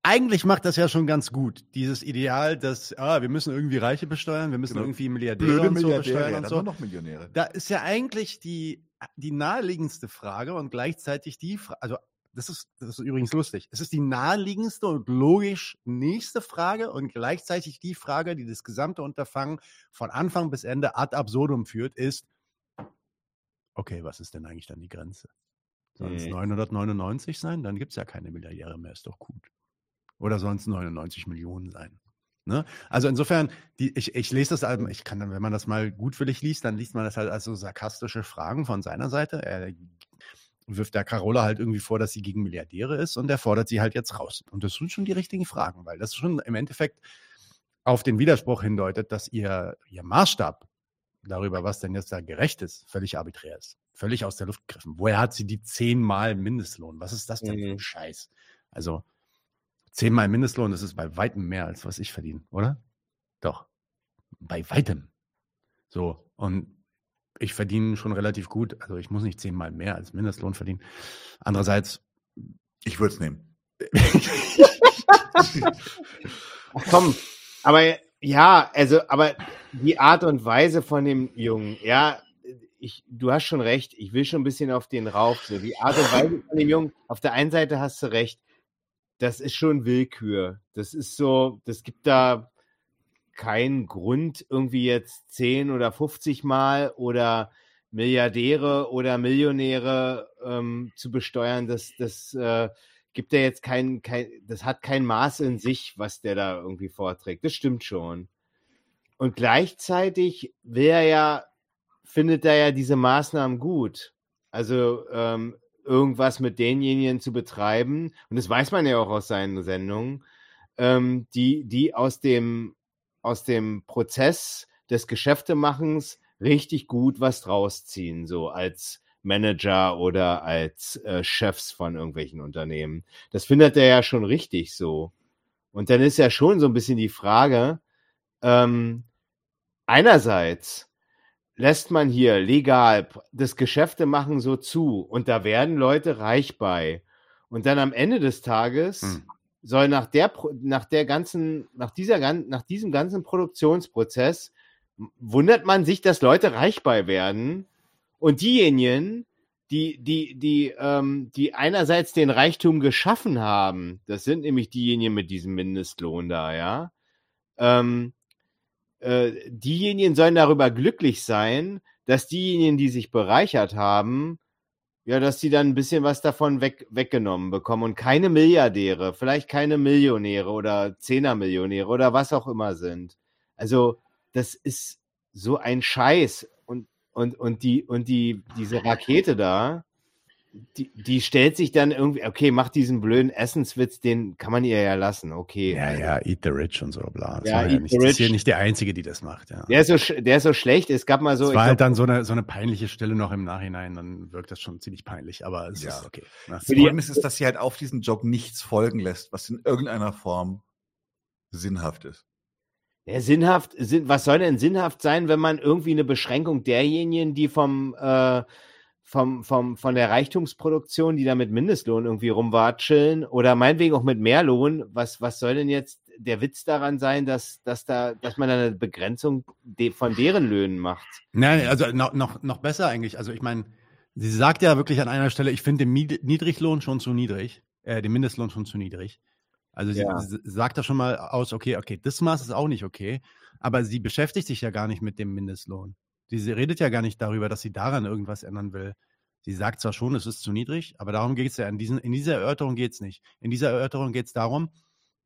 Eigentlich macht das ja schon ganz gut, dieses Ideal, dass ah, wir müssen irgendwie Reiche besteuern, wir müssen Genau. irgendwie Milliardäre und so besteuern und so. noch Millionäre. Da ist ja eigentlich die, die naheliegendste Frage und gleichzeitig die Frage, also das ist, das ist übrigens lustig. Es ist die naheliegendste und logisch nächste Frage und gleichzeitig die Frage, die das gesamte Unterfangen von Anfang bis Ende ad absurdum führt, ist, okay, was ist denn eigentlich dann die Grenze? Sollen es Hm. 999 sein? Dann gibt es ja keine Milliardäre mehr, ist doch gut. Oder sollen es 99 Millionen sein? Ne? Also insofern, die, ich, ich lese das, halt- ich kann dann, wenn man das mal gutwillig liest, dann liest man das halt als so sarkastische Fragen von seiner Seite. Er wirft der Carola halt irgendwie vor, dass sie gegen Milliardäre ist und er fordert sie halt jetzt raus. Und das sind schon die richtigen Fragen, weil das schon im Endeffekt auf den Widerspruch hindeutet, dass ihr, ihr Maßstab darüber, was denn jetzt da gerecht ist, völlig arbiträr ist. Völlig aus der Luft gegriffen. Woher hat sie die zehnmal Mindestlohn? Was ist das denn für ein Mhm. Scheiß? Also zehnmal Mindestlohn, das ist bei weitem mehr, als was ich verdiene, oder? Doch. Bei weitem. So. Und ich verdiene schon relativ gut. Also ich muss nicht zehnmal mehr als Mindestlohn verdienen. Andererseits, Ich würde es nehmen. Ach komm, aber ja, also, aber die Art und Weise von dem Jungen, ja, ich, du hast schon recht, ich will schon ein bisschen auf den rauf. So. Die Art und Weise von dem Jungen, auf der einen Seite hast du recht, das ist schon Willkür. Das ist so, das gibt da keinen Grund, irgendwie jetzt 10 oder 50 Mal oder Milliardäre oder Millionäre ähm, zu besteuern. Das, das äh, gibt ja jetzt kein, kein, das hat kein Maß in sich, was der da irgendwie vorträgt. Das stimmt schon. Und gleichzeitig will er ja, findet er ja diese Maßnahmen gut. Also ähm, irgendwas mit denjenigen zu betreiben, und das weiß man ja auch aus seinen Sendungen, ähm, die, die aus dem, aus dem Prozess des Geschäftemachens richtig gut was draus ziehen, so als Manager oder als äh, Chefs von irgendwelchen Unternehmen. Das findet er ja schon richtig so. Und dann ist ja schon so ein bisschen die Frage, ähm, einerseits lässt man hier legal das Geschäftemachen so zu und da werden Leute reich bei. Und dann am Ende des Tages Hm. soll nach der, nach der ganzen, nach dieser, nach diesem ganzen Produktionsprozess wundert man sich, dass Leute reich bei werden und diejenigen, die, die, die, ähm, die einerseits den Reichtum geschaffen haben, das sind nämlich diejenigen mit diesem Mindestlohn da, ja. Ähm, äh, diejenigen sollen darüber glücklich sein, dass diejenigen, die sich bereichert haben, ja, dass die dann ein bisschen was davon weg, weggenommen bekommen und keine Milliardäre, vielleicht keine Millionäre oder Zehnermillionäre oder was auch immer sind. Also, das ist so ein Scheiß und, und, und die, und die, diese Rakete da, die, die stellt sich dann irgendwie, okay, macht diesen blöden Essenswitz, den kann man ihr ja lassen, okay. ja, ja, eat the rich und so, bla. Das Ja, ja nicht, the das ist hier nicht der Einzige, die das macht, ja. Der ist so, der ist so schlecht, es gab mal so, Es ich war halt glaub, dann so eine, so eine peinliche Stille noch im Nachhinein, dann wirkt das schon ziemlich peinlich, aber es Ja. ist okay. Das Problem ist, ist, dass sie halt auf diesen Joke nichts folgen lässt, was in irgendeiner Form sinnhaft ist. Ja, sinnhaft, sinn, was soll denn sinnhaft sein, wenn man irgendwie eine Beschränkung derjenigen, die vom, äh, vom, vom, von der Reichtumsproduktion, die da mit Mindestlohn irgendwie rumwatscheln oder meinetwegen auch mit Mehrlohn, was, was soll denn jetzt der Witz daran sein, dass, dass da, dass man da eine Begrenzung de, von deren Löhnen macht? Nein, also noch, noch, noch besser eigentlich. Also ich meine, sie sagt ja wirklich an einer Stelle, ich finde den Niedriglohn schon zu niedrig, äh, den Mindestlohn schon zu niedrig. Also sie Ja. s- sagt da schon mal aus, okay, okay, das Maß ist auch nicht okay, aber sie beschäftigt sich ja gar nicht mit dem Mindestlohn. Sie, sie redet ja gar nicht darüber, dass sie daran irgendwas ändern will. Sie sagt zwar schon, es ist zu niedrig, aber darum geht es ja. In, diesen, in dieser Erörterung geht es nicht. In dieser Erörterung geht es darum,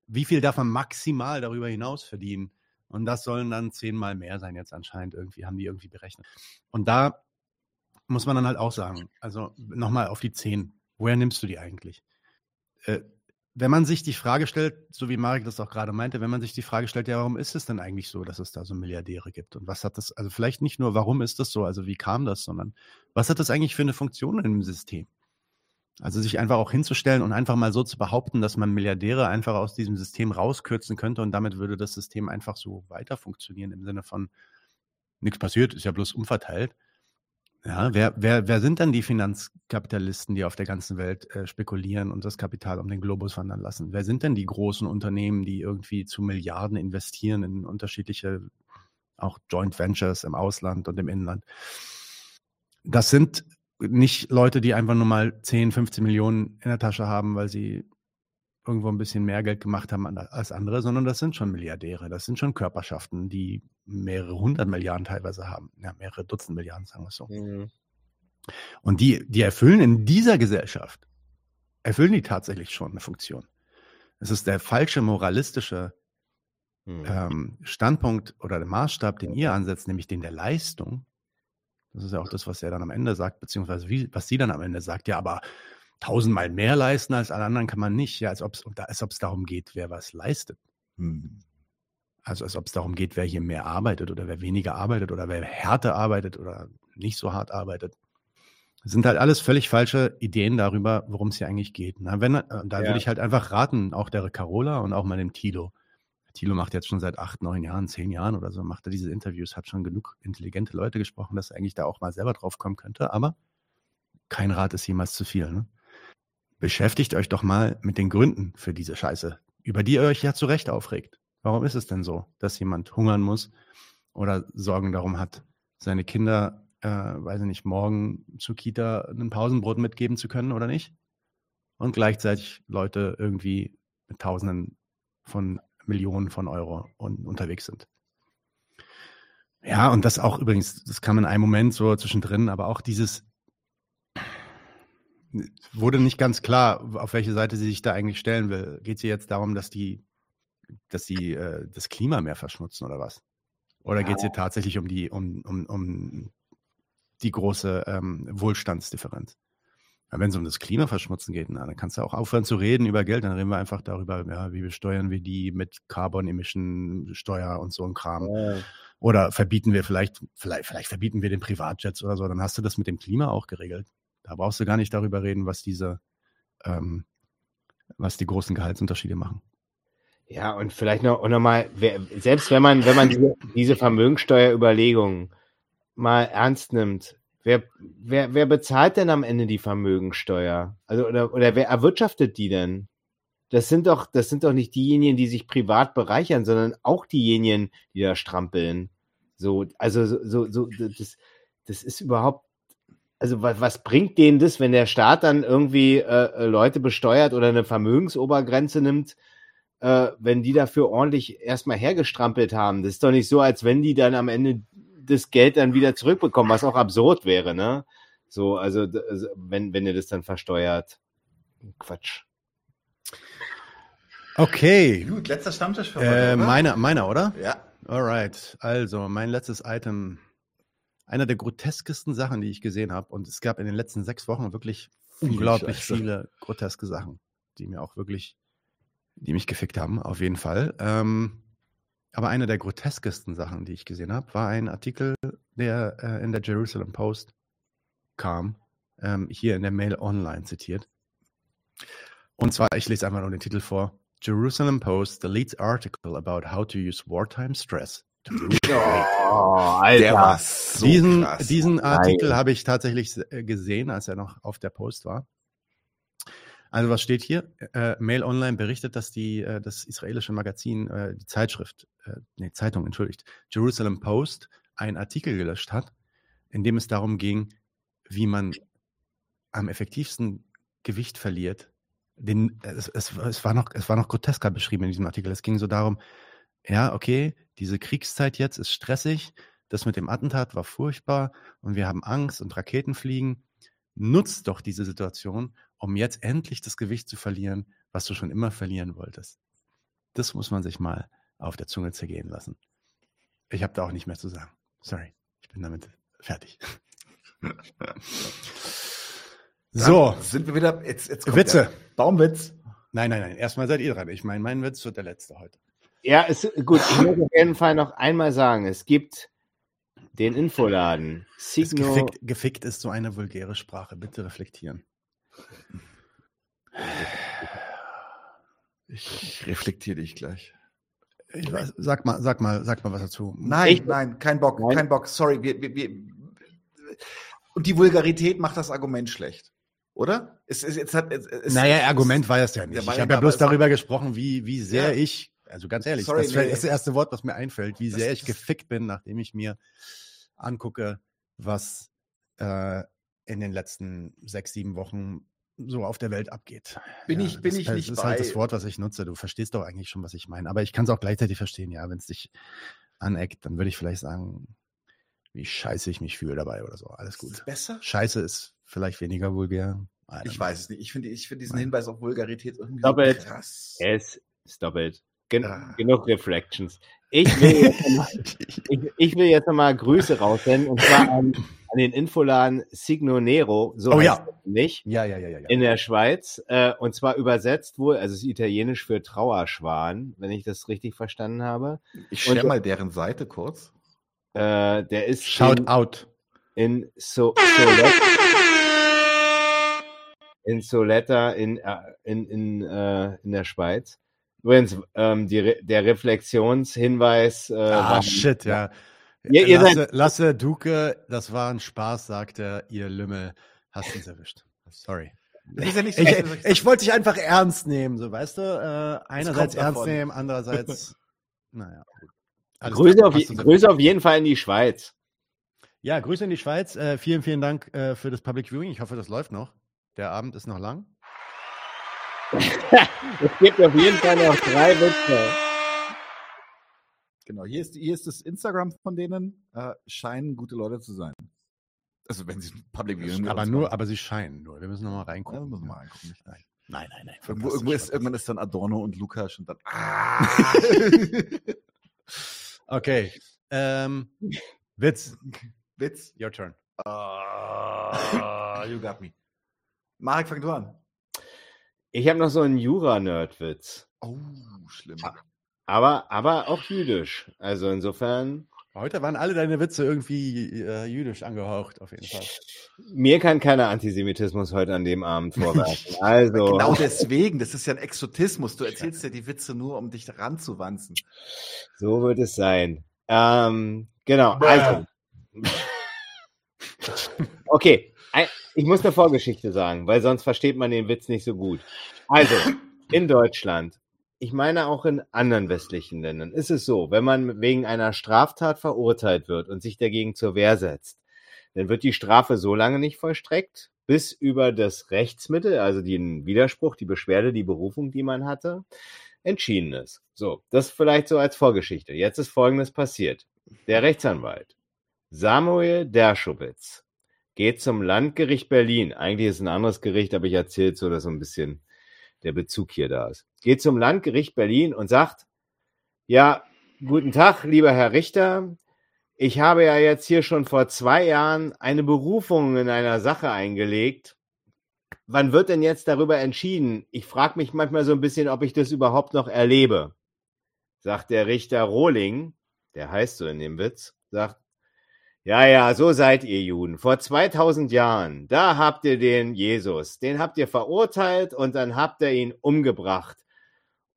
wie viel darf man maximal darüber hinaus verdienen. Und das sollen dann zehnmal mehr sein jetzt anscheinend irgendwie, haben die irgendwie berechnet. Und da muss man dann halt auch sagen, also nochmal auf die zehn, woher nimmst du die eigentlich? Äh, wenn man sich die Frage stellt, so wie Marek das auch gerade meinte, wenn man sich die Frage stellt, ja, warum ist es denn eigentlich so, dass es da so Milliardäre gibt? Und was hat das, also vielleicht nicht nur, warum ist das so, also wie kam das, sondern was hat das eigentlich für eine Funktion im System? Also sich einfach auch hinzustellen und einfach mal so zu behaupten, dass man Milliardäre einfach aus diesem System rauskürzen könnte und damit würde das System einfach so weiter funktionieren im Sinne von nichts passiert, ist ja bloß umverteilt. Ja, wer, wer, wer sind dann die Finanzkapitalisten, die auf der ganzen Welt äh, spekulieren und das Kapital um den Globus wandern lassen? Wer sind denn die großen Unternehmen, die irgendwie zu Milliarden investieren in unterschiedliche, auch Joint Ventures im Ausland und im Inland? Das sind nicht Leute, die einfach nur mal 10, 15 Millionen in der Tasche haben, weil sie irgendwo ein bisschen mehr Geld gemacht haben als andere, sondern das sind schon Milliardäre, das sind schon Körperschaften, die mehrere hundert Milliarden teilweise haben, ja, mehrere Dutzend Milliarden, sagen wir es so. Mhm. Und die, die erfüllen in dieser Gesellschaft, erfüllen die tatsächlich schon eine Funktion. Es ist der falsche moralistische mhm. ähm, Standpunkt oder der Maßstab, den ihr ansetzt, nämlich den der Leistung. Das ist ja auch das, was er dann am Ende sagt, beziehungsweise wie, was sie dann am Ende sagt. Ja, aber tausendmal mehr leisten als alle anderen kann man nicht. Ja, als ob es als ob's darum geht, wer was leistet. Hm. Also als ob es darum geht, wer hier mehr arbeitet oder wer weniger arbeitet oder wer härter arbeitet oder nicht so hart arbeitet. Das sind halt alles völlig falsche Ideen darüber, worum es hier eigentlich geht. Na, wenn, äh, da ja. würde ich halt einfach raten, auch der Carola und auch mal dem Tilo. Tilo macht jetzt schon seit acht, neun Jahren, zehn Jahren oder so, macht er diese Interviews, hat schon genug intelligente Leute gesprochen, dass er eigentlich da auch mal selber drauf kommen könnte. Aber kein Rat ist jemals zu viel. Ne? Beschäftigt euch doch mal mit den Gründen für diese Scheiße, über die ihr euch ja zu Recht aufregt. Warum ist es denn so, dass jemand hungern muss oder Sorgen darum hat, seine Kinder, äh, weiß ich nicht, morgen zur Kita ein Pausenbrot mitgeben zu können oder nicht? Und gleichzeitig Leute irgendwie mit Tausenden von Millionen von Euro un unterwegs sind. Ja, und das auch übrigens, das kam in einem Moment so zwischendrin, aber auch dieses, wurde nicht ganz klar, auf welche Seite sie sich da eigentlich stellen will. Geht sie jetzt darum, dass die, dass sie äh, das Klima mehr verschmutzen oder was? Oder ja. geht es ihr tatsächlich um die, um, um, um die große ähm, Wohlstandsdifferenz? Wenn es um das Klimaverschmutzen geht, na, dann kannst du auch aufhören zu reden über Geld, dann reden wir einfach darüber, ja, wie besteuern wir die mit Carbon Emission Steuer und so ein Kram. Ja. Oder verbieten wir vielleicht, vielleicht, vielleicht verbieten wir den Privatjets oder so, dann hast du das mit dem Klima auch geregelt. Da brauchst du gar nicht darüber reden, was diese, ähm, was die großen Gehaltsunterschiede machen. Ja, und vielleicht noch, noch mal, selbst wenn man, wenn man diese, diese Vermögensteuerüberlegungen mal ernst nimmt, wer, wer, wer bezahlt denn am Ende die Vermögensteuer? Also, oder, oder wer erwirtschaftet die denn? Das sind doch, das sind doch nicht diejenigen, die sich privat bereichern, sondern auch diejenigen, die da strampeln. So, also, so, so, so das, das ist überhaupt also was, was bringt denen das, wenn der Staat dann irgendwie äh, äh, Leute besteuert oder eine Vermögensobergrenze nimmt, äh, wenn die dafür ordentlich erstmal hergestrampelt haben? Das ist doch nicht so, als wenn die dann am Ende das Geld dann wieder zurückbekommen, was auch absurd wäre, ne? So, also, also wenn, wenn ihr das dann versteuert. Quatsch. Okay. Gut, letzter Stammtisch für heute. Äh, meiner, meiner, oder? Ja. Alright. Also, mein letztes Item einer der groteskesten Sachen, die ich gesehen habe. Und es gab in den letzten sechs Wochen wirklich unglaublich Scheiße. viele groteske Sachen, die mir auch wirklich, die mich gefickt haben, auf jeden Fall. Ähm, aber eine der groteskesten Sachen, die ich gesehen habe, war ein Artikel, der äh, in der Jerusalem Post kam, ähm, hier in der Mail Online zitiert. Und zwar, ich lese einfach nur den Titel vor. Jerusalem Post deletes article about how to use wartime stress Oh, Alter. So diesen, krass. diesen Artikel habe ich tatsächlich äh, gesehen, als er noch auf der Post war. Also was steht hier? Äh, Mail Online berichtet, dass die, äh, das israelische Magazin, äh, die Zeitschrift, äh, nee, Zeitung, entschuldigt, Jerusalem Post, einen Artikel gelöscht hat, in dem es darum ging, wie man am effektivsten Gewicht verliert. Den, es, es, es, war noch, es war noch grotesker beschrieben in diesem Artikel. Es ging so darum, ja, okay, diese Kriegszeit jetzt ist stressig, das mit dem Attentat war furchtbar und wir haben Angst und Raketen fliegen. Nutzt doch diese Situation, um jetzt endlich das Gewicht zu verlieren, was du schon immer verlieren wolltest. Das muss man sich mal auf der Zunge zergehen lassen. Ich habe da auch nicht mehr zu sagen. Sorry, ich bin damit fertig. so. Dann sind wir wieder. Jetzt, jetzt Witze. Baumwitz. Nein, nein, nein. Erstmal seid ihr dran. Ich meine, mein Witz wird der letzte heute. Ja, ist gut. Ich muss auf jeden Fall noch einmal sagen, es gibt den Infoladen. Signo. Gefickt, gefickt ist so eine vulgäre Sprache. Bitte reflektieren. Ich reflektiere dich gleich. Ich weiß, sag mal, sag mal, sag mal was dazu. Nein, ich, nein, kein Bock, nein. kein Bock. Sorry, wir, wir, wir, Und die Vulgarität macht das Argument schlecht. Oder? Es, es, es hat, es, es, naja, Argument war es ja nicht. Ich habe ja bloß darüber gesprochen, wie, wie sehr Ja. ich, also ganz ehrlich, Sorry, das nee. ist das erste Wort, was mir einfällt, wie Das- sehr ich das- gefickt bin, nachdem ich mir angucke, was äh, in den letzten sechs, sieben Wochen so auf der Welt abgeht. Bin ich- bin das, ich das nicht ist halt das bei. Wort, was ich nutze. Du verstehst doch eigentlich schon, was ich meine. Aber ich kann es auch gleichzeitig verstehen, ja, wenn es dich aneckt, dann würde ich vielleicht sagen, wie scheiße ich mich fühle dabei oder so. Alles Ist es gut. besser? Scheiße ist vielleicht weniger vulgär. Ich weiß es nicht. Ich finde, ich finde diesen. Hinweis auf Vulgarität irgendwie so krass. Es stop it. Gen Ah. Genug Reflections. Ich will jetzt mal, ich, ich will jetzt nochmal Grüße raussenden und zwar an, an den Infoladen Signo Nero, so Oh ja. nicht, Ja, ja, ja, ja. in der Schweiz. Äh, und zwar übersetzt wohl, also es ist italienisch für Trauerschwan, wenn ich das richtig verstanden habe. Ich share mal deren Seite kurz. Äh, der ist Shout in, out. in so Soletta, in Soletta in, äh, in, in, äh, in der Schweiz. Übrigens, ähm, die, Re- der Reflexionshinweis. Äh, Ah, war- shit, ja. Ihr- ihr Lasse, Lasse Duke, das war ein Spaß, sagt er, ihr Lümmel. Hast uns erwischt. Sorry. Ja nicht Ich, so- ich wollte dich einfach ernst nehmen, so weißt du? Äh, einerseits ernst davon. nehmen, andererseits. naja. Alles Grüße, klar, auf, je- Grüße auf jeden Fall in die Schweiz. Ja, Grüße in die Schweiz. Äh, vielen, vielen Dank äh, für das Public Viewing. Ich hoffe, das läuft noch. Der Abend ist noch lang. Es gibt auf jeden Fall noch drei Witze. Genau, hier ist, hier ist das Instagram von denen. Äh, scheinen gute Leute zu sein. Also wenn sie Public Viewing aber nur, machen. aber sie scheinen nur. Wir müssen noch mal Ja, reingucken. müssen wir mal reingucken. Nein, nein, nein. nein. Irgendwo, irgendwo ist, irgendwann ist dann Adorno und Lukas und dann. Ah! Okay. Ähm, Witz. Witz. Your turn. Ah, you got me. Marek, fang du an. Ich habe noch so einen Jura-Nerd-Witz. Oh, schlimm. Aber, aber auch jüdisch. Also insofern, Heute waren alle deine Witze irgendwie äh, jüdisch angehaucht, auf jeden Fall. mir kann keiner Antisemitismus heute an dem Abend vorwerfen. Also, Genau deswegen, das ist ja ein Exotismus. Du erzählst ja die Witze nur, um dich ranzuwanzen. so wird es sein. Ähm, genau, also. Okay, ein- ich muss eine Vorgeschichte sagen, weil sonst versteht man den Witz nicht so gut. Also, in Deutschland, ich meine auch in anderen westlichen Ländern, ist es so, wenn man wegen einer Straftat verurteilt wird und sich dagegen zur Wehr setzt, dann wird die Strafe so lange nicht vollstreckt, bis über das Rechtsmittel, also den Widerspruch, die Beschwerde, die Berufung, die man hatte, entschieden ist. So, das vielleicht so als Vorgeschichte. Jetzt ist Folgendes passiert. Der Rechtsanwalt Samuel Derschowitz geht zum Landgericht Berlin. Eigentlich ist es ein anderes Gericht, aber ich erzähle so, dass so ein bisschen der Bezug hier da ist. Geht zum Landgericht Berlin und sagt, ja, guten Tag, lieber Herr Richter. Ich habe ja jetzt hier schon vor zwei Jahren eine Berufung in einer Sache eingelegt. Wann wird denn jetzt darüber entschieden? Ich frage mich manchmal so ein bisschen, ob ich das überhaupt noch erlebe. Sagt der Richter Rohling, der heißt so in dem Witz, sagt, ja, ja, so seid ihr Juden. Vor 2000 Jahren, da habt ihr den Jesus, den habt ihr verurteilt und dann habt ihr ihn umgebracht.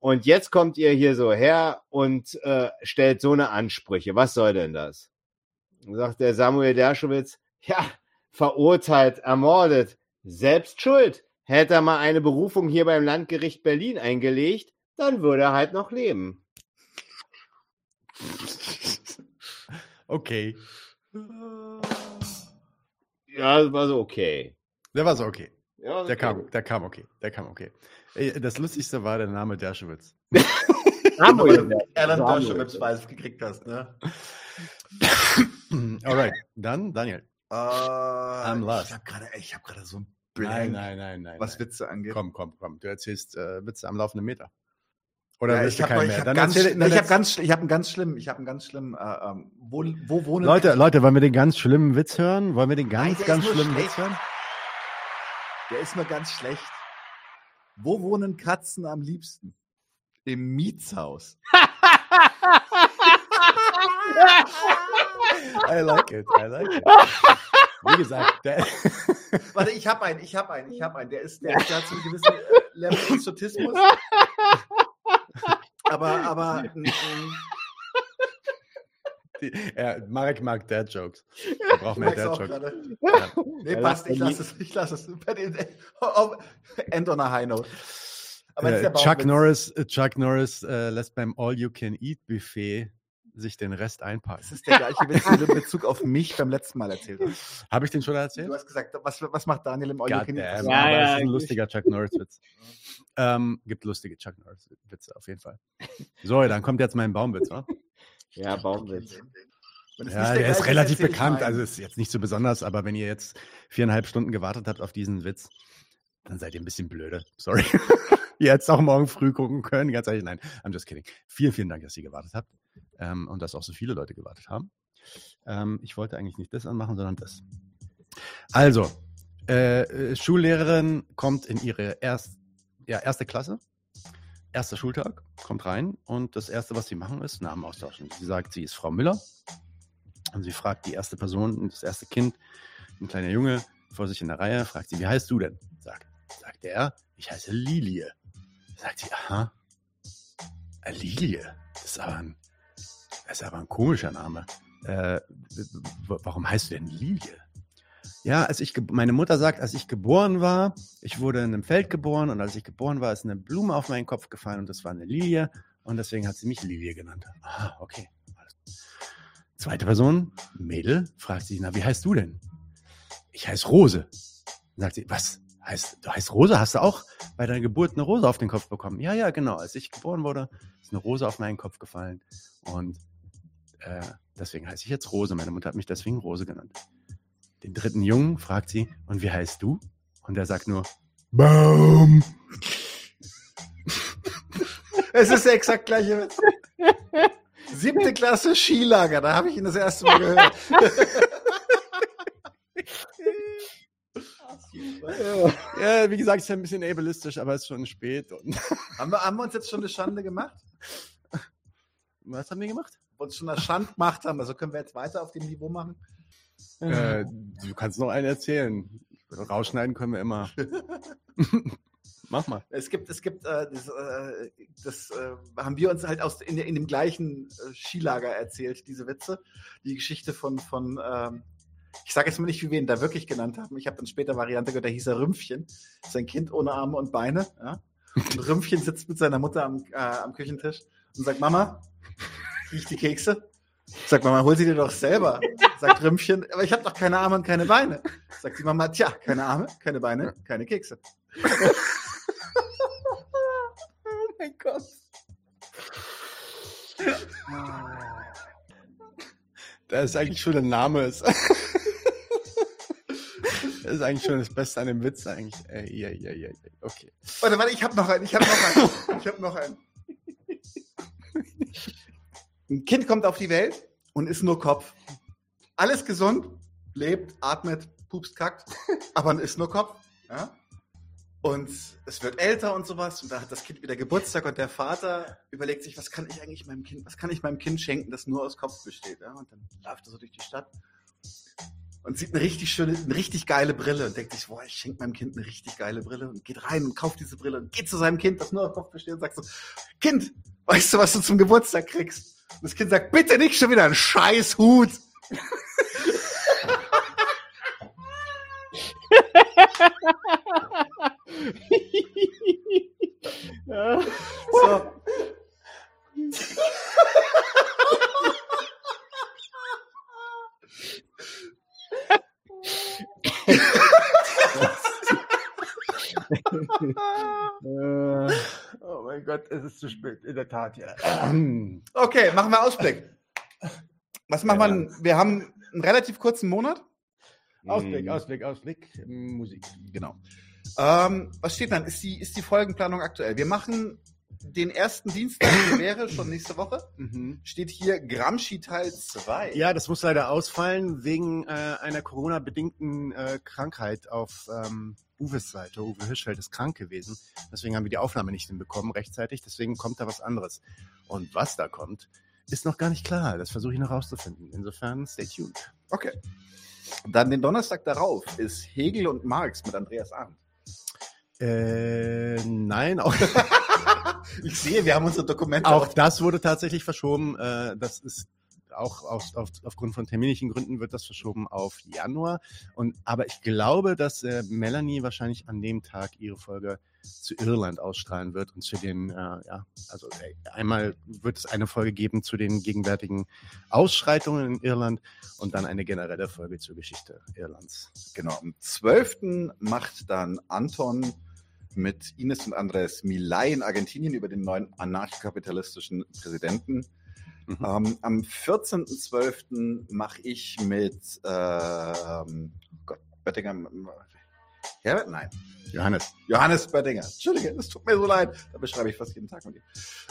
Und jetzt kommt ihr hier so her und äh, stellt so eine Ansprüche. Was soll denn das? Sagt der Samuel Derschowitz, ja, verurteilt, ermordet, selbst schuld. Hätte er mal eine Berufung hier beim Landgericht Berlin eingelegt, dann würde er halt noch leben. Okay. Ja, das war so okay. Der war so okay. Ja, Der kam, der kam okay. Der kam okay. Ey, Das Lustigste war der Name Dershowitz. Samuel Alan. Dershowitz, weil du es gekriegt hast, ne? Alright, dann Daniel. Äh, I'm lost. Ich habe gerade, gerade so ein Nein, Blank, nein, nein, nein. was nein. Witze angeht. Komm, komm, komm. Du erzählst äh, Witze am laufenden Meter. Oder Ja, willst ich du habe keinen ich mehr? hab ganz, ich hab ganz, ich habe einen ganz schlimmen, ich habe einen ganz schlimmen, äh, ähm, wo, wo wohnen Leute, Leute, wollen wir den ganz schlimmen Witz hören? Wollen wir den ganz, Nein, ganz ist schlimmen schlecht. Witz hören? Der ist nur ganz schlecht. Wo wohnen Katzen am liebsten? Im Mietshaus. I like it, I like it. Wie gesagt, der, Warte, ich habe einen, ich habe einen, ich habe einen. Der ist, der, der hat so einen gewissen äh, Level Exotismus. Aber, aber die, ja, Marek mag Dad Jokes. Aber brauche mehr merk's auch Dad-Joke. gerade. Ja. Nee, passt, ich lasse es. Ich lasse es. Bei den- auf- End on a high note. Äh, Chuck. Norris, äh, Chuck Norris äh, lässt beim All-You-Can-Eat-Buffet sich den Rest einpacken. Das ist der gleiche Witz, den du in Bezug auf mich beim letzten Mal erzählt hast. Habe ich den schon erzählt? Du hast gesagt, was, was macht Daniel im Eat? damn, Ja, aber ja, das ist ein lustiger Chuck Norris-Witz. ähm, gibt lustige Chuck Norris-Witze auf jeden Fall. So, dann kommt jetzt mein Baumwitz, wa? Ja, Baumwitz. Ja, nicht der ist relativ bekannt, also ist jetzt nicht so besonders, aber wenn ihr jetzt viereinhalb Stunden gewartet habt auf diesen Witz, dann seid ihr ein bisschen blöde. Sorry. Es auch morgen früh gucken können. Ganz ehrlich, nein, I'm just kidding. Vielen, vielen Dank, dass ihr gewartet habt ähm, und dass auch so viele Leute gewartet haben. Ähm, ich wollte eigentlich nicht das anmachen, sondern das. Also, äh, äh, Schullehrerin kommt in ihre erst, ja, erste Klasse. Erster Schultag, kommt rein und das Erste, was sie machen, ist Namen austauschen. Sie sagt, sie ist Frau Müller und sie fragt die erste Person, das erste Kind, ein kleiner Junge vor sich in der Reihe, fragt sie, wie heißt du denn? Sagt, sagt er, ich heiße Lilie. Sagt sie, aha, Lilie, das ist aber ein, ist aber ein komischer Name. Äh, warum heißt du denn Lilie? Ja, als ich, meine Mutter sagt, als ich geboren war, ich wurde in einem Feld geboren und als ich geboren war, ist eine Blume auf meinen Kopf gefallen und das war eine Lilie und deswegen hat sie mich Lilie genannt. Ah, okay. Zweite Person, Mädel, fragt sie, na, wie heißt du denn? Ich heiße Rose. Sagt sie, was? Heißt, du heißt Rose? Hast du auch bei deiner Geburt eine Rose auf den Kopf bekommen? Ja, ja, genau. Als ich geboren wurde, ist eine Rose auf meinen Kopf gefallen und äh, deswegen heiße ich jetzt Rose. Meine Mutter hat mich deswegen Rose genannt. Den dritten Jungen fragt sie, und wie heißt du? Und er sagt nur, Baum. Es ist der exakt gleiche Witz. Siebte Klasse Skilager, da habe ich ihn das erste Mal gehört. Ja, wie gesagt, ist ja ein bisschen ableistisch, aber es ist schon spät. Haben, wir, haben wir uns jetzt schon eine Schande gemacht? was haben wir gemacht? Uns schon eine Schande gemacht haben, also können wir jetzt weiter auf dem Niveau machen? Äh, du kannst noch einen erzählen. Rausschneiden können wir immer. Mach mal. Es gibt, es gibt, äh, das, äh, das äh, haben wir uns halt aus in, in dem gleichen äh, Skilager erzählt, diese Witze. Die Geschichte von, von ähm, ich sage jetzt mal nicht, wie wir ihn da wirklich genannt haben. Ich habe dann später Variante gehört, da hieß er Rümpfchen. Sein Kind ohne Arme und Beine. Ja? Und Rümpfchen sitzt mit seiner Mutter am, äh, am Küchentisch und sagt, Mama, riecht die Kekse? Sagt Mama, hol sie dir doch selber. Sagt Rümpfchen, aber ich habe doch keine Arme und keine Beine. Sagt die Mama, tja, keine Arme, keine Beine, keine Kekse. Oh mein Gott. Das ist eigentlich schon der Name. Das ist eigentlich schon das Beste an dem Witz eigentlich. Ey, ja, ja, ja, ja. Okay. Warte, warte, ich habe noch einen, ich habe noch einen. Ich habe noch einen. Ein Kind kommt auf die Welt und ist nur Kopf. Alles gesund, lebt, atmet, pupst, kackt, aber ist nur Kopf. Ja? Und es wird älter und sowas und da hat das Kind wieder Geburtstag und der Vater überlegt sich, was kann ich eigentlich meinem Kind, was kann ich meinem Kind schenken, das nur aus Kopf besteht. Ja? Und dann läuft er so durch die Stadt und sieht eine richtig schöne, eine richtig geile Brille und denkt sich, boah, ich schenke meinem Kind eine richtig geile Brille und geht rein und kauft diese Brille und geht zu seinem Kind, das nur aus Kopf besteht und sagt so, Kind, weißt du, was du zum Geburtstag kriegst? Und das Kind sagt, bitte nicht schon wieder ein scheiß Hut. So. Äh, Oh mein Gott, es ist zu spät, in der Tat, ja. Okay, machen wir Ausblick. Was machen wir? denn? Wir haben einen relativ kurzen Monat. Ausblick, Mm. Ausblick, Ausblick, Musik. Genau. Ähm, was steht dann? Ist die, ist die Folgenplanung aktuell? Wir machen den ersten Dienstag, der wäre schon nächste Woche. Mhm. Steht hier Gramsci Teil 2. Ja, das muss leider ausfallen wegen äh, einer Corona-bedingten äh, Krankheit auf ähm, Uwes Seite. Uwe Hirschfeld ist krank gewesen. Deswegen haben wir die Aufnahme nicht hinbekommen rechtzeitig. Deswegen kommt da was anderes. Und was da kommt, ist noch gar nicht klar. Das versuche ich noch rauszufinden. Insofern, stay tuned. Okay. Dann den Donnerstag darauf ist Hegel und Marx mit Andreas Arndt. Äh, nein, auch, Ich sehe, wir haben unsere Dokumente auch das wurde tatsächlich verschoben. Äh, das ist auch auf, auf, aufgrund von terminlichen Gründen wird das verschoben auf Januar. Und aber ich glaube, dass äh, Melanie wahrscheinlich an dem Tag ihre Folge zu Irland ausstrahlen wird und zu den, äh, ja, also äh, einmal wird es eine Folge geben zu den gegenwärtigen Ausschreitungen in Irland und dann eine generelle Folge zur Geschichte Irlands. Genau. Am 12. macht dann Anton mit Ines und Andres Milay in Argentinien über den neuen anarchokapitalistischen Präsidenten. Mhm. Ähm, am 14.12. mache ich mit ähm, Gott, Böttinger. Herbert? Nein. Johannes. Johannes Böttinger. Entschuldige, es tut mir so leid. Da beschreibe ich fast jeden Tag mit ihm.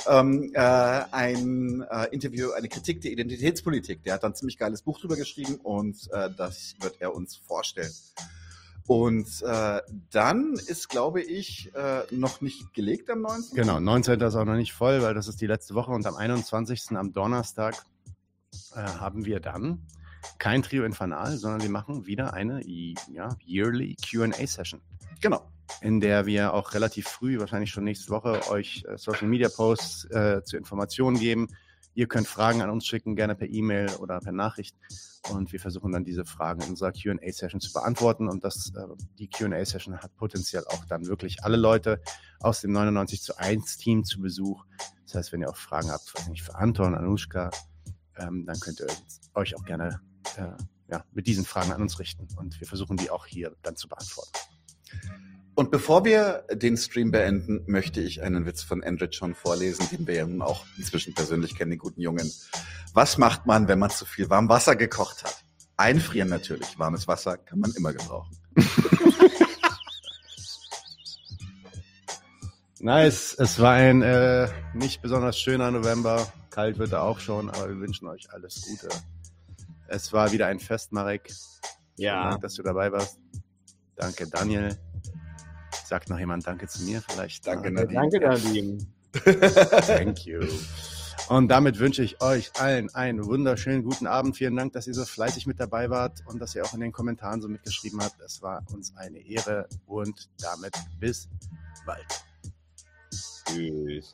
Ähm, äh, ein äh, Interview, eine Kritik der Identitätspolitik. Der hat dann ein ziemlich geiles Buch drüber geschrieben und äh, das wird er uns vorstellen. Und äh, dann ist, glaube ich, äh, noch nicht gelegt am 19. Genau, 19. ist auch noch nicht voll, weil das ist die letzte Woche und am 21. am Donnerstag äh, haben wir dann kein Trio Infernal, sondern wir machen wieder eine ja, Yearly QA-Session. Genau. In der wir auch relativ früh, wahrscheinlich schon nächste Woche, euch äh, Social Media Posts äh, zu Informationen geben. Ihr könnt Fragen an uns schicken, gerne per E-Mail oder per Nachricht. Und wir versuchen dann diese Fragen in unserer QA-Session zu beantworten. Und das, äh, die QA-Session hat potenziell auch dann wirklich alle Leute aus dem 99 zu 1 Team zu Besuch. Das heißt, wenn ihr auch Fragen habt, weiß nicht, für Anton, Anushka, ähm, dann könnt ihr euch auch gerne äh, ja, mit diesen Fragen an uns richten. Und wir versuchen die auch hier dann zu beantworten. Und bevor wir den Stream beenden, möchte ich einen Witz von Andrew schon vorlesen, den wir ja nun auch inzwischen persönlich kennen, den guten Jungen. Was macht man, wenn man zu viel warm Wasser gekocht hat? Einfrieren natürlich. Warmes Wasser kann man immer gebrauchen. nice. Es war ein äh, nicht besonders schöner November. Kalt wird er auch schon, aber wir wünschen euch alles Gute. Es war wieder ein Fest, Marek. Ja. Dank, dass du dabei warst. Danke, Daniel. Sagt noch jemand Danke zu mir vielleicht? Danke, Nadine. Danke, Nadine. Thank you. Und damit wünsche ich euch allen einen wunderschönen guten Abend. Vielen Dank, dass ihr so fleißig mit dabei wart und dass ihr auch in den Kommentaren so mitgeschrieben habt. Es war uns eine Ehre und damit bis bald. Tschüss.